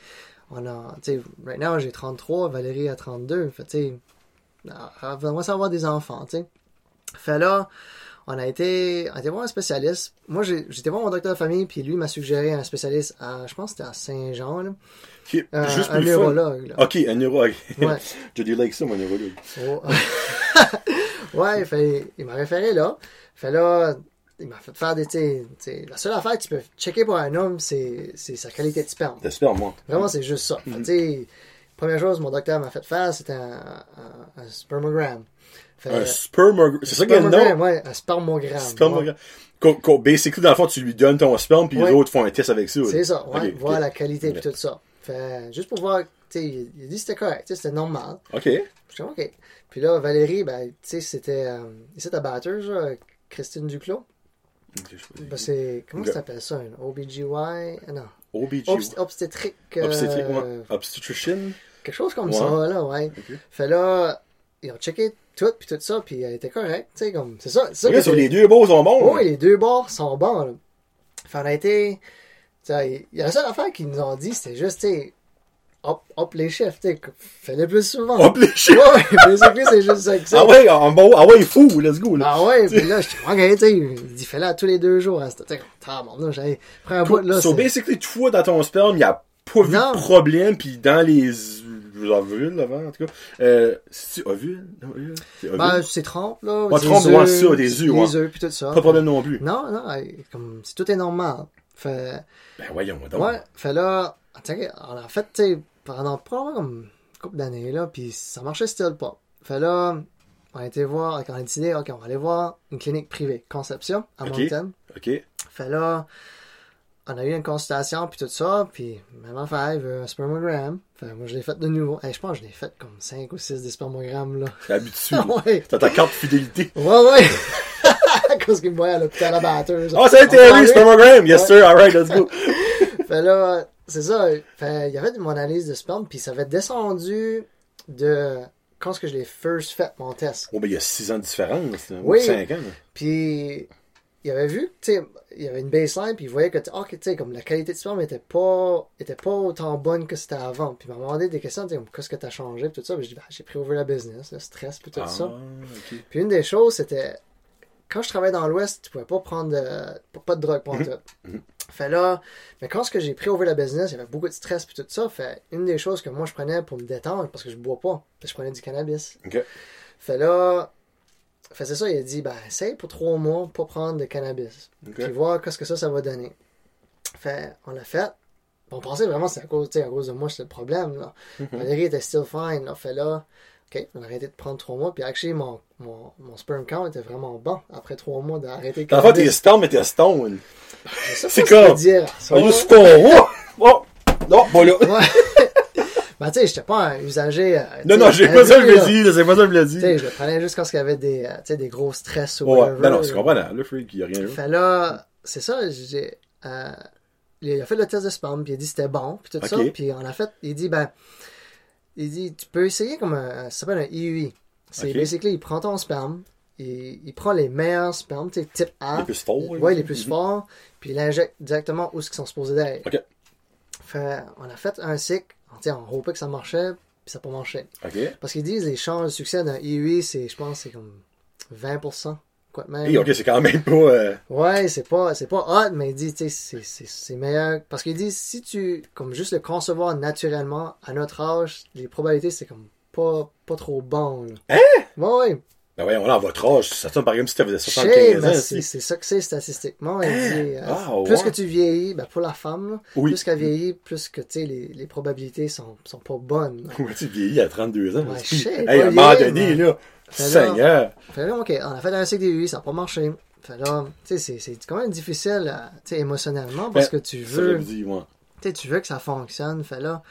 on a, tu sais, right now, j'ai 33, Valérie a 32. Fait, tu sais, on va savoir des enfants, tu sais. Fait là, on a été, on a été voir un spécialiste. Moi, j'étais voir mon docteur de famille, puis lui m'a suggéré un spécialiste à, je pense que c'était à Saint-Jean, là. Euh, Juste pour un neurologue, là. Ok, un neurologue. Ouais. [LAUGHS] J'ai du like ça, mon neurologue. Oh. [LAUGHS] ouais, fait, il m'a référé là. Fait là, il m'a fait faire des. t'sais, t'sais, la seule affaire que tu peux checker pour un homme, c'est sa qualité de sperme. T'es super, moi. Vraiment, c'est juste ça. Fait, t'sais, première chose que mon docteur m'a fait faire, c'était un, un, un spermogramme. Fait, Un spermogramme. C'est ça qu'il y a le nom? ouais, un spermogramme. Spermogramme. Qu'on- Basically, dans le fond, tu lui donnes ton sperme, puis Ouais. les autres font un test avec ça. Ouais. C'est ça, ouais, voir la qualité et Ok. tout ça. Fait, juste pour voir, t'sais, il, a dit que c'était correct, c'était normal. Ok. Je dis, OK. Puis là, Valérie, ben, tu sais, c'était. Euh, ici, ta batteuse, Christine Duclos. Ben, c'est. Comment ça s'appelle ça? Un OBGY? Ah, Non. OBG. Obst- obstétrique. euh, Obstétrique, ouais. Obstetrician? Quelque chose comme Ouais. ça, là, ouais. Ok. Fait là, ils ont checké tout, puis tout ça, puis elle était correcte, tu sais, comme. C'est ça. C'est ça sur les deux beaux sont bons. Et les deux bords sont bons, là. Fait on a été. tu sais, Il y a la seule affaire qu'ils nous ont dit, c'était juste, tu sais, hop, hop les chefs, tu sais, fais-le plus souvent. Hop, les chiens. Ouais, basically, c'est juste ça que. Ah ouais, en bon, ah ouais, fou, let's go, là. Ah ouais, puis là, je suis ok, tu sais, il dit fais-le tous les deux jours. hein, C'était, tu sais, tabarnak, j'avais pris un bout, là. so, basically, toi, dans ton sperme, il n'y a pas vu Non. de problème, puis dans les ovules, avant, en tout cas. Euh, c'est-tu ovule? Ovule? C'est ovule? Ben, c'est trempe, là. Ouais, ça, des œufs, Des œufs, puis tout ça. pas de problème non plus. Non, non, comme, si tout est normal. Fait, Ben, voyons, donc. ouais, fait là, a fait, tu sais, pendant probablement comme une couple d'années, là, puis ça marchait still pas. Fait là, on a été voir, on a décidé, ok, on va aller voir une clinique privée, Conception, à Ok. Moncton. Ok. Fait là, on a eu une consultation, puis tout ça, puis même affaire, il veut un spermogramme. Fait moi, je l'ai fait de nouveau. Hey, je pense que je l'ai fait comme 5 ou 6 des spermogrammes, là. T'es habitué. [LAUGHS] ouais, T'as ta carte fidélité. ouais, ouais. [LAUGHS] cause qu'il me voyait à l'hôpital à batteuse. Ah, ça a été spermogramme. Yes, Ouais. sir. Alright, let's go. [LAUGHS] Fait là, c'est ça. Fait, il y avait mon analyse de sperme, puis ça avait descendu de quand est-ce que je l'ai first fait, mon test. Oh, ben, il y a 6 ans de différence. là. Oui. 5 ans. Puis, il avait vu, tu sais, il y avait une baseline, puis il voyait que, ok, tu sais, comme la qualité de sperme était pas, était pas autant bonne que c'était avant. Puis il m'a demandé des questions, tu sais, comme, qu'est-ce que t'as changé, puis tout ça. Puis je dis, ben, j'ai pris over la business, le stress, puis tout Ah, ça. Puis une des choses, c'était, quand je travaillais dans l'Ouest, tu pouvais pas prendre de, pas- de drogue pour tout. Mhm. Fait là, mais quand ce que j'ai pris over la business, il y avait beaucoup de stress, puis tout ça. Fait, une des choses que moi je prenais pour me détendre, parce que je bois pas, je prenais du cannabis. Ok. Fait là, fait c'est ça, il a dit, ben, essaye pour trois mois, pas prendre de cannabis. Ok. Puis voir qu'est-ce que ça, ça va donner. Fait, on l'a fait. On pensait vraiment que c'était à cause, à cause de moi, c'était le problème, là. Mhm. Valérie était still fine, là. Fait là, ok, on a arrêté de prendre trois mois. Puis actually, mon, mon, mon sperm count était vraiment bon après trois mois d'arrêter le fond, t'es stone, mais t'es stone. C'est comme- dire. Ton roi. Oh! Non. Ouais. Ben, tu sais, j'étais pas un usager. euh, Non, non, j'ai pas ça, je l'ai dit, c'est pas ça, je l'ai dit. Tu sais, je le prenais juste quand il y avait des, euh, sais, des gros stress ou Ouais, whatever. ben non, c'est là. comprenant, le freak, il y a rien. Fait là, c'est ça, j'ai, euh, il a fait le test de spam, puis il a dit que c'était bon, puis tout ça, puis on a fait, il dit, ben, il dit, tu peux essayer comme un, ça s'appelle un IUI. C'est Ok. basically, il prend ton spam, il, il prend les meilleurs spams, tu sais, type A. Les plus forts, là. Ouais, les plus Mhm. forts, puis il l'injecte directement où ils sont supposés d'être. Ok. Fait, on a fait un cycle, on, sais, on hopait que ça marchait, puis ça n'a pas marché. Ok. Parce qu'ils disent les chances de succès d'un IUI, c'est, je pense, c'est comme 20%. Quoi de même. Ok, c'est quand même pas. euh, Ouais, c'est pas, c'est pas hot, mais il dit, tu sais, c'est- c'est c'est meilleur. Parce qu'il dit, si tu, comme juste le concevoir naturellement, à notre âge, les probabilités, c'est comme pas, pas trop bon, là. Hein? Ouais, ouais. Ben voyons, là, à votre âge, ça sonne par exemple si Je sais, 75 mais ans. c'est c'est ça que c'est statistiquement. Dit, euh, Ah, plus que tu vieillis, ben pour la femme, là, Oui. plus qu'elle vieillit, plus que, tu sais, les, les probabilités sont, sont pas bonnes. [LAUGHS] Ouais, tu vieillis à 32 ans. Ouais, sais, hey, à un moment donné, là, Fait Seigneur. Fait là, ok, on a fait un cycle d'IUI, ça n'a pas marché. Fait là, tu sais, c'est- quand même difficile, euh, tu sais, émotionnellement, parce que Ben, tu Ça, veux... dit, tu tu veux que ça fonctionne. Fait là,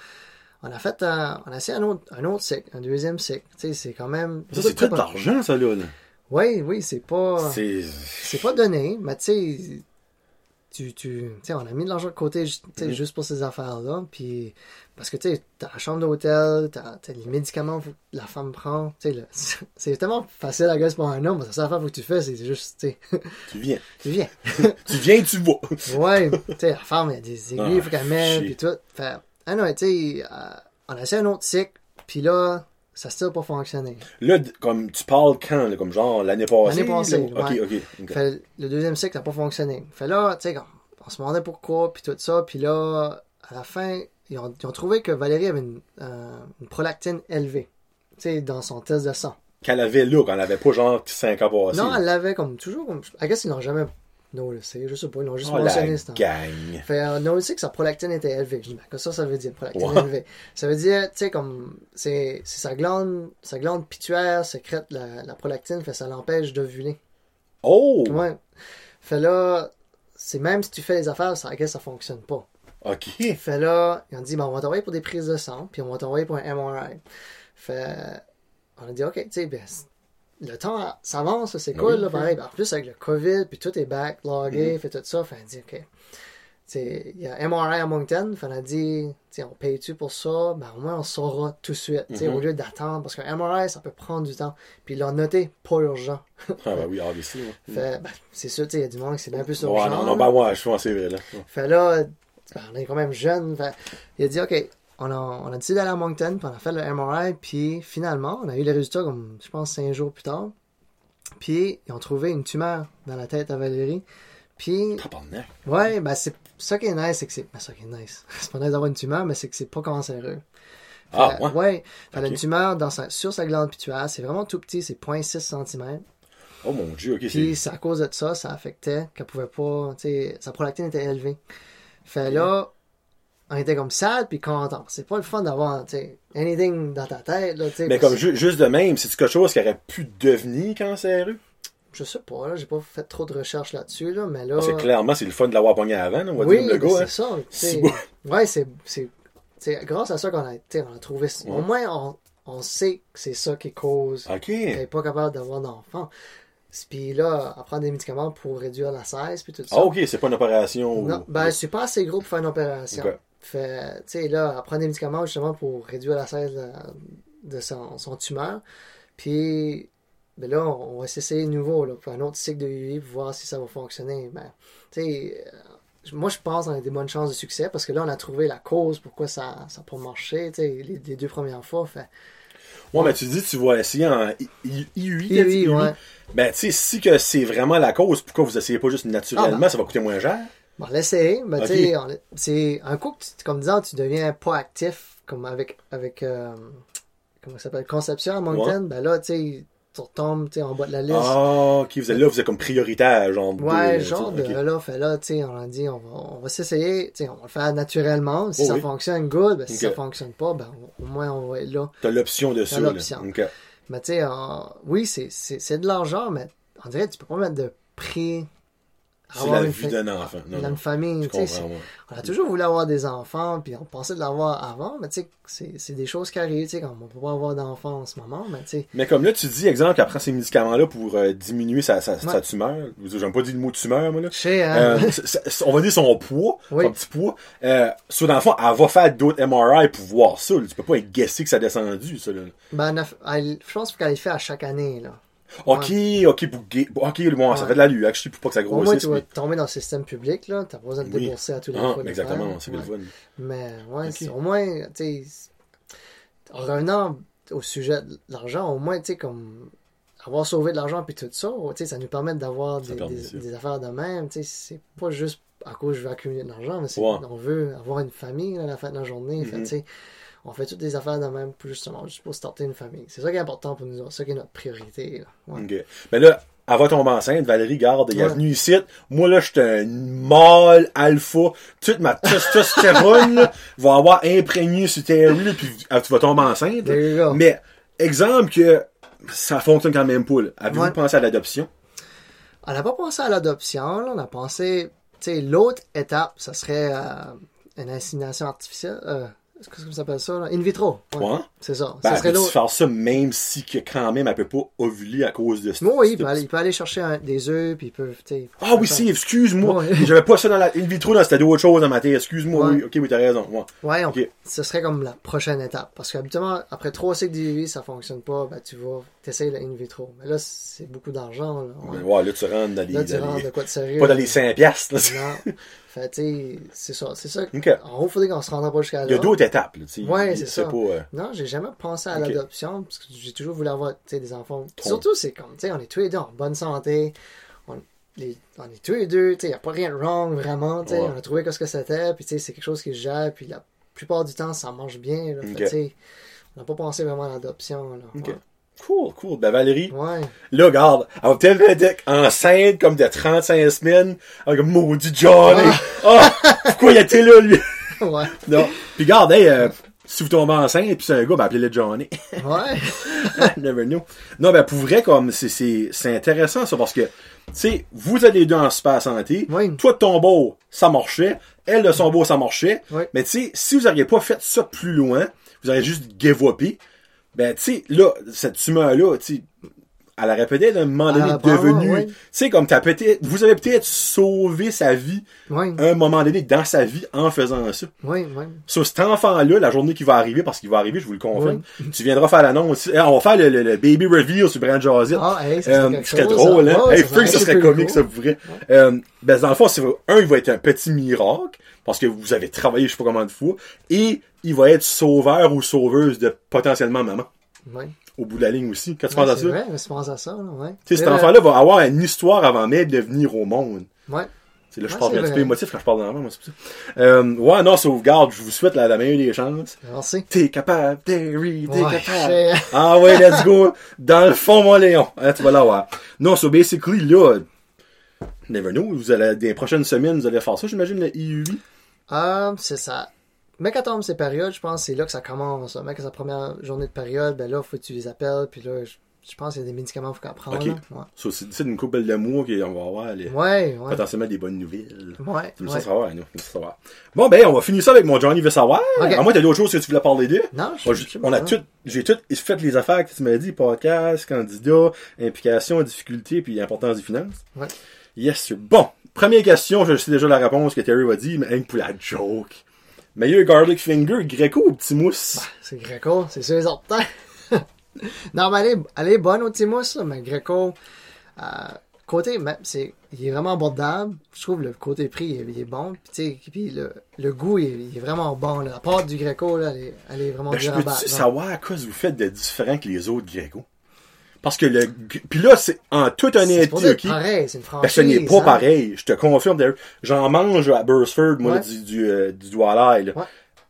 on a fait un, on a essayé un autre, un autre cycle, un deuxième cycle. Tu sais, c'est quand même. Ça, c'est tout de l'argent, ça, là. Oui, oui, c'est pas, C'est. c'est pas donné, mais tu sais, tu, tu, tu sais, on a mis de l'argent de côté, ju- tu sais, Mhm. juste pour ces affaires-là. Puis, parce que tu sais, t'as la chambre d'hôtel, t'as, les médicaments que la femme prend. Tu sais, le- [LAUGHS] c'est tellement facile à gueule pour un homme, parce que la seule affaire que tu fais, c'est juste, tu [LAUGHS] viens. tu viens. [LAUGHS] Tu viens, tu vas. Ouais, tu sais, la femme, il y a des aiguilles, il Ah, faut qu'elle mette, puis tout. Fait, ah non, tu sais, euh, on a essayé un autre cycle, puis là, ça s'est pas fonctionné. Là, comme tu parles quand, là, comme genre l'année passée? L'année passée, là? Ok, ouais. Fait, le deuxième cycle n'a pas fonctionné. Fait là, tu sais, on se demandait pourquoi, puis tout ça, puis là, à la fin, ils ont, ils ont trouvé que Valérie avait une, euh, une prolactine élevée, tu sais, dans son test de sang. Qu'elle avait là, quand elle avait pas genre 5 ans passés. non, elle l'avait comme toujours, comme, I guess ils l'ont jamais noticé, je sais pas, ils l'ont juste Oh, la mentionné ce temps. gang. Fait, on a aussi que sa prolactine était élevée. Je dis, ben, que ça, ça veut dire, prolactine élevée. Ça veut dire, tu sais, comme, c'est, sa glande, sa glande pituaire sécrète la, la prolactine, fait, ça l'empêche d'ovuler. Oh! Ouais. Fait là, c'est même si tu fais les affaires, ça, ça fonctionne pas. Ok. Fait là, ils ont dit, ben, on va t'envoyer pour des prises de sang, puis on va t'envoyer pour un MRI. Fait, on a dit, ok, tu sais, ben, le temps s'avance, c'est cool, Oui. là, pareil. Ben, en plus, avec le COVID, puis tout est backlogué, Mhm. fait tout ça, fait, dit, ok. Il y a MRI à Moncton, fait, on a dit, on paye-tu pour ça? Ben, au moins, on saura tout de suite, sais, Mhm. au lieu d'attendre, parce qu'un MRI, ça peut prendre du temps. Puis l'ont noté, pas urgent. Ah, ben oui, obviously. ouais. [LAUGHS] Fait, ben, c'est sûr, tu sais, il y a du monde qui c'est bien plus urgent. Ouais, non, non, ben ouais, je pense que c'est vrai, là. Fait là, ben, on est quand même jeune. Fait, il a dit, OK, on a, on a décidé d'aller à Moncton, puis on a fait le MRI, puis finalement, on a eu les résultats comme, je pense, cinq jours plus tard. Puis, ils ont trouvé une tumeur dans la tête à Valérie. Puis, ouais, ben, c'est ça qui est nice, c'est que c'est. Ben, ça qui est nice. [LAUGHS] C'est pas nice d'avoir une tumeur, mais c'est que c'est pas cancéreux. Ah, Fait, ouais. ouais. Fait, Ok. une tumeur dans sa, sur sa glande pituaire, c'est vraiment tout petit, c'est 0.6 cm. Oh mon dieu, ok. Puis c'est à cause de ça, ça affectait qu'elle pouvait pas, tu sais, sa prolactine était élevée. Fait là, on était comme sad puis content. C'est pas le fun d'avoir, tu sais, anything dans ta tête, là, tu sais. Mais comme ju- juste de même, c'est quelque chose qui aurait pu devenir cancéreux? Je sais pas, là, j'ai pas fait trop de recherches là-dessus, là, mais là. Parce que clairement, c'est le fun de l'avoir pogné avant, là, on va oui, dire le gars. c'est hein. ça. sais. Si bon. Ouais, c'est, c'est, c'est grâce à ça qu'on a, on a trouvé. Au Ouais. moins, on, on sait que c'est ça qui cause Ok. qu'elle est pas capable d'avoir d'enfant. Puis là, elle prend des médicaments pour réduire la cesse, puis tout ça. Ah, ok, c'est pas une opération. Non, ben, c'est pas assez gros pour faire une opération. Fait, tu sais, là, elle prend des médicaments justement pour réduire la size de, son, son tumeur. Puis, ben là, on va s'essayer de nouveau, là, pour un autre cycle de UI pour voir si ça va fonctionner. Ben, tu sais, euh, moi, je pense qu'on a des bonnes chances de succès parce que là, on a trouvé la cause pourquoi ça n'a pas marché, tu sais, les, les deux premières fois. Fait, Ouais, mais tu dis tu vas essayer en IUI. Ouais. Ben, tu sais, si que c'est vraiment la cause, pourquoi vous essayez pas juste naturellement, Ah, ben. ça va coûter moins cher? Bon, l'essayer, mais Ok. tu sais, on- c'est un coup que, tu- comme disant, tu deviens pas actif, comme avec, avec euh, comment ça s'appelle, conception à Moncton, ben là, tu sais, tu retombes, tu sais, en bas de la liste. Ah, ok, vous êtes là, vous êtes comme prioritaire, genre. ouais, de- genre de là, fait là, tu sais, on a dit, on va, on va s'essayer, tu sais, on va le faire naturellement. Si Oh ça oui. fonctionne, good, ben, si ça fonctionne pas, ben, au moins, on va être là. T'as l'option de ça, l'option. Ok. Mais tu sais, euh, oui, c'est- c'est c'est de l'argent, mais on dirait tu peux pas mettre de prix avoir la une vie d'un enfant. Non, une famille. On a toujours voulu avoir des enfants, puis on pensait de l'avoir avant, mais tu sais, c'est c'est des choses qui arrivent, tu sais, comme on peut pas avoir d'enfants en ce moment, mais tu sais, Mais comme là, tu dis, exemple, qu'elle prend ces médicaments-là pour euh, diminuer sa, sa, tumeur. J'aime pas dire le mot tumeur, moi, là. sais, hein. Euh, c- c- on va dire son poids, Oui. son petit poids. Euh, le fond, elle va faire d'autres MRI pour voir ça. là. Tu peux pas guesser que ça a descendu, ça. Là. Ben, elle je pense qu'elle est fait à chaque année, là. Ok, ok, pour gai- ok, bon, ça Ouais. fait de la lue, actually, pour pas que ça Au moins, grossisse. tu vas tomber dans le système public, là. T'as pas besoin de Oui. débourser à tous les Ah, fois. exactement, c'est bien Ouais. le fun. Mais, ouais, au moins, tu sais, en revenant au sujet de l'argent, au moins, tu sais, comme avoir sauvé de l'argent puis tout ça, tu sais, ça nous permet d'avoir des, affaires de même, tu sais, c'est pas juste à cause je veux accumuler de l'argent, mais c'est Ouais. on veut avoir une famille là, à la fin de la journée, Mhm. sais, on fait toutes des affaires de même pour justement, juste pour starter une famille. C'est ça qui est important pour nous, c'est ça qui est notre priorité, là. Ouais. Ok. Mais là, elle va tomber enceinte, Valérie, garde, elle est Ouais. venue ici. Moi, là, j'étais un mâle alpha. Toute ma testostérone, va avoir imprégné sur Terry, là, puis ah, tu vas tomber enceinte. Mais, exemple que ça fonctionne quand même pas. Avez-vous Ouais. pensé à l'adoption? On n'a pas pensé à l'adoption, on a pensé, tu sais, l'autre étape, ça serait euh, une insémination artificielle. Euh, Qu'est-ce qu'on s'appelle ça, là? In vitro. Ouais, Ouais. C'est ça. Ben, ça serait l'autre. faire ça même si que quand même elle peut pas ovuler à cause de Moi, oui, il peut, aller, il peut aller chercher un- des œufs, puis il peut. Ah oui, si, excuse-moi. Ouais. [LAUGHS] J'avais pas ça dans la in vitro, là, c'était d'autres choses dans ma tête. Excuse-moi, oui. Ok, oui, t'as raison. Ouais. On- Ok. ce serait comme la prochaine étape. Parce qu'habituellement, après trois cycles d'IVI, ça fonctionne pas, ben, tu vas, t'essayes le in vitro. Mais là, c'est beaucoup d'argent, là. Ouais. Ouais, là, tu rentres dans les. Là, tu dans rentres les- de quoi de sérieux. Pas dans les 5 piastres, là. Non. [LAUGHS] Fait, tu sais, c'est ça, c'est ça. En haut, il faudrait qu'on se rendra pas jusqu'à là. Il y a d'autres étapes, là, tu sais. Ouais, c'est ça. pas. euh, Non, j'ai jamais pensé à l'adoption parce que j'ai toujours voulu avoir tu sais, des enfants. Trop. Surtout, c'est comme, tu sais, on est tous les deux en bonne santé. On, les- on est tous les deux, tu sais, il n'y a pas rien de wrong vraiment. tu sais, Ouais. On a trouvé qu'est-ce que c'était, puis tu sais, c'est quelque chose qui se gère, puis la plupart du temps, ça marche bien. Là, Fait, Ok. tu sais, on n'a pas pensé vraiment à l'adoption. là. Ouais. Cool, cool. Ben, Valérie, Ouais. là, regarde, elle va peut-être être enceinte comme de 35 semaines, avec un maudit Johnny. Ah! pourquoi il était là, lui? ouais. non. Puis, regarde, hey, euh, si vous tombez enceinte, puis c'est un gars, ben, appelez-le Johnny. Ouais. [LAUGHS] Never know. Non, ben, pour vrai, comme, c'est, c'est, c'est intéressant, ça, parce que, tu sais, vous êtes les deux en super santé. Oui. Toi, de ton beau, ça marchait. Elle, de son beau, ça marchait. Oui. Mais, tu sais, si vous n'auriez pas fait ça plus loin, vous auriez juste upé, ben, tu sais, là, cette tumeur-là, tu elle aurait peut-être à un moment donné devenu, oui. tu sais, comme t'as peut-être, vous avez peut-être sauvé sa vie Oui. un moment donné dans sa vie en faisant ça. Oui. Oui. Sur cet enfant-là, la journée qui va arriver, parce qu'il va arriver, je vous le confirme, tu viendras faire l'annonce. Eh, On va faire le, le- le baby reveal sur Brand Jazit. Ah, hey, ça Euh, serait drôle, hein? Ouais, hey, ça Freak, serait ça serait super comique, ça, pour vrai. Euh, ben, dans le fond, c'est, un, il va être un petit miracle, parce que vous avez travaillé je sais pas combien de fois, et il va être sauveur ou sauveuse de potentiellement maman. Oui. Au bout de la ligne aussi. Quand tu Ouais, penses à ça? vrai, mais je pense à ça, ouais. Tu sais, cet enfant-là va avoir une histoire avant même de venir au monde. Ouais. C'est là, je Ouais, parle c'est un petit émotif quand je parle d'enfant, moi, c'est pour ça. Euh, ouais, non, sauvegarde, je vous souhaite la, la meilleure des chances. Merci. T'es capable, Terry, t'es Ouais, capable. Ah ouais, let's go. Dans le fond, mon Léon. Hein, tu vas l'avoir. Non, so basically, là, never know, vous allez, des prochaines semaines, vous allez faire ça, j'imagine, le IUI. Ah, c'est ça. Mec, quand tombe ces périodes, je pense que c'est là que ça commence. Mec, à sa première journée de période, ben là, faut que tu les appelles, puis là, je, je pense qu'il y a des médicaments qu'il faut qu'elle prenne. Ok. là. So, c'est d'une couple de mois qu'on va avoir les, Ouais, ouais. Ouais, potentiellement des bonnes nouvelles. ouais. Tu ouais. savoir, nous. Savoir. Bon, ben, on va finir ça avec mon Johnny veut savoir. Ok. À moins, t'as d'autres choses que tu voulais parler d'eux. Non, je, on a hein. tout, j'ai tout fait les affaires que tu m'as dit, podcast, candidat, implication, difficulté, puis importance des finances. Ouais. Yes, sir. Bon, première question, je sais déjà la réponse que Terry va dire, mais que pour la joke. Meilleur garlic finger, greco ou petit mousse? C'est Greco, c'est sûr et certain. [LAUGHS] non, mais elle est, elle est bonne au petit mousse, mais Greco, euh, côté, c'est, il est vraiment abordable. Je trouve le côté prix, il est, il est bon. Puis, puis le, le goût, il est, il est vraiment bon. là. La pâte du Greco, là, elle est, elle est vraiment Ben, je dure à peux savoir à quoi vous faites de différent que les autres greco? Parce que le, puis là, c'est en toute C'est honnêteté, ok? pareil, c'est une franchise. ce n'est pas hein. pareil. Je te confirme. d'ailleurs. J'en mange à Burstford, moi, du, du, euh, du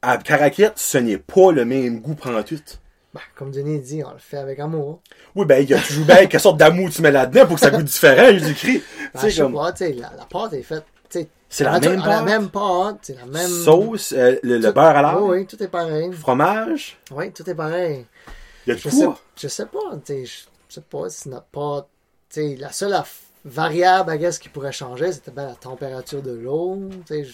à Caraquette, ce n'est pas le même goût tout. Ben, comme Denis dit, on le fait avec amour. Oui, ben, il y a toujours bien quelle sorte d'amour tu mets là-dedans pour que ça goûte [LAUGHS] différent, je écrit. Ben, Tu sais, je sais comme, pas, la, la pâte est faite, c'est la même a La pâte? même pâte, c'est la même... Sauce, euh, le, beurre à l'ail, Oui, oui, tout est pareil. fromage? Oui, tout est pareil. Il y a de Je sais, je sais pas, je sais pas si notre sais, la seule, variables, I guess, qui pourraient changer, c'était bien la température de l'eau.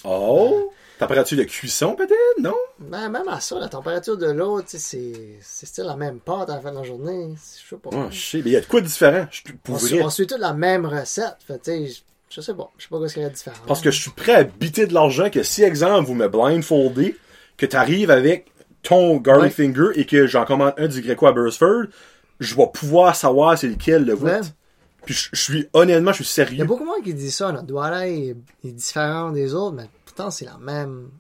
Oh! Température de cuisson, peut-être? Non? Ben, même à ça, la température de l'eau, c'est, still la même pâte à la fin de la journée. Je sais pas. Oh, je sais. Mais il y a de quoi de différent? Je on, on suit toute la même recette. Fait, je, sais pas. Je sais pas ce qu'il y a de différent. Parce que je suis prêt à biter de l'argent que si, exemple, vous me blindfoldez, que tu arrives avec ton garlic Ouais. finger et que j'en commande un du Greco à Burstford, je vais pouvoir savoir c'est lequel le Ouais. vôtre. Puis je, je suis, honnêtement, je suis Il y a sérieux. beaucoup de monde qui dit ça, notre doigt est, est différent des autres, mais pourtant c'est la même.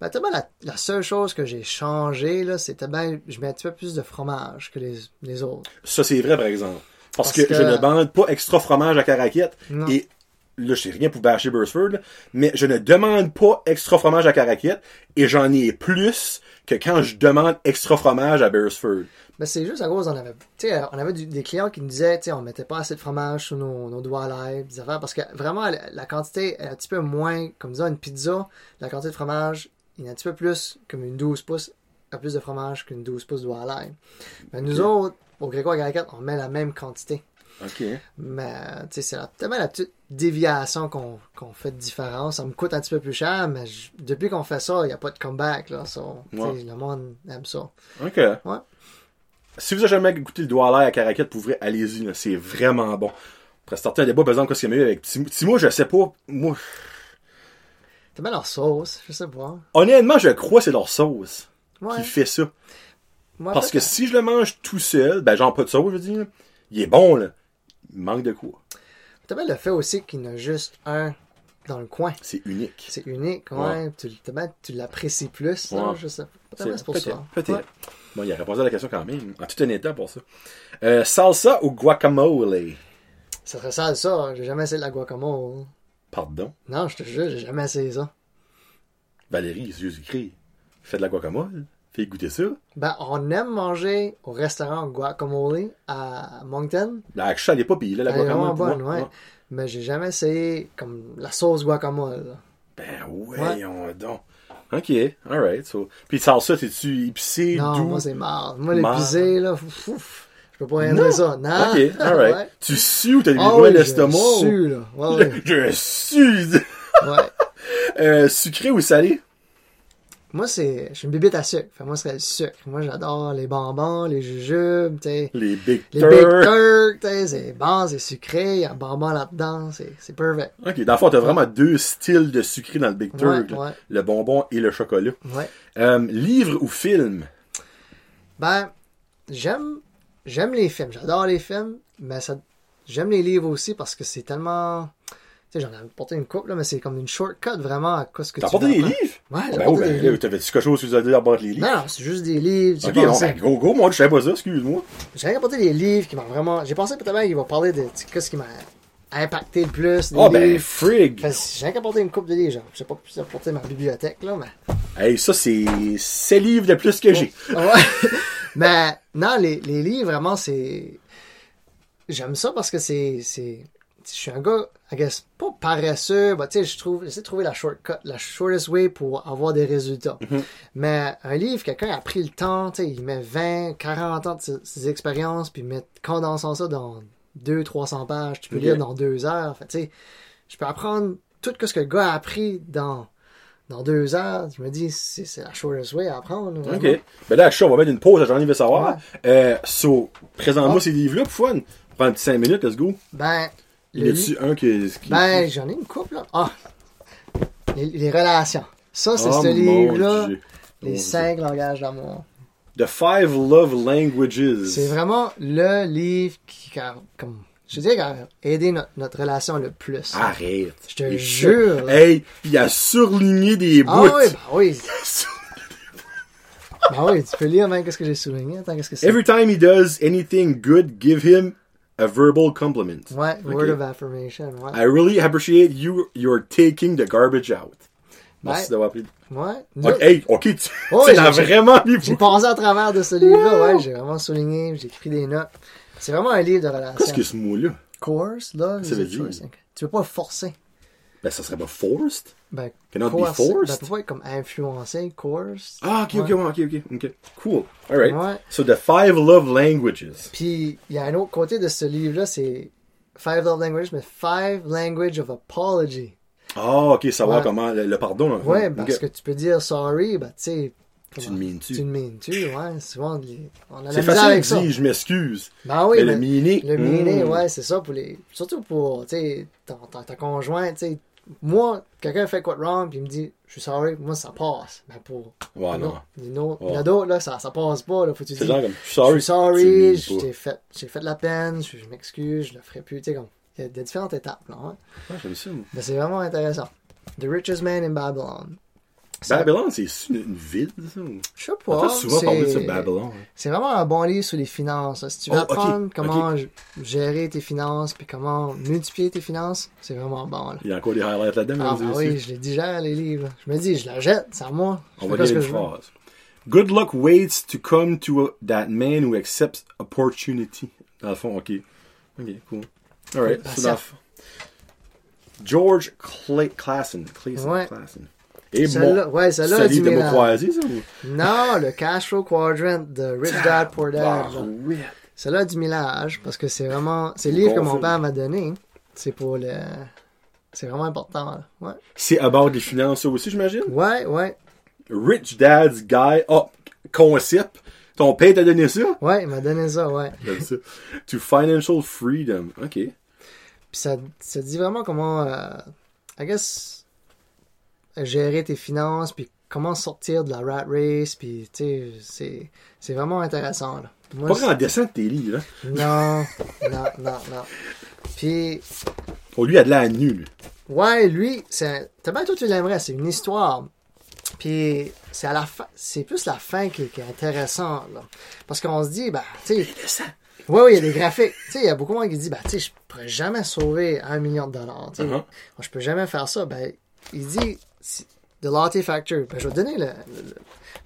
Ben, tellement la, la seule chose que j'ai changé, là, c'était ben, je mets un petit peu plus de fromage que les, les autres. Ça, c'est vrai, par exemple. Parce, Parce que, que- je ne demande pas extra fromage à caraquette. Non. Et là, je sais rien pour bâcher Burstford, mais je ne demande pas extra fromage à caraquette et j'en ai plus que quand je demande extra fromage à Burstford. Ben, c'est juste à cause, on avait, tu sais, on avait du- des clients qui nous disaient, tu sais, on mettait pas assez de fromage sur nos, nos doigts live, des affaires, parce que vraiment, la, la quantité est un petit peu moins, comme disons, une pizza, la quantité de fromage, il est un petit peu plus, comme une 12 pouces, a plus de fromage qu'une 12 pouces doigt live. Mais nous autres, au à Garacat, on met la même quantité. OK. Mais, tu sais, c'est tellement la petite déviation qu'on fait de différence. Ça me coûte un petit peu plus cher, mais je- depuis qu'on fait ça, il n'y a pas de comeback, là. Ouais. Le monde aime ça. OK. Ouais. Si vous avez jamais goûté le doigt à l'air à caraquette, pour vrai, allez-y, c'est vraiment bon. Après starter un débat, par exemple, qu'est-ce qu'il y a mieux avec Timo. Timo, je sais pas. Moi, T'aimes bien leur sauce, je sais pas. honnêtement, je crois que c'est leur sauce Ouais. qui fait ça. Parce que si je le mange tout seul, ben genre pas de sauce, je veux dire, il est bon, là. Il manque de quoi. T'as bien le fait aussi qu'il y en a juste un dans le coin. C'est unique. C'est unique, ouais. Ouais. Tu, t'as bien- tu l'apprécies plus, là, Ouais. je sais. Bien c'est pour ça. Peut-être. Ouais. Bon, il a répondu à la question quand même. En tout honnêteté pour ça. Euh, salsa ou guacamole? Ça serait sale, ça. J'ai jamais essayé de la guacamole. Pardon? Non, je te jure, j'ai jamais essayé ça. Valérie, écrit. Fais de la guacamole. Fais goûter ça. Ben, on aime manger au restaurant guacamole à Moncton. La actuelle, elle est pas pire, là, la Elle est guacamole. vraiment pour bonne, moi. ouais. Mais j'ai jamais essayé comme la sauce guacamole. là. Ben, voyons donc. Ok, alright. So. Puis salsa, t'es-tu épicé, Non, doux? moi c'est marre. Moi, pisés, là, je peux pas rien ça. Non. Ok, alright. Ouais. Tu sues ou t'as des oui, je l'estomac? ou- sue, là. Ouais, [LAUGHS] ouais. Je sue. ouais. Euh, sucré ou salé? Moi, c'est, je suis une bibite à sucre. Fait, moi, ce serait le sucre. Moi, j'adore les bonbons, les jujubes. Les Big Les. Big Turk, c'est bon, c'est sucré, il y a un bonbon là-dedans, c'est, perfect. Ok, dans le fond, t'as vraiment deux styles de sucré dans le Big Turk. Ouais, là. ouais. Le bonbon et le chocolat. Ouais. Euh, livre ou film? Ben, j'aime, j'aime les films, j'adore les films, mais ça, j'aime les livres aussi parce que c'est tellement, tu sais, j'en ai apporté une couple, là, mais c'est comme une shortcut vraiment à quoi ce que T'as veux des livres? Ouais, Ah j'ai ben, des ben, t'avais-tu quelque chose as dit apporter les livres? Non, c'est juste des livres. J'ai Ok, non, ben, go, go, moi, je savais pas ça, excuse-moi. J'ai rien apporté des livres qui m'ont vraiment. J'ai pensé peut-être qu'il va parler de qu'est-ce qui m'a impacté le plus. Ah, ben, livres. frig! J'ai rien apporté une coupe de livres. genre. Je sais pas plus apporter ma bibliothèque, là, mais. Hey, ça, c'est 7 livres de plus que j'ai. Ouais. [LAUGHS] mais non, les, les livres, vraiment, c'est. J'aime ça parce que c'est. c'est... Je suis un gars, I guess, pas paresseux, mais tu sais, je trouve, j'essaie de trouver la shortcut, la shortest way pour avoir des résultats. Mais un livre, quelqu'un a pris le temps, tu sais, il met 20, 40 ans de ses, ses expériences, puis met, condensant ça dans 200, 300 pages, tu peux lire dans deux heures. Fait, tu sais, je peux apprendre tout ce que le gars a appris dans, dans deux heures. Je me dis, c'est, la shortest way à apprendre. vraiment. Ok. Ben là, je on va mettre une pause, j'en ai veut savoir. Euh, so, présente-moi Ah. ces livres-là pour fun. Prends un petit 5 minutes, let's go. Ben, Y le a-tu un qui, qui- Ben, j'en ai une couple, là. Ah! Les, les relations. Ça, c'est Oh, ce livre-là. Les cinq langages d'amour. The Five Love Languages. C'est vraiment le livre qui, a- comme, je dirais, qui a aidé notre, notre relation le plus. Arrête. Je te Il jure. Hey, il a surligné des bouts. Ah oui, bah oui. [LAUGHS] bah oui, tu peux lire même qu'est-ce que j'ai souligné. Attends, qu'est-ce que c'est? Every time he does anything good, give him a verbal compliment. Ouais, Ok. word of affirmation? Ouais. I really appreciate you, you're taking the garbage out. Merci Ouais. d'avoir pris. Ouais. Ok, hey, ok, tu, Oh, l'as j'ai- vraiment mis J'ai passé à travers de ce livre-là, ouais, j'ai vraiment souligné, j'ai écrit des notes. C'est vraiment un livre de relation. Qu'est-ce que ce mot-là? Course, là, Ça veut dire? Tu veux pas forcer. Ben, ça serait pas forced? Ben, Cannot be coercer- forced? Ben, pas être comme influencé, course. Ah, ok, ok, Ouais. ok, ok, ok. Cool. Alright. Ouais. So, the five love languages. Puis, il y a un autre côté de ce livre-là, c'est Five Love Language, mais Five Language of Apology. Ah, ok, savoir Ouais. comment le, le pardon. fond. Ouais, parce que tu peux dire sorry, bah, tu sais. Tu le means-tu? Tu le means-tu, ouais. Souvent, on a la C'est misère facile avec de ça. dire, je m'excuse. Ben oui, mais mais le meaning. le meaning, hmm. ouais, c'est ça pour les. Surtout pour, tu sais, ta conjointe, tu sais. Moi, quelqu'un fait quoi de wrong, puis il me dit, je suis sorry, moi, ça passe. Mais pour. Ouais, non. Il y en a- d'autres, là, ça, ça passe pas, là. Faut que tu dis, genre comme, je suis sorry. je suis sorry, t'ai fait, j'ai fait de la peine, je, je m'excuse, je le ferai plus, tu sais, comme. Il y a des différentes étapes, là, hein. Ouais, j'aime ça, moi. Mais c'est vraiment intéressant. The Richest Man in Babylon. Ça- Babylon, c'est une, une ville, ça? Je sais pas. souvent ça, c'est- Babylon. hein. C'est vraiment un bon livre sur les finances. là. Si tu veux Oh, apprendre comment g- gérer tes finances puis comment multiplier tes finances, c'est vraiment bon. Là. Il y a encore des highlights là-dedans, Ah, et oui, je les digère, les livres. Je me dis, je la jette, c'est à moi. Je On va lire une phrase. Good luck waits to come to a- that man who accepts opportunity. Dans le fond, ok. Ok, cool. So dans le fond- George Cla Classen. Classen. Ouais. Classen. Et Celle-là, bon, ouais, celle-là c'est ça? ou? Non, le Cash Flow Quadrant de Rich Dad Poor Dad. Ah, là. oui. Celle-là du millage parce que c'est vraiment. C'est le livre que mon père m'a donné. C'est pour le. C'est vraiment important. là. Ouais. C'est about les finances, ça aussi, j'imagine? Ouais, ouais. Rich Dad's Guy. Oh, concept. Ton père t'a donné ça? Ouais, il m'a donné ça, ouais. [LAUGHS] Ça. To financial freedom. Ok. Puis ça, ça dit vraiment comment, euh, I guess, gérer tes finances, puis comment sortir de la rat race, puis tu sais, c'est, c'est vraiment intéressant. Là. Moi, Pas grand dessin de tes livres, hein? Non, non, non, non. Puis, Oh, lui, il a de la nu, lui. ouais, lui, c'est, t'as bien toi tu l'aimerais, c'est une histoire. Puis, c'est à la fin, c'est plus la fin qui, qui est intéressante, là. Parce qu'on se dit, bah, tu sais, Oui, oui, il y a des graphiques. Tu sais, il y a beaucoup de monde qui dit, bah, tu sais, je pourrais jamais sauver un million de dollars. Tu sais. Moi, je peux jamais faire ça. Ben, il dit, The Latte Factor. Ben, je vais te donner le,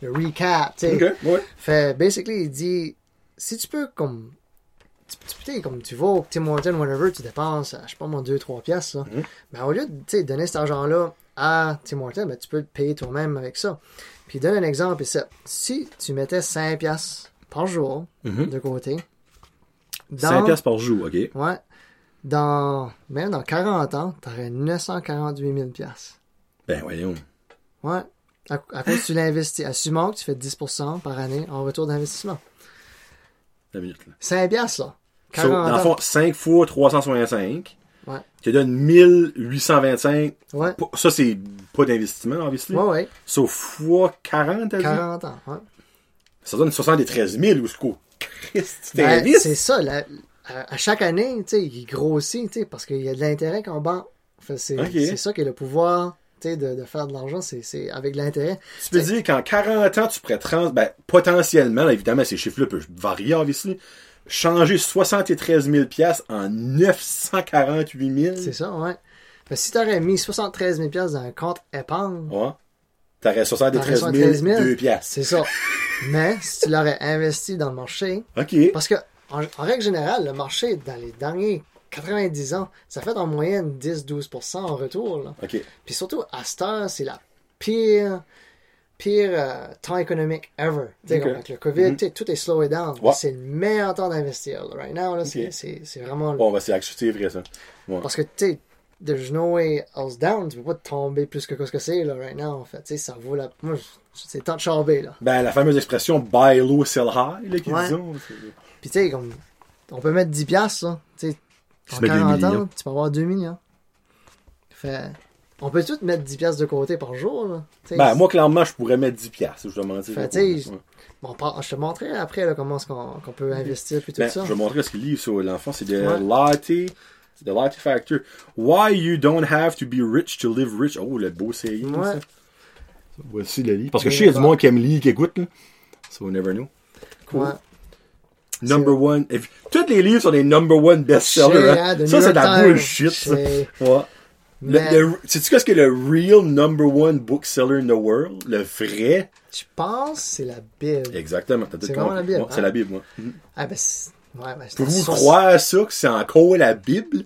le, le recap. Tu sais. Ok, ouais. Fait, basically, il dit, si tu peux, comme, tu, tu, tu comme tu vas au Tim Hortons, whatever, tu dépenses, je sais pas moi, 2-3 piastres, là. Mhm. Ben, au lieu de, tu donner cet argent-là à Tim Hortons, ben, tu peux le payer toi-même avec ça. Puis, donne un exemple, ici. Si tu mettais 5 piastres par jour, Mhm. de côté, 5 piastres par jour, ok. Ouais. Dans, même dans 40 ans, t'aurais 948 000 piastres. Ben, voyons. Ouais. À, à cause tu l'investis. Assumons que tu fais 10% par année en retour d'investissement. Une minute, là. 5 piastres, là. So, 40 dans le fond, 5 fois 365. Ouais. Qui donne 1825. Ouais. Ça, c'est pas d'investissement, obviously. Ouais, ouais. Sauf fois 40, t'as dit? 40 ans, ouais. Ça donne 73 000 ou ce qu'au Christ, tu Ben, c'est ça. la- à, à chaque année, tu sais, il grossit, tu sais, parce qu'il y a de l'intérêt qu'on banque. C'est, ça qui est le pouvoir, tu de, de faire de l'argent, c'est, avec de l'intérêt. Tu peux dire qu'en 40 ans, tu pourrais trans... ben, potentiellement, là, évidemment, ces chiffres-là peuvent varier, obviously, changer 73 000 piastres en 948 000. C'est ça, ouais. Si t'aurais mis 73 000 piastres dans un compte épargne, Ouais. T'aurais 73 000, 73 000. 2 piastres. C'est ça. [LAUGHS] Mais si tu l'aurais investi dans le marché, OK. parce que en, en règle générale, le marché, dans les derniers 90 ans, ça fait en moyenne 10-12% en retour. Là. Puis surtout, à cette heure, c'est la pire, pire euh, temps économique ever. Tu sais, Ok. comme avec le COVID, sais, tout est slowé down. Ouais. C'est le meilleur temps d'investir. Right now, c'est- vraiment... Bon, ben, c'est c'est vrai, ça. Ouais. Parce que, tu sais, there's no way else down. Tu peux pas tomber plus que ce que c'est, là, right now, en fait. Tu sais, ça vaut la... Moi, c'est temps de chamber, là. Ben, la fameuse expression buy low, sell high, là, qu'ils Ouais. disent. Puis tu sais, comme, on peut mettre 10 piastres, là. Tu sais, Tu en mets 2 40 ans, millions. tu peux avoir 2 millions. Fait, on peut tout mettre 10 piastres de côté par jour, là. Ben, moi, clairement, je pourrais mettre 10 piastres, je. Fait, ouais. bon, je te montrerai après, là, comment est-ce qu'on peut investir, puis tout Ben, ça. je vais montrer ce qu'il livre sur l'enfant. C'est de Ouais. Latte, The Latte Factor. Why you don't have to be rich to live rich? Oh, le beau saying, Ouais. ça. Voici le livre. Parce que je sais, il y a du monde qui aime lire, qui écoute, là. So, we never know. Cool. Ouais. Number one. If- Tous les livres sont des number one best-sellers. Hein. hein, de Ça, c'est de la bullshit, ça. Ouais. Sais-tu qu'est-ce que le real number one bookseller in the world? Le vrai? Je pense que c'est la Bible. Exactement. C'est vraiment la Bible, C'est hein? la Bible, moi. Ah, ben, c'est- ouais, ben, Pouvez-vous ça, croire ça, que c'est encore la Bible?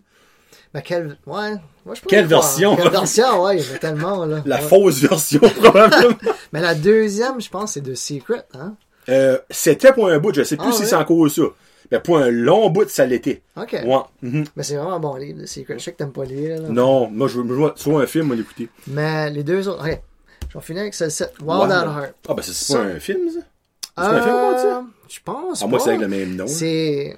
Ben, quelle, ouais. Moi, je peux Quelle y croire. version? Quelle version, ouais, il y en a tellement, là. La Ouais. fausse version, [LAUGHS] probablement. [LAUGHS] Mais la deuxième, je pense, c'est The Secret, hein? Euh, c'était pour un bout, je sais plus Ah, si c'est encore ça. Ben, pour un long bout, ça l'était. Ok. Ouais. mhm. Mais c'est vraiment un bon livre, Secret. Je sais que t'aimes pas lire, là. Non, moi, je veux, soit un film, moi, l'écouter. Mais les deux autres, ok. Je vais finir avec celle-ci. Wild Wild. at Heart. Ah, ben, c'est c'est Ça- pas un film, ça? C'est un film, on dit ça? Je pense Ah, moi, c'est avec le même nom. C'est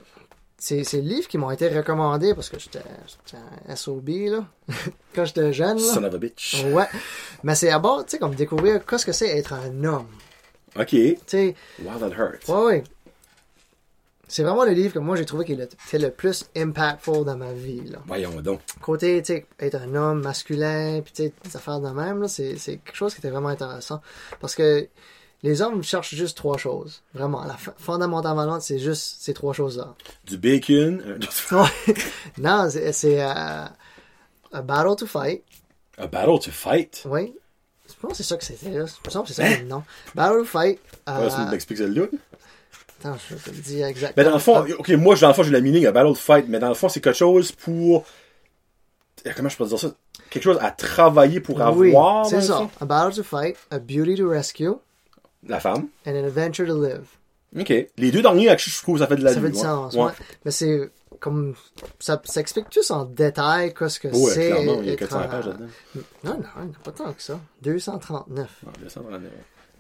c'est c'est le livre qui m'ont été recommandés parce que j'étais j'étais un SOB là [LAUGHS] quand j'étais jeune là. Son of a bitch. Ouais. Mais c'est à bord, tu sais comme découvrir qu'est-ce que c'est être un homme. Ok. Tu sais, Wild at Heart. ouais ouais. C'est vraiment le livre que moi j'ai trouvé qui était le plus impactful dans ma vie là. Voyons donc. Côté, tu sais, être un homme masculin, puis tu sais, des affaires de même là, c'est c'est quelque chose qui était vraiment intéressant parce que les hommes cherchent juste trois choses. Vraiment, la f- fondamentalement, c'est juste ces trois choses-là. Du bacon. euh, [LAUGHS] [LAUGHS] non, c'est c'est, euh, a battle to fight. A battle to fight? Oui. Je pense que c'est ça que c'était là? Je pense que c'est ça le nom. Battle to fight. euh, Ouais, tu m'expliques celle-là. attends, je te le dis exactement. Mais dans le fond, ok, moi, dans le fond, j'ai la meaning à battle fight, mais dans le fond, c'est quelque chose pour. euh, Comment je peux dire ça? Quelque chose à travailler pour oui, avoir. dans c'est le ça. fond? A battle to fight, a beauty to rescue, La femme. and an adventure to live. Ok. Les deux derniers, je trouve ça fait de la Ça fait vie, du ouais. sens, Ouais. ouais. Mais c'est comme. Ça, ça explique tous en détail qu'est-ce que Ouais, c'est. il y a être 400 un- pages là-dedans. Non, non, il n'y a pas tant que ça. 239. Non, 239.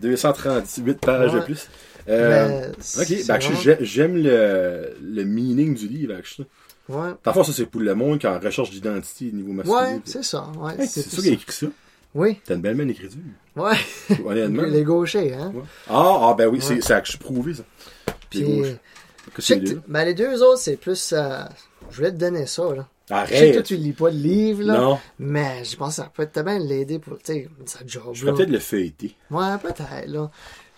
238 pages de plus. Euh, Mais c'est- ok, ben, j'aime le, le meaning du livre, actually. Ouais. Parfois, ça, c'est pour le monde qui est en recherche d'identité au niveau masculin. Ouais, c'est ça. Ouais, Hey, c'est ça qui a écrit ça. Oui, T'as une belle main d'écriture. ouais. Honnêtement. [LAUGHS] Les gauchers, hein. Ouais. Ah, ah, ben oui, Ouais. c'est, ça. Puis, Puis, que deux. ben, les deux autres, c'est plus. euh, je voulais te donner ça, là. Je sais que toi, Arrête. tu lis pas de livre, là. Non. Mais je pense que ça peut tellement l'aider pour, tu sais, sa job. Je là. peut-être le feuilleter. Ouais, peut-être, là.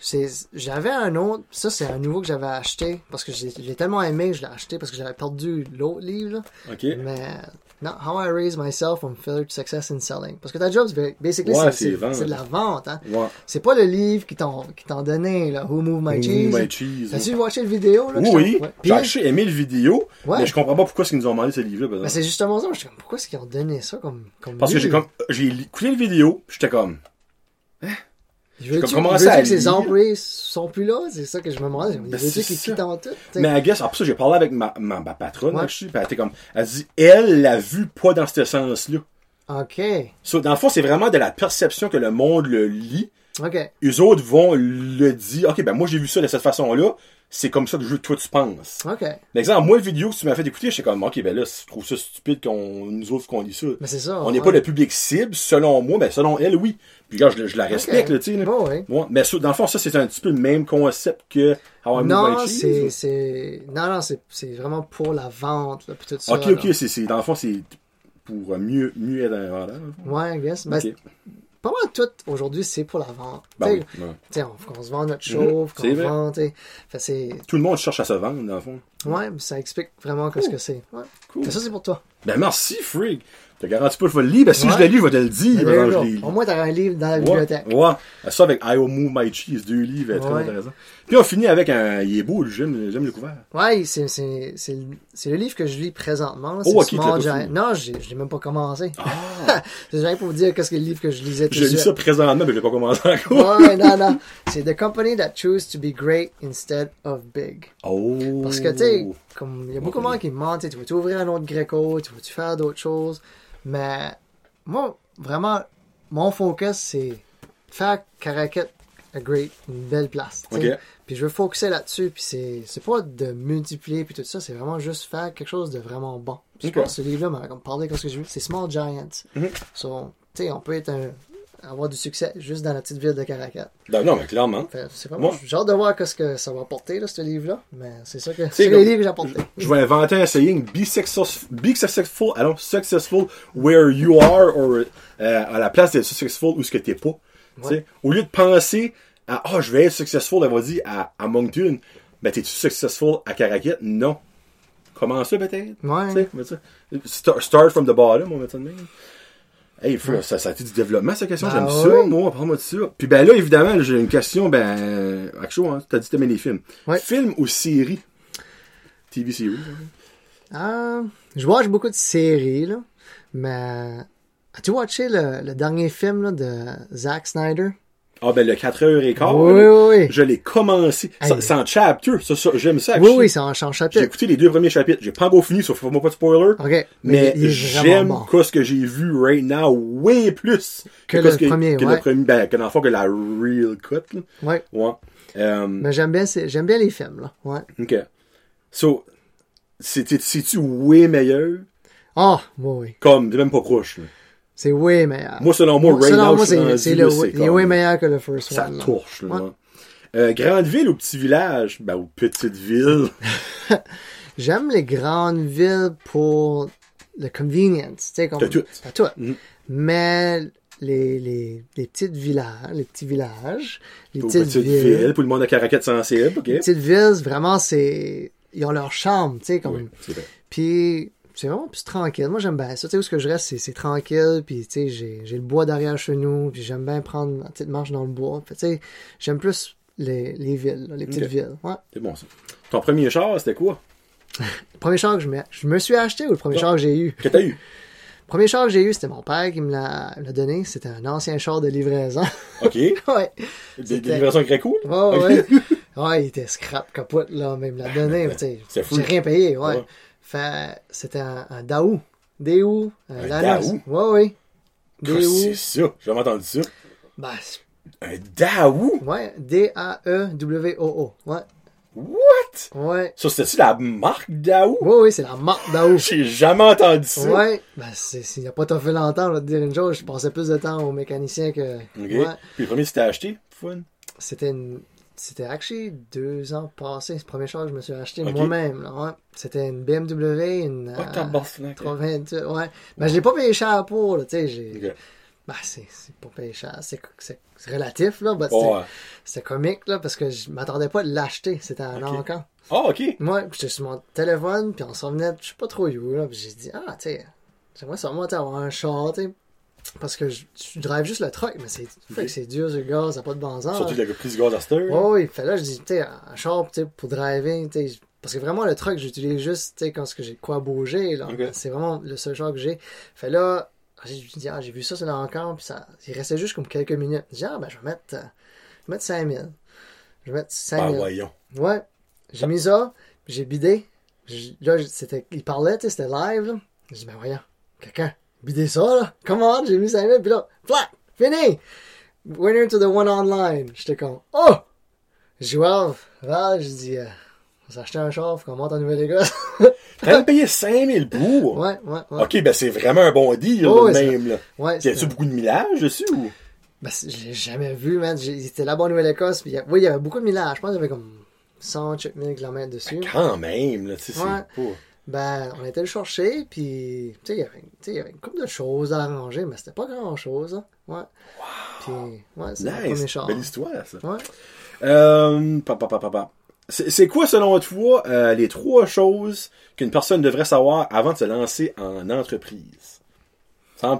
C'est, j'avais un autre, ça c'est un nouveau que j'avais acheté, parce que j'ai, j'ai tellement aimé que je l'ai acheté parce que j'avais perdu l'autre livre, là. OK? Mais, non, How I Raise Myself from Failure to Success in Selling. Parce que ta job, c'est, basically, Ouais, c'est, de la vente, hein. Ouais. C'est pas le livre qui t'ont donné, là, Who Moved My Cheese. Mmh, my cheese. T'as-tu watché le vidéo, là? Oui, je t'en- ouais. J'ai actually aimé le vidéo, Ouais. mais je comprends pas pourquoi ils nous ont demandé ce livre-là. ben, c'est justement ça, je suis comme, pourquoi est-ce qu'ils ont donné ça comme, comme Parce que j'ai livre? comme, j'ai écouté le vidéo, j'étais comme, Je veux-tu, comme commencer veux-tu à que ces lire. employés sont plus là? C'est ça que je me. Veux-tu Ben, c'est qu'ils ça. quittent en tout? T'sais. mais I guess, après ça, j'ai parlé avec ma, ma, ma patronne, Ouais. puis elle était comme, elle dit, elle l'a vu pas dans ce sens-là. Ok. So, dans le fond, c'est vraiment de la perception que le monde le lit. Ok. Eux autres vont le dire, ok, ben moi j'ai vu ça de cette façon-là, c'est comme ça que toi tu penses. Ok. Par exemple, moi, le vidéo que tu m'as fait écouter, j'étais comme, ok, ben là, je trouve ça stupide qu'on, nous autres, qu'on lit ça. Mais c'est ça. On n'est ouais. pas le public cible, selon moi, mais selon elle, oui. Puis là, je, je la respecte, Ok. là, tu sais. là. Bon, ouais. Ouais, mais dans le fond, ça, c'est un petit peu le même concept que How I Move Non, c'est, non, non, c'est, vraiment pour la vente, là, puis tout ça. Ok, ok, c'est, dans le fond, c'est pour mieux, mieux être un vendeur. Ouais, I guess. Ben, Ok. pas mal tout, aujourd'hui, c'est pour la vente. Ben oui, ouais. on, qu'on se vend notre chauffe, c'est qu'on vend. Fait Tout le monde cherche à se vendre, dans le fond. ouais, mais ça explique vraiment qu'est-ce que c'est. Ouais. Cool. Mais ça, c'est pour toi. Ben merci, Freak. T'as garanti pas que je vais le lire? Ben si Ouais. je le lis, je vais te le dire. Lis. Au moins, t'auras un livre dans la Ouais, bibliothèque. ouais. Ça avec I Will Move My Cheese, deux livres, très Ouais. intéressant. Puis on finit avec un, il est beau, j'aime, j'aime le couvert. Ouais, c'est, c'est, c'est, le- c'est le livre que je lis présentement. Oh, ok, Small Giant. Non, j'ai, je l'ai même pas commencé. Ah! [LAUGHS] C'est juste pour vous dire qu'est-ce que le livre que je lisais tout je lis ça présentement, mais je l'ai pas commencé encore. Ouais, non, non. [LAUGHS] C'est The Company That Choose to Be Great Instead of Big. Oh! Parce que, tu sais, comme, il y a beaucoup de monde qui me demandent, tu sais, tu veux-tu ouvrir un autre Greco, tu veux-tu faire d'autres choses? Mais, moi, vraiment, mon focus, c'est faire Caracat a great, une belle place. tu sais. Ok. Puis je veux focuser là-dessus, puis c'est, c'est pas de multiplier, puis tout ça, c'est vraiment juste faire quelque chose de vraiment bon. Puis Ok. Je pense que ce livre-là m'a comme parlé de ce que j'ai vu, c'est Small Giants. Mhm. So, tu sais, on peut être un, avoir du succès juste dans la petite ville de Caracat. Ben non, mais clairement. C'est vraiment, Moi- j'ai hâte de voir ce que ça va apporter, là, ce livre-là. Mais c'est ça que, C'est comme- les livres que j'ai apportés. Je vais inventer un saying, be successful, be successful, alors, successful where you are, or, euh, à la place d'être successful où ce que t'es pas. Tu sais, Au lieu de penser à, ah, je vais être successful, elle va dire, à, à Moncton, ben, t'es-tu successful à Caracat? Non. Comment ça, peut-être? Ouais. Start, start from the bottom, on va même. Hey, frère, ça, ça a été du développement, cette question. Ben J'aime ça, moi. Parle-moi de ça. Puis ben là, évidemment, j'ai une question, ben, actuellement, hein, t'as dit que t'aimais les films. Ouais. Film ou série? TV series. Ah, je watch beaucoup de séries, là. Mais, as-tu watché le, le dernier film, là, de Zack Snyder? Ah, ben, le 4h15, Oui, là, oui, oui. je l'ai commencé. C'est en chapter, ça, ça, j'aime ça. Oui, oui, c'est en change J'ai chapitre. écouté les deux premiers chapitres. J'ai pas encore fini, sauf faut-moi pas de spoiler. Mais, j'aime bon. quoi ce que j'ai vu right now way plus Que le ce premier, que ouais. le premier, ben, que dans le fond, que la real cut, là. Ouais. Ouais. Euh, Mais j'aime bien, j'aime bien les films, là. Ouais. ok. So, c'est- c'est-tu way meilleur? Ah, oui. Comme, même pas proche, là. C'est way meilleur. Moi, selon moi, right Selon moi, c'est le, comme- way meilleur que le first Ça one. là. torche, là. Ouais. Euh, grande ville ou petit village? Ben, ou petite ville. [LAUGHS] [LAUGHS] J'aime les grandes villes pour le convenience. Tu sais, comme. T'as tout. T'as tout. Mhm. Mais les, les, les petites villages, les petits villages, les Pour petites petite villes. ville, pour le monde à caraquette sensible, ok? Les petites villes, vraiment, c'est. Ils ont leur charme, tu sais, comme. Oui, c'est vrai. Puis c'est vraiment plus tranquille. Moi, j'aime bien ça. Tu sais, où ce que je reste, c'est, tranquille. Puis, tu sais, j'ai, j'ai le bois derrière chez nous. Puis j'aime bien prendre une petite marche dans le bois. Puis, tu sais, j'aime plus les, les villes, les petites villes. Ouais. C'est bon, ça. Ton premier char, c'était quoi? Le [LAUGHS] premier char que je me, je me suis acheté ou le premier Non. char que j'ai eu? Que t'as eu? Le [LAUGHS] premier char que j'ai eu, c'était mon père qui me l'a, donné. C'était un ancien char de livraison. Ok. [LAUGHS] Des ouais. des C'était- livraisons très cool? Ouais, Ok. ouais. Ouais, il était scrap, capote, là. Mais il me l'a donné. C'est fou. J'ai rien payé, ouais. Ouais. Fait, c'était un, un Daou. Daou. Un. Daou? Ouais, que Daou. C'est ça? J'ai jamais entendu ça. Ben, Un Daou? ouais. D-A-E-W-O-O. Ouais. What? Ouais. Ça, c'était-tu la marque Daou? Ouais, ouais, c'est la marque Daou. [LAUGHS] J'ai jamais entendu ça. Ouais. Ben, c'est, s'il n'y a pas fait longtemps, je vais te dire une chose, je passais plus de temps au mécanicien que. Ok. Ouais. Puis le premier, c'était acheté? Fun? C'était une. C'était actually deux ans passés. C'est le premier char que je me suis acheté Ok. moi-même. Là, ouais. C'était une BMW, une. Oh, euh, tabarnak. 88, ouais. Ben, je l'ai pas payé cher pour, là, tu sais. J'ai... Ok. Ben, c'est, pas payé cher. C'est, relatif, là. ben, Oh, ouais. c'était, comique, là, parce que je m'attendais pas à l'acheter. C'était un Ok. encan. Ah, ok. Ouais, puis j'étais sur mon téléphone, puis on s'en venait, je sais pas trop où, là, puis j'ai dit, ah, tu sais, j'aimerais sûrement avoir un char, tu sais, parce que je, je drive juste le truck, mais c'est, c'est dur le gaz, ça n'a pas de bon sens. Surtout le prix du gaz à cette. Ouais, oui, fait là, je dis, tu sais, un char, tu pour driver, tu parce que vraiment, le truck, j'utilise juste, tu sais, quand j'ai quoi bouger, là. C'est vraiment le seul char que j'ai. Fait là, j'ai dit, ah, j'ai vu ça sur l'encan, puis ça, il restait juste comme quelques minutes. J'ai dit, ah, ben, je vais mettre, euh, je vais mettre 5000. Je vais mettre Ben, 5000. voyons. Ouais. J'ai mis ça, j'ai bidé. Là, c'était, il parlait, tu sais, c'était live, là. J'ai dit, ben voyons, quelqu'un, bidé ça, là. Comment? J'ai mis 5000, puis là, flat, fini! Winner to the one online. J'étais comme, oh! Well, well, j'ai dit, euh, on acheté un char, faut qu'on monte en Nouvelle-Écosse. [LAUGHS] T'as payé 5000 pour. ouais, ouais, ouais. Ok, ben c'est vraiment un bon deal, Oh, ouais, même, là. Ouais, c'était- beaucoup de millage dessus ou? Ben, je l'ai jamais vu, man. C'était là-bas en Nouvelle-Écosse, puis oui, il y avait beaucoup de millage. Je pense qu'il y avait comme 100 000 km dessus. Quand même, là, tu sais, Ouais. c'est. Ben, on était le chercher, puis, tu sais, il y avait- une couple de choses à arranger, mais c'était pas grand-chose, hein. Ouais. Puis, ouais, c'est Nice. Belle histoire, ça. Ouais. Euh, pa, pa, pa, pa, pa. C'est quoi, selon toi, euh, les trois choses qu'une personne devrait savoir avant de se lancer en entreprise?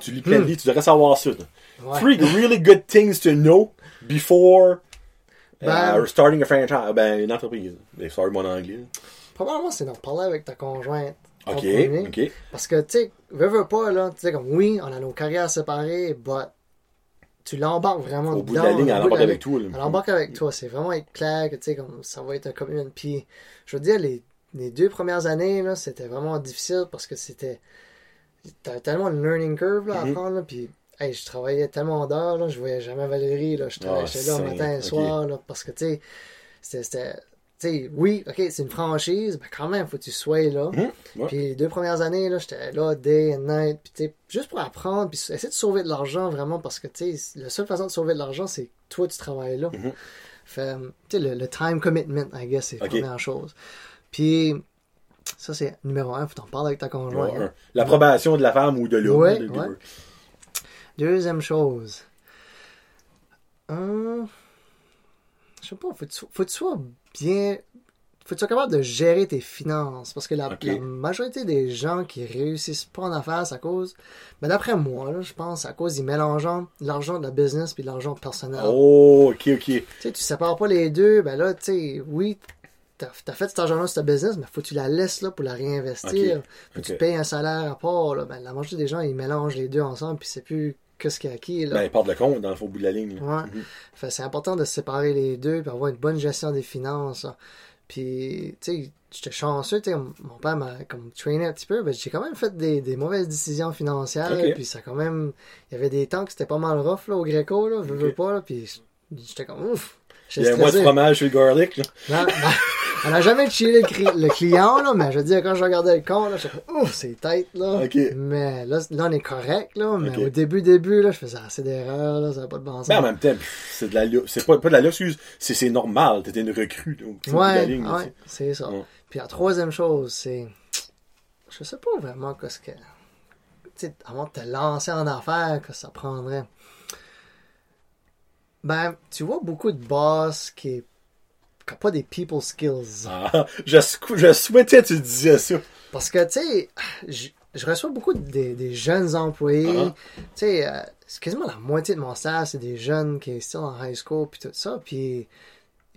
Tu lis plein de livres, tu devrais savoir ça. Hmm. Ouais. Three really good things to know before Ben- uh, starting a franchise, ben, une entreprise. Sorry, mon anglais. Probablement, c'est d'en parler avec ta conjointe. Ok, premier. ok. Parce que, tu sais, veux, veux pas, là, tu sais, comme, oui, on a nos carrières séparées, but tu l'embarques vraiment Au bout de dedans, la ligne, elle bout de embarque la avec toi. Elle embarque avec toi. C'est vraiment être clair que, tu sais, comme, ça va être un commun. Puis, je veux dire, les, les deux premières années, là, c'était vraiment difficile parce que c'était, t'avais tellement une learning curve, là, à Mhm. prendre, là, puis, hey, je travaillais tellement d'heures, là, je voyais jamais Valérie, là, je travaillais, Ah, j'étais là matin et soir, là, parce que, tu sais, c'était, sais, oui, ok, c'est une franchise, mais quand même, faut que tu sois là. Ouais. Puis les deux premières années, là, j'étais là, day and night, puis juste pour apprendre, puis essayer de sauver de l'argent vraiment, parce que, tu sais, la seule façon de sauver de l'argent, c'est que toi, tu travailles là. Mhm. Fait, tu sais, le, le time commitment, I guess, c'est la première chose. Puis, ça, c'est numéro un, faut t'en parler avec ta conjointe. Ouais, hein. L'approbation de la femme ou de l'homme. Ouais. Deuxième chose. Hum, je sais pas, faut que tu sois bien. Faut que tu sois capable de gérer tes finances? Parce que la, majorité des gens qui réussissent pas en affaires, c'est à cause. Mais d'après moi, là, je pense, c'est à cause ils mélangent l'argent de la business puis l'argent personnel. Oh, ok, ok. Tu sais, tu sépares pas les deux, ben là, tu sais, oui, t'as as fait cet argent-là sur ta business, mais faut que tu la laisses là pour la réinvestir. Faut que tu payes un salaire à part, là. Ben, la majorité des gens, ils mélangent les deux ensemble, puis c'est plus qu'est-ce qu'il y a qui, là. Ben, il part de compte dans le faux bout de la ligne. Ouais. Fait, c'est important de séparer les deux puis avoir une bonne gestion des finances. là. Puis, tu sais, j'étais chanceux, tu sais, mon père m'a comme trainé un petit peu, ben, j'ai quand même fait des, des mauvaises décisions financières, là, puis ça quand même, il y avait des temps que c'était pas mal rough, là, au Greco, là, veux, veux pas, là, puis j'étais comme, ouf, Il y j'étais a un mois de fromage sur le garlic. Là. Non, non, on n'a jamais chillé le, client, là, mais je veux dire, quand je regardais le compte, là, j'étais comme, ouf, c'est tête, là. Mais là, là, on est correct, là, mais au début, début, là, je faisais assez d'erreurs, là, ça n'a pas de bon sens. Ben, en même temps, c'est de la c'est pas, pas de la excuse, c'est, c'est normal. T'étais une recrue, la Ouais, ligne, ouais, c'est ça. Ouais. Puis la troisième chose, c'est. Je sais pas vraiment qu'est-ce que. Tu sais, avant de te lancer en affaires, que ça prendrait? Ben, tu vois beaucoup de boss qui pas des people skills. Ah, je, sou- je souhaitais que tu disais ça. Parce que, tu sais, je, je reçois beaucoup de- des, des jeunes employés. Ah. Tu sais, euh, c'est quasiment la moitié de mon staff, c'est des jeunes qui sont en high school, puis tout ça. Puis,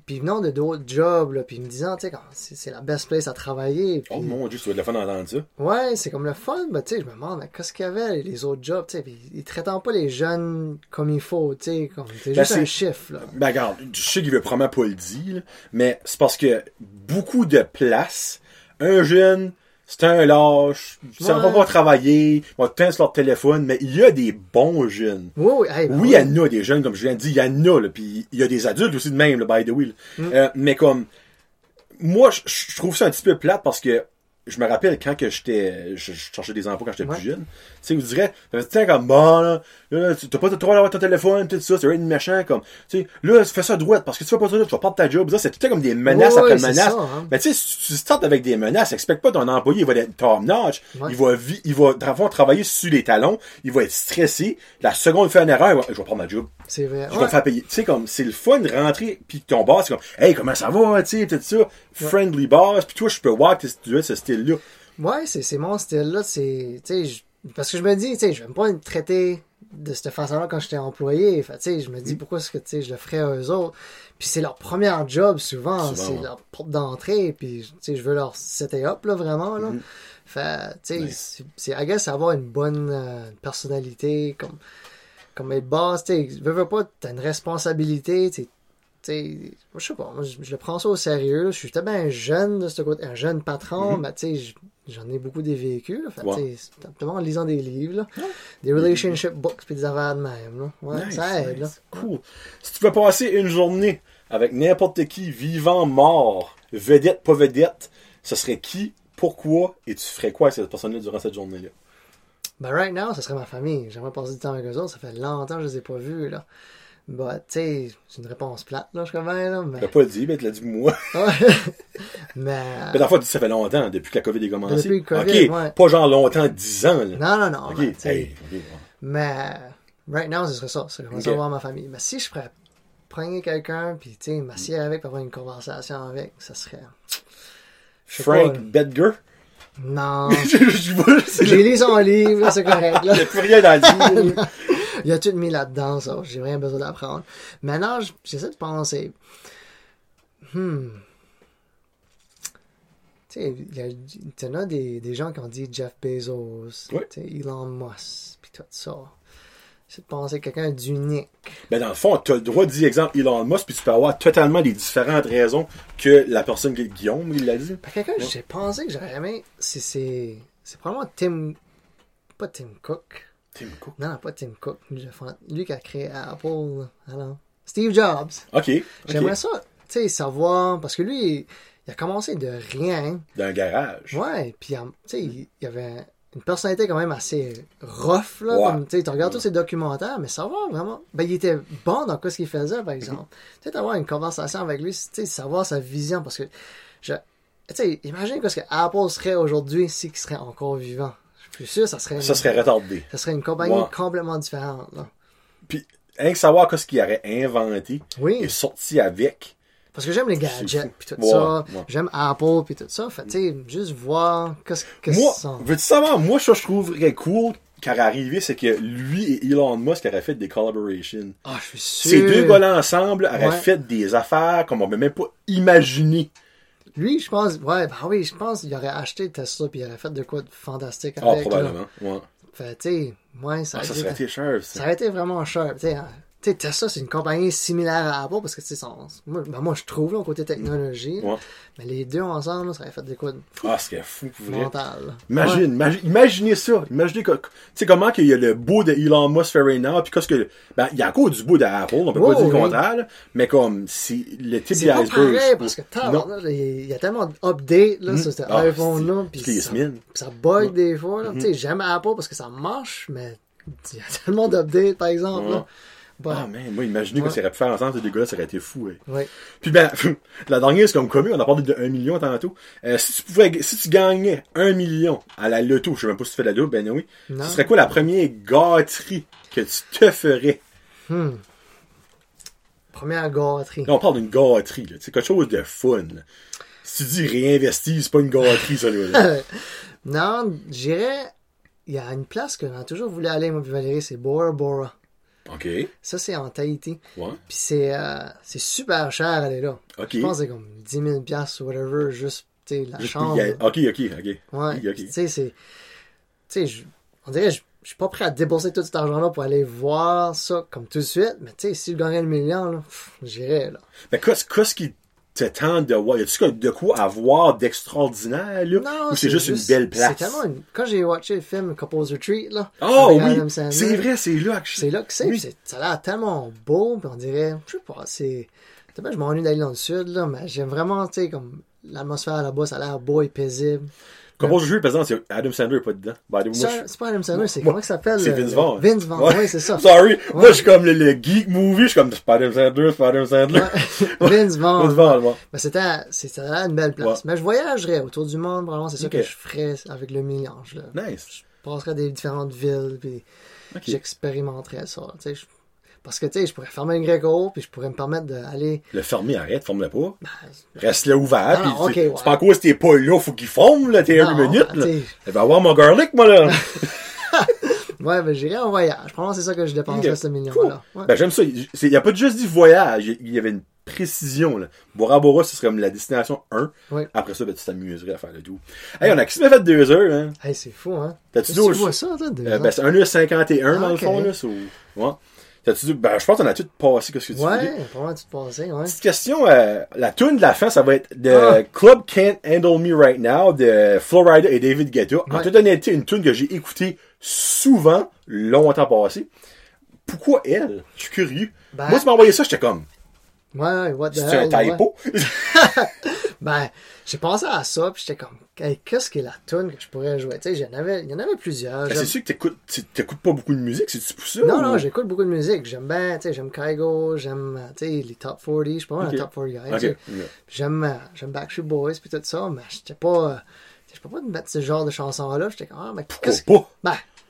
puis venant de d'autres jobs, là, puis me disant, tu sais, c'est la best place à travailler. Puis, Oh mon dieu, ça doit être le fun d'entendre ça. Ouais, c'est comme le fun, mais tu sais, je me demande, qu'est-ce qu'il y avait les autres jobs, tu sais, puis ils traitent pas les jeunes comme il faut, tu sais, comme c'est Ben, juste un chiffre, là. Ben, regarde, je sais qu'il veut probablement pas le dire, mais c'est parce que beaucoup de places, un jeune, c'est un lâche, ça va Ouais. pas travailler, il va teindre sur leur téléphone, mais il y a des bons jeunes. Oui, oui, hey, ben Oui, il y en a des jeunes, comme je viens de dire, il y en a, là, puis il y a des adultes aussi de même, là, by the way. Mm. Euh, mais comme, moi, je- je trouve ça un petit peu plate parce que je me rappelle quand que j'étais, je, je cherchais des emplois quand j'étais Ouais. plus jeune. Tu sais, vous direz, ça fait comme, bon, là, là, t'as pas le droit d'avoir ton téléphone, tout ça, c'est rien de méchant, comme, tu sais, là, tu fais ça droite, parce que tu fais pas ça, tu vas perdre ta job, ça, c'est tout comme des menaces Ouais, après ouais, menaces. ça, hein. Mais tu sais, si tu startes avec des menaces, expecte pas ton employé, il va être top notch, Ouais. il va, il va, travailler sur les talons, il va être stressé, la seconde il fait une erreur, il va- je vais prendre ma job. C'est vrai. Je vais me faire payer. Tu sais, comme, c'est le fun de rentrer, puis ton boss, c'est comme, hey, comment ça va, tu sais, tout ça, friendly boss, puis toi, je peux voir que tu as ce style-là. Ouais, c'est mon style-là, c'est, tu sais, parce que je me dis, tu sais, je vais pas être traité de cette façon-là quand j'étais employé, fait, je me Mm. dis, pourquoi est-ce que, je le ferais à eux autres, puis c'est leur premier job, souvent, c'est ouais. leur porte d'entrée, puis, je veux leur setter up, là, vraiment, là. Nice. c'est- c'est, I guess, avoir une bonne euh, personnalité, comme, comme être boss, tu veux, veux pas, t'as une responsabilité, tu sais, tu sais, moi, je sais pas, moi, je, le prends ça au sérieux, je suis tellement un jeune de ce côté, un jeune patron, mais tu sais, j- j'en ai beaucoup des véhicules, fait, simplement en lisant des livres, là, des relationship books, puis des affaires de même, là. Ouais, Nice, ça aide, là. Cool. Si tu veux passer une journée avec n'importe qui, vivant, mort, vedette, pas vedette, ce serait qui, pourquoi, et tu ferais quoi avec cette personne-là durant cette journée-là? Ben, right now, ce serait ma famille. J'aimerais passer du temps avec eux autres. Ça fait longtemps que je les ai pas vus, là. Bah, tu sais, c'est une réponse plate, là, je crois bien, là, mais... Tu l'as pas dit, mais tu l'as dit moi. [LAUGHS] Mais... Mais la fois, ça fait longtemps, depuis que la COVID est commencée. Depuis le COVID, ok, ouais. pas genre longtemps, 10 ans, là. Non, non, non. ok, mais, hey. Mais right now, ce serait ça. C'est Ok. ça voir ma famille. Mais si je pourrais prendre quelqu'un, puis tu sais, m'assieds avec, puis avoir une conversation avec, ça serait. Frank Bedger. Non. [LAUGHS] J'ai lu son livre, là, c'est correct. Là. [LAUGHS] Il n'y a plus rien à dire. Il a tout mis là-dedans, ça. J'ai rien besoin d'apprendre. Maintenant, j'essaie de penser. Hmm. Tu sais, il y y en a des, des gens qui ont dit Jeff Bezos, sais, Elon Musk, puis tout ça. J'essaie de penser quelqu'un d'unique. Ben, dans le fond, tu as le droit de dire, exemple, Elon Musk, puis tu peux avoir totalement des différentes raisons que la personne qui Guillaume, il l'a dit. Ben, quelqu'un que j'ai pensé que j'aurais aimé, c'est, c'est, c'est probablement Tim. Pas Tim Cook. Tim Cook. Non, pas Tim Cook. Lui, qui a créé Apple. Alors, Steve Jobs. OK. J'aimerais ça, tu sais, savoir. Parce que lui, il a commencé de rien. D'un garage. Ouais, puis, tu sais, il il avait une personnalité quand même assez rough, là. Comme, tu sais, tu regardes tous ses documentaires, mais savoir vraiment. Ben, il était bon dans ce qu'il faisait, par exemple. [LAUGHS] Peut-être avoir une conversation avec lui, tu sais, savoir sa vision, parce que, je, tu sais, imagine ce que Apple serait aujourd'hui si il serait encore vivant. Je suis sûr, ça serait. Ça serait retardé. ça serait une compagnie complètement différente, là. Puis, rien que savoir qu'est-ce qu'il aurait inventé Oui. et sorti avec. Parce que j'aime les gadgets puis tout Ouais, ça. ouais. J'aime Apple puis tout ça. Fait tu sais, juste voir qu'est-ce que Moi, ça sent. veux-tu savoir, moi, ça, je trouverais cool aurait arrivé, c'est que lui et Elon Musk auraient fait des collaborations. Ah, je suis sûr. Ces deux gars-là ensemble auraient Ouais. fait des affaires comme on ne même pas imaginer Lui, je pense, ouais, bah oui, je pense qu'il aurait acheté Tesla puis il aurait fait de quoi de fantastique Ah, avec. là. probablement. Ouais. Fait, tu sais, ouais, ça, Ah, ça serait été- cher, ça aurait été vraiment cher. Tu sais. Tu sais, Tesla, c'est une compagnie similaire à Apple parce que, tu sais, son- moi, ben, moi, je trouve, là, au côté technologie. Ouais. Mais les deux ensemble, là, ça aurait fait des quoi de Ah, c'est fou, pour mental. Imagine, imagine- imaginez ça. Imaginez que, tu sais comment qu'il y a le beau de Elon Musk fait right now, puis qu'est-ce que, ben, il y a encore du beau d'Apple, on peut pas dire le oui. contraire, là, mais comme, si le type C'est pas d'iceberg. pareil parce que il y a tellement d'updates là, sur cet Ah, iPhone-là. c'est- Puis c'est ça, ça bug des fois. là. Tu sais, J'aime Apple parce que ça marche, mais il y a tellement d'updates, par exemple. Ouais. Là. Bon, Ah, man, moi, imaginez Ouais. que ça aurait pu faire ensemble, ces deux gars-là, ça aurait été fou, ouais. ouais. Puis ben, [LAUGHS] la dernière, c'est comme commun, on a parlé de 1 million tantôt. Euh, si tu pouvais, si tu gagnais 1 million à la loto, je sais même pas si tu fais de la double, ben oui. Non. Ce serait quoi la première gâterie que tu te ferais? Hmm. Première gâterie. Là, on parle d'une gâterie, là. C'est quelque chose de fun, là. Si tu dis réinvestir, c'est pas une gâterie, ça, là. [LAUGHS] non, j'irais. Il y a une place que j'ai toujours voulu aller, moi, puis Valérie, c'est Bora Bora. OK. Ça, c'est en Tahiti. Ouais. Puis c'est euh, c'est super cher aller là. OK. Je pense que c'est comme 10 000 piastres ou whatever, juste, la Juste chambre. OK, OK, OK. Ouais. Tu sais, c'est. Tu sais, je- on dirait, je je suis pas prêt à débourser tout cet argent-là pour aller voir ça comme tout de suite, mais tu sais, si je gagnais le million, là, j'irais, là. Mais qu'est-ce qui te tente de voir? Y a-tu de quoi avoir d'extraordinaire, là? Non, Ou c'est juste, une belle place? C'est tellement une... Quand j'ai watché le film Couples Retreat, là. Oh oui! C'est vrai, c'est là que je... C'est là que c'est, Oui. ça a l'air tellement beau, puis on dirait, je sais pas, c'est. je m'ennuie d'aller dans le sud, là, mais j'aime vraiment, tu sais, comme l'atmosphère là-bas, ça a l'air beau et paisible. Comment je joue, par exemple, c'est Adam Sandler est pas dedans. Ben, moi, Ça, je- C'est pas Adam Sandler, c'est moi- comment il s'appelle? c'est Vince Vaughn. Vince Vaughn, Ouais. oui, c'est ça. Sorry, moi je suis comme le, le geek movie, je suis comme c'est pas Adam Sandler, c'est pas Adam Sandler. [LAUGHS] Vince Vaughn. Vince Vaughn, ouais. Ben, c'était, ça l'air une belle place. Mais je voyagerais autour du monde, vraiment, c'est ça que je ferais avec le million. Je, Nice. je passerais des différentes villes, puis j'expérimenterais ça. tu sais, je- parce que, tu sais, je pourrais fermer une Greco, puis je pourrais me permettre d'aller. Le fermier, arrête, forme-le pas. Ben, Reste là ouvert, Ah, puis non, ok, tu- ouais. c'est pas cause que t'es pas là, faut qu'il forme, là, t'es une minute, ben, là. tu sais, Je vais avoir mon garlic, moi, là. [LAUGHS] [LAUGHS] Ouais, ben, j'irais en voyage. Probablement, c'est ça que je dépenserais, ce million-là. Cool. Ouais. Ben, j'aime ça. Il il y a pas juste dit voyage, il y avait une précision, là. Bora Bora, ce serait comme la destination 1. Oui. Après ça, ben, tu t'amuserais à faire le tout. Hey, on a quasiment fait deux heures, hein. Hey, c'est fou, hein? T'as-tu Tu dit vois ça, toi, deux Euh, ans? ben, c'est 1h51 dans le fond, là. Ouais. T'as-tu dit, ben, je pense qu'on a tout passé, qu'est-ce que tu voulais. Ouais, probablement, tu te passais, ouais. Petite question, euh, la tune de la fin, ça va être de Ah. Club Can't Handle Me Right Now de Florida et David Guetta. En Ouais. toute honnêteté, une tune que j'ai écoutée souvent, longtemps passé. Pourquoi elle? Je suis curieux. Ben- Moi, tu m'as envoyé ça, j'étais comme, Ouais, what the c'est un hell, ouais. typo? [LAUGHS] [LAUGHS] Ben, j'ai pensé à ça, puis j'étais comme, hey, qu'est-ce que est la tune que je pourrais jouer? Tu sais, il y en avait, il y en avait plusieurs. Ben, c'est sûr que t'écoutes, tu- t'écoutes pas beaucoup de musique, c'est-tu pour ça? Non, ou- non, j'écoute beaucoup de musique. J'aime bien, tu sais, j'aime Kygo, j'aime, euh, tu sais, les top 40. Je suis pas mal Ok. un top 40 guy. Ok. tu sais. J'aime, euh, j'aime Backstreet Boys, puis tout ça, mais j'étais pas, euh, je peux pas te mettre ce genre de chanson-là. J'étais comme, ah, mais Pourquoi pas?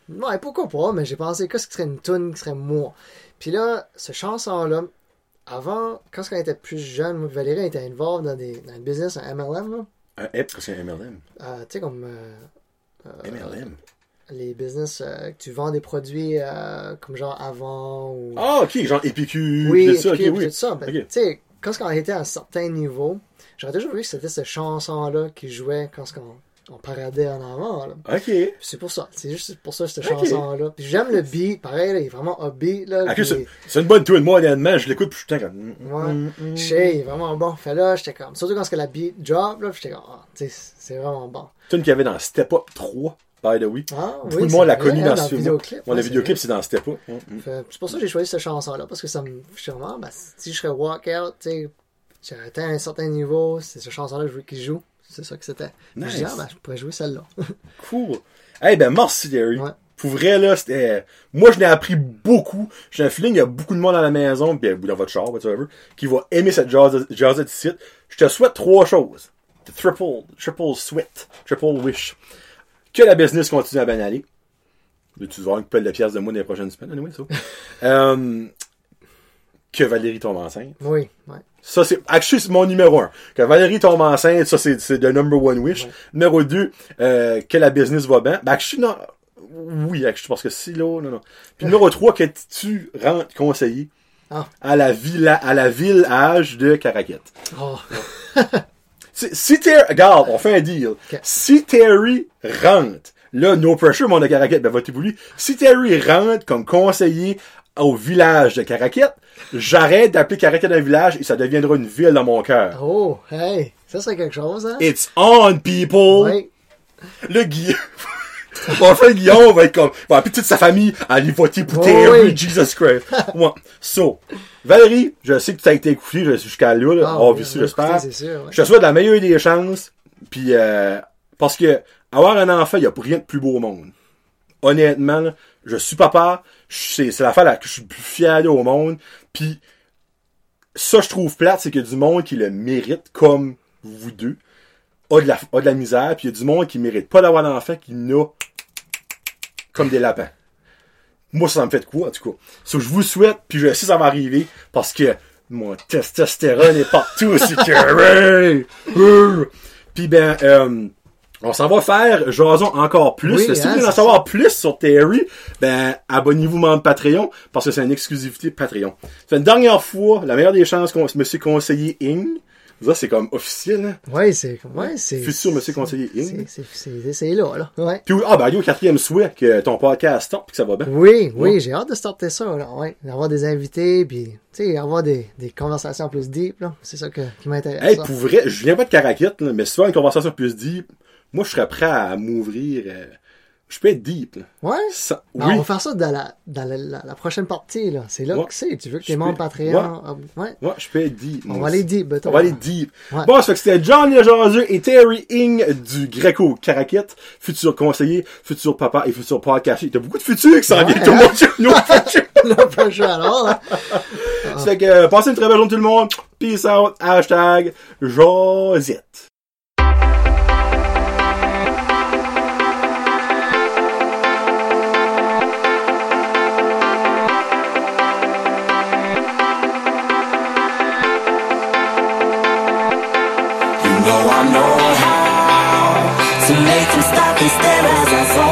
Ben, ouais, pourquoi pas, mais j'ai pensé, qu'est-ce qui serait une tune qui serait moi? Puis là, ce chanson-là, avant, quand on était plus jeune, moi, et Valérie était involved dans, des, dans un business, un MLM, là. Un F, c'est un MLM. Euh, tu sais, comme euh, MLM. les business, euh, que tu vends des produits euh, comme genre avant ou. Ah, ok, genre épicure, oui, tout ça, ok, puis oui. tout ça. Ben. Tu sais, quand on était à un certain niveau, j'aurais toujours vu que c'était cette chanson-là qui jouait quand on, on paradait en avant. Là. Ok. C'est pour ça. C'est juste pour ça, cette chanson-là. J'aime le beat. Pareil, là, il est vraiment upbeat. Là, puis- c'est une bonne tune. Moi, honnêtement, je l'écoute, puis je suis tout le temps comme... Ouais. Mm, mm, il est vraiment bon. Fait là, j'étais comme. Surtout quand la beat drop, là, j'étais comme. Ah, c'est vraiment bon. Tune qu'il y avait dans Step Up 3, by the way. Ah, oui, de monde c'est l'a connu hein, dans le ce film. vidéoclip. Mon ouais, vidéoclip, c'est dans Step Up. Mm, mm. vrai. Fait- C'est pour ça que j'ai choisi cette chanson-là, parce que ça me. Suis vraiment. Ben, si je serais walkout, tu sais, j'aurais atteint un certain niveau, c'est cette chanson-là que je veux qu'il joue. C'est ça que c'était. Puis Je dis, Nice. ah, ben, je pourrais jouer celle-là. [LAUGHS] Cool. Eh ben, merci, Derry. Ouais. Pour vrai, là, c'était... Moi, je n'ai appris beaucoup. J'ai un feeling qu'il y a beaucoup de monde à la maison, bien, ou dans votre char, whatever, qui va aimer cette jazz- jazzette ici. Je te souhaite trois choses. Triple, triple sweat, triple wish. Que la business continue à bien aller. Tu vas avoir une pelle de pièces de moi dans les prochaines semaines, anyway, ça? [LAUGHS] Euh, que Valérie tombe enceinte. Oui, ouais. Ça, c'est, actually, c'est mon numéro un. Que Valérie tombe enceinte, ça, c'est, c'est the number one wish. Ouais. Numéro deux, euh, que la business va bien. Ben, actually, non. Oui, actually, parce que si, là, non, non. Puis numéro trois, que tu rentres conseiller Ah. à la villa, à la village de Caraquette. Oh, Si, si Terry, regarde, on fait un deal. Si Terry rentre, là, no pressure, mon de Caraquette, ben votez pour lui. Si Terry rentre comme conseiller au village de Caraquette, j'arrête d'appeler Caraquette un village et ça deviendra une ville dans mon cœur. Oh, hey, ça serait quelque chose, hein? It's on, people! Le Guillaume. [LAUGHS] Mon frère Guillaume va être comme, va appeler toute sa famille à aller voter pour Oh oui. Jesus Christ. [LAUGHS] ouais. So, Valérie, je sais que tu as été écouté jusqu'à là, là. Ah, oui, on va j'espère. c'est ouais. Je te souhaite la meilleure des chances. Puis, euh, parce que, avoir un enfant, il n'y a rien de plus beau au monde. Honnêtement, là, je suis papa. C'est, l'affaire là, que je suis le plus fier au monde. Puis, ça, je trouve plate, c'est qu'il y a du monde qui le mérite, comme vous deux, a de la, a de la misère. Puis, il y a du monde qui mérite pas d'avoir d'enfant, qui n'a comme des lapins. Moi, ça me fait de quoi, en tout cas. So, je vous souhaite, puis je sais que ça va arriver, parce que mon testostérone est partout, c'est! [LAUGHS] Euh. Puis ben, euh, on s'en va faire jason encore plus. Oui, si vous hein, voulez en savoir plus sur Terry, ben, abonnez-vous membre Patreon, parce que c'est une exclusivité Patreon. C'est une dernière fois, la meilleure des chances qu'on monsieur conseiller Ing. Ça, c'est comme officiel, hein. Ouais, c'est, ouais, c'est. Futur monsieur conseiller Ing. C'est, c'est, c'est, c'est là, là. Ouais. Puis, ah, ben, yo, quatrième souhait, que ton podcast tombe, puis que ça va bien. Oui, oui, Ouais. j'ai hâte de starter ça, là, ouais. D'avoir des invités, puis, tu sais, avoir des, des conversations plus deep, là. C'est ça que, qui m'intéresse. Hey, ça. pour vrai, je viens pas de Caraquette, là, mais veux une conversation plus deep, moi, je serais prêt à m'ouvrir. euh, je peux être deep, là. Ouais? Ça- Ben, oui. On va faire ça dans la, dans la, la- la prochaine partie, là. C'est là Ouais. que c'est. Tu veux que tes membres Patreon? ah, Ouais. Ouais, je peux être deep. On va aller deep. On va aller deep. Ouais. Bon, ça fait que c'était John Lejaseux et Terry Ing du Greco Caraquette, futur conseiller, futur papa et futur podcast. T'as beaucoup de futurs qui s'en Ouais, viennent. Tout le monde. [LAUGHS] Le alors, hein. Ça fait que, euh, passez une très belle journée tout le monde. Peace out. Hashtag Josette. Know I know how to make them stop and stare as I zone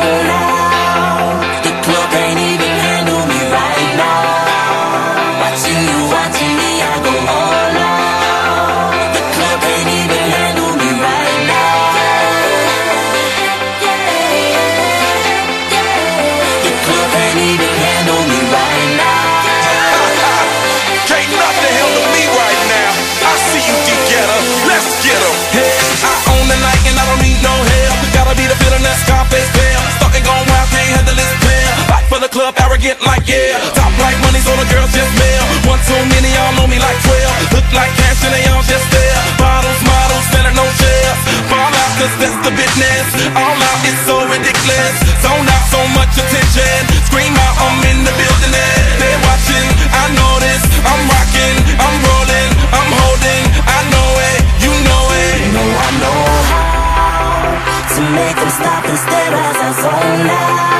yeah. Top like money, so the girls just mail. One too many, y'all know me like 12. Look like cash and they all just there. Bottles, models, selling no shares. Fall out, cause that's the business. All out is so ridiculous. Zone out, so much attention. Scream out, I'm in the building. They're watching, I know this. I'm rocking, I'm rolling, I'm holding. I know it, you know it. You know I know how to make them stop and stare as I zone out.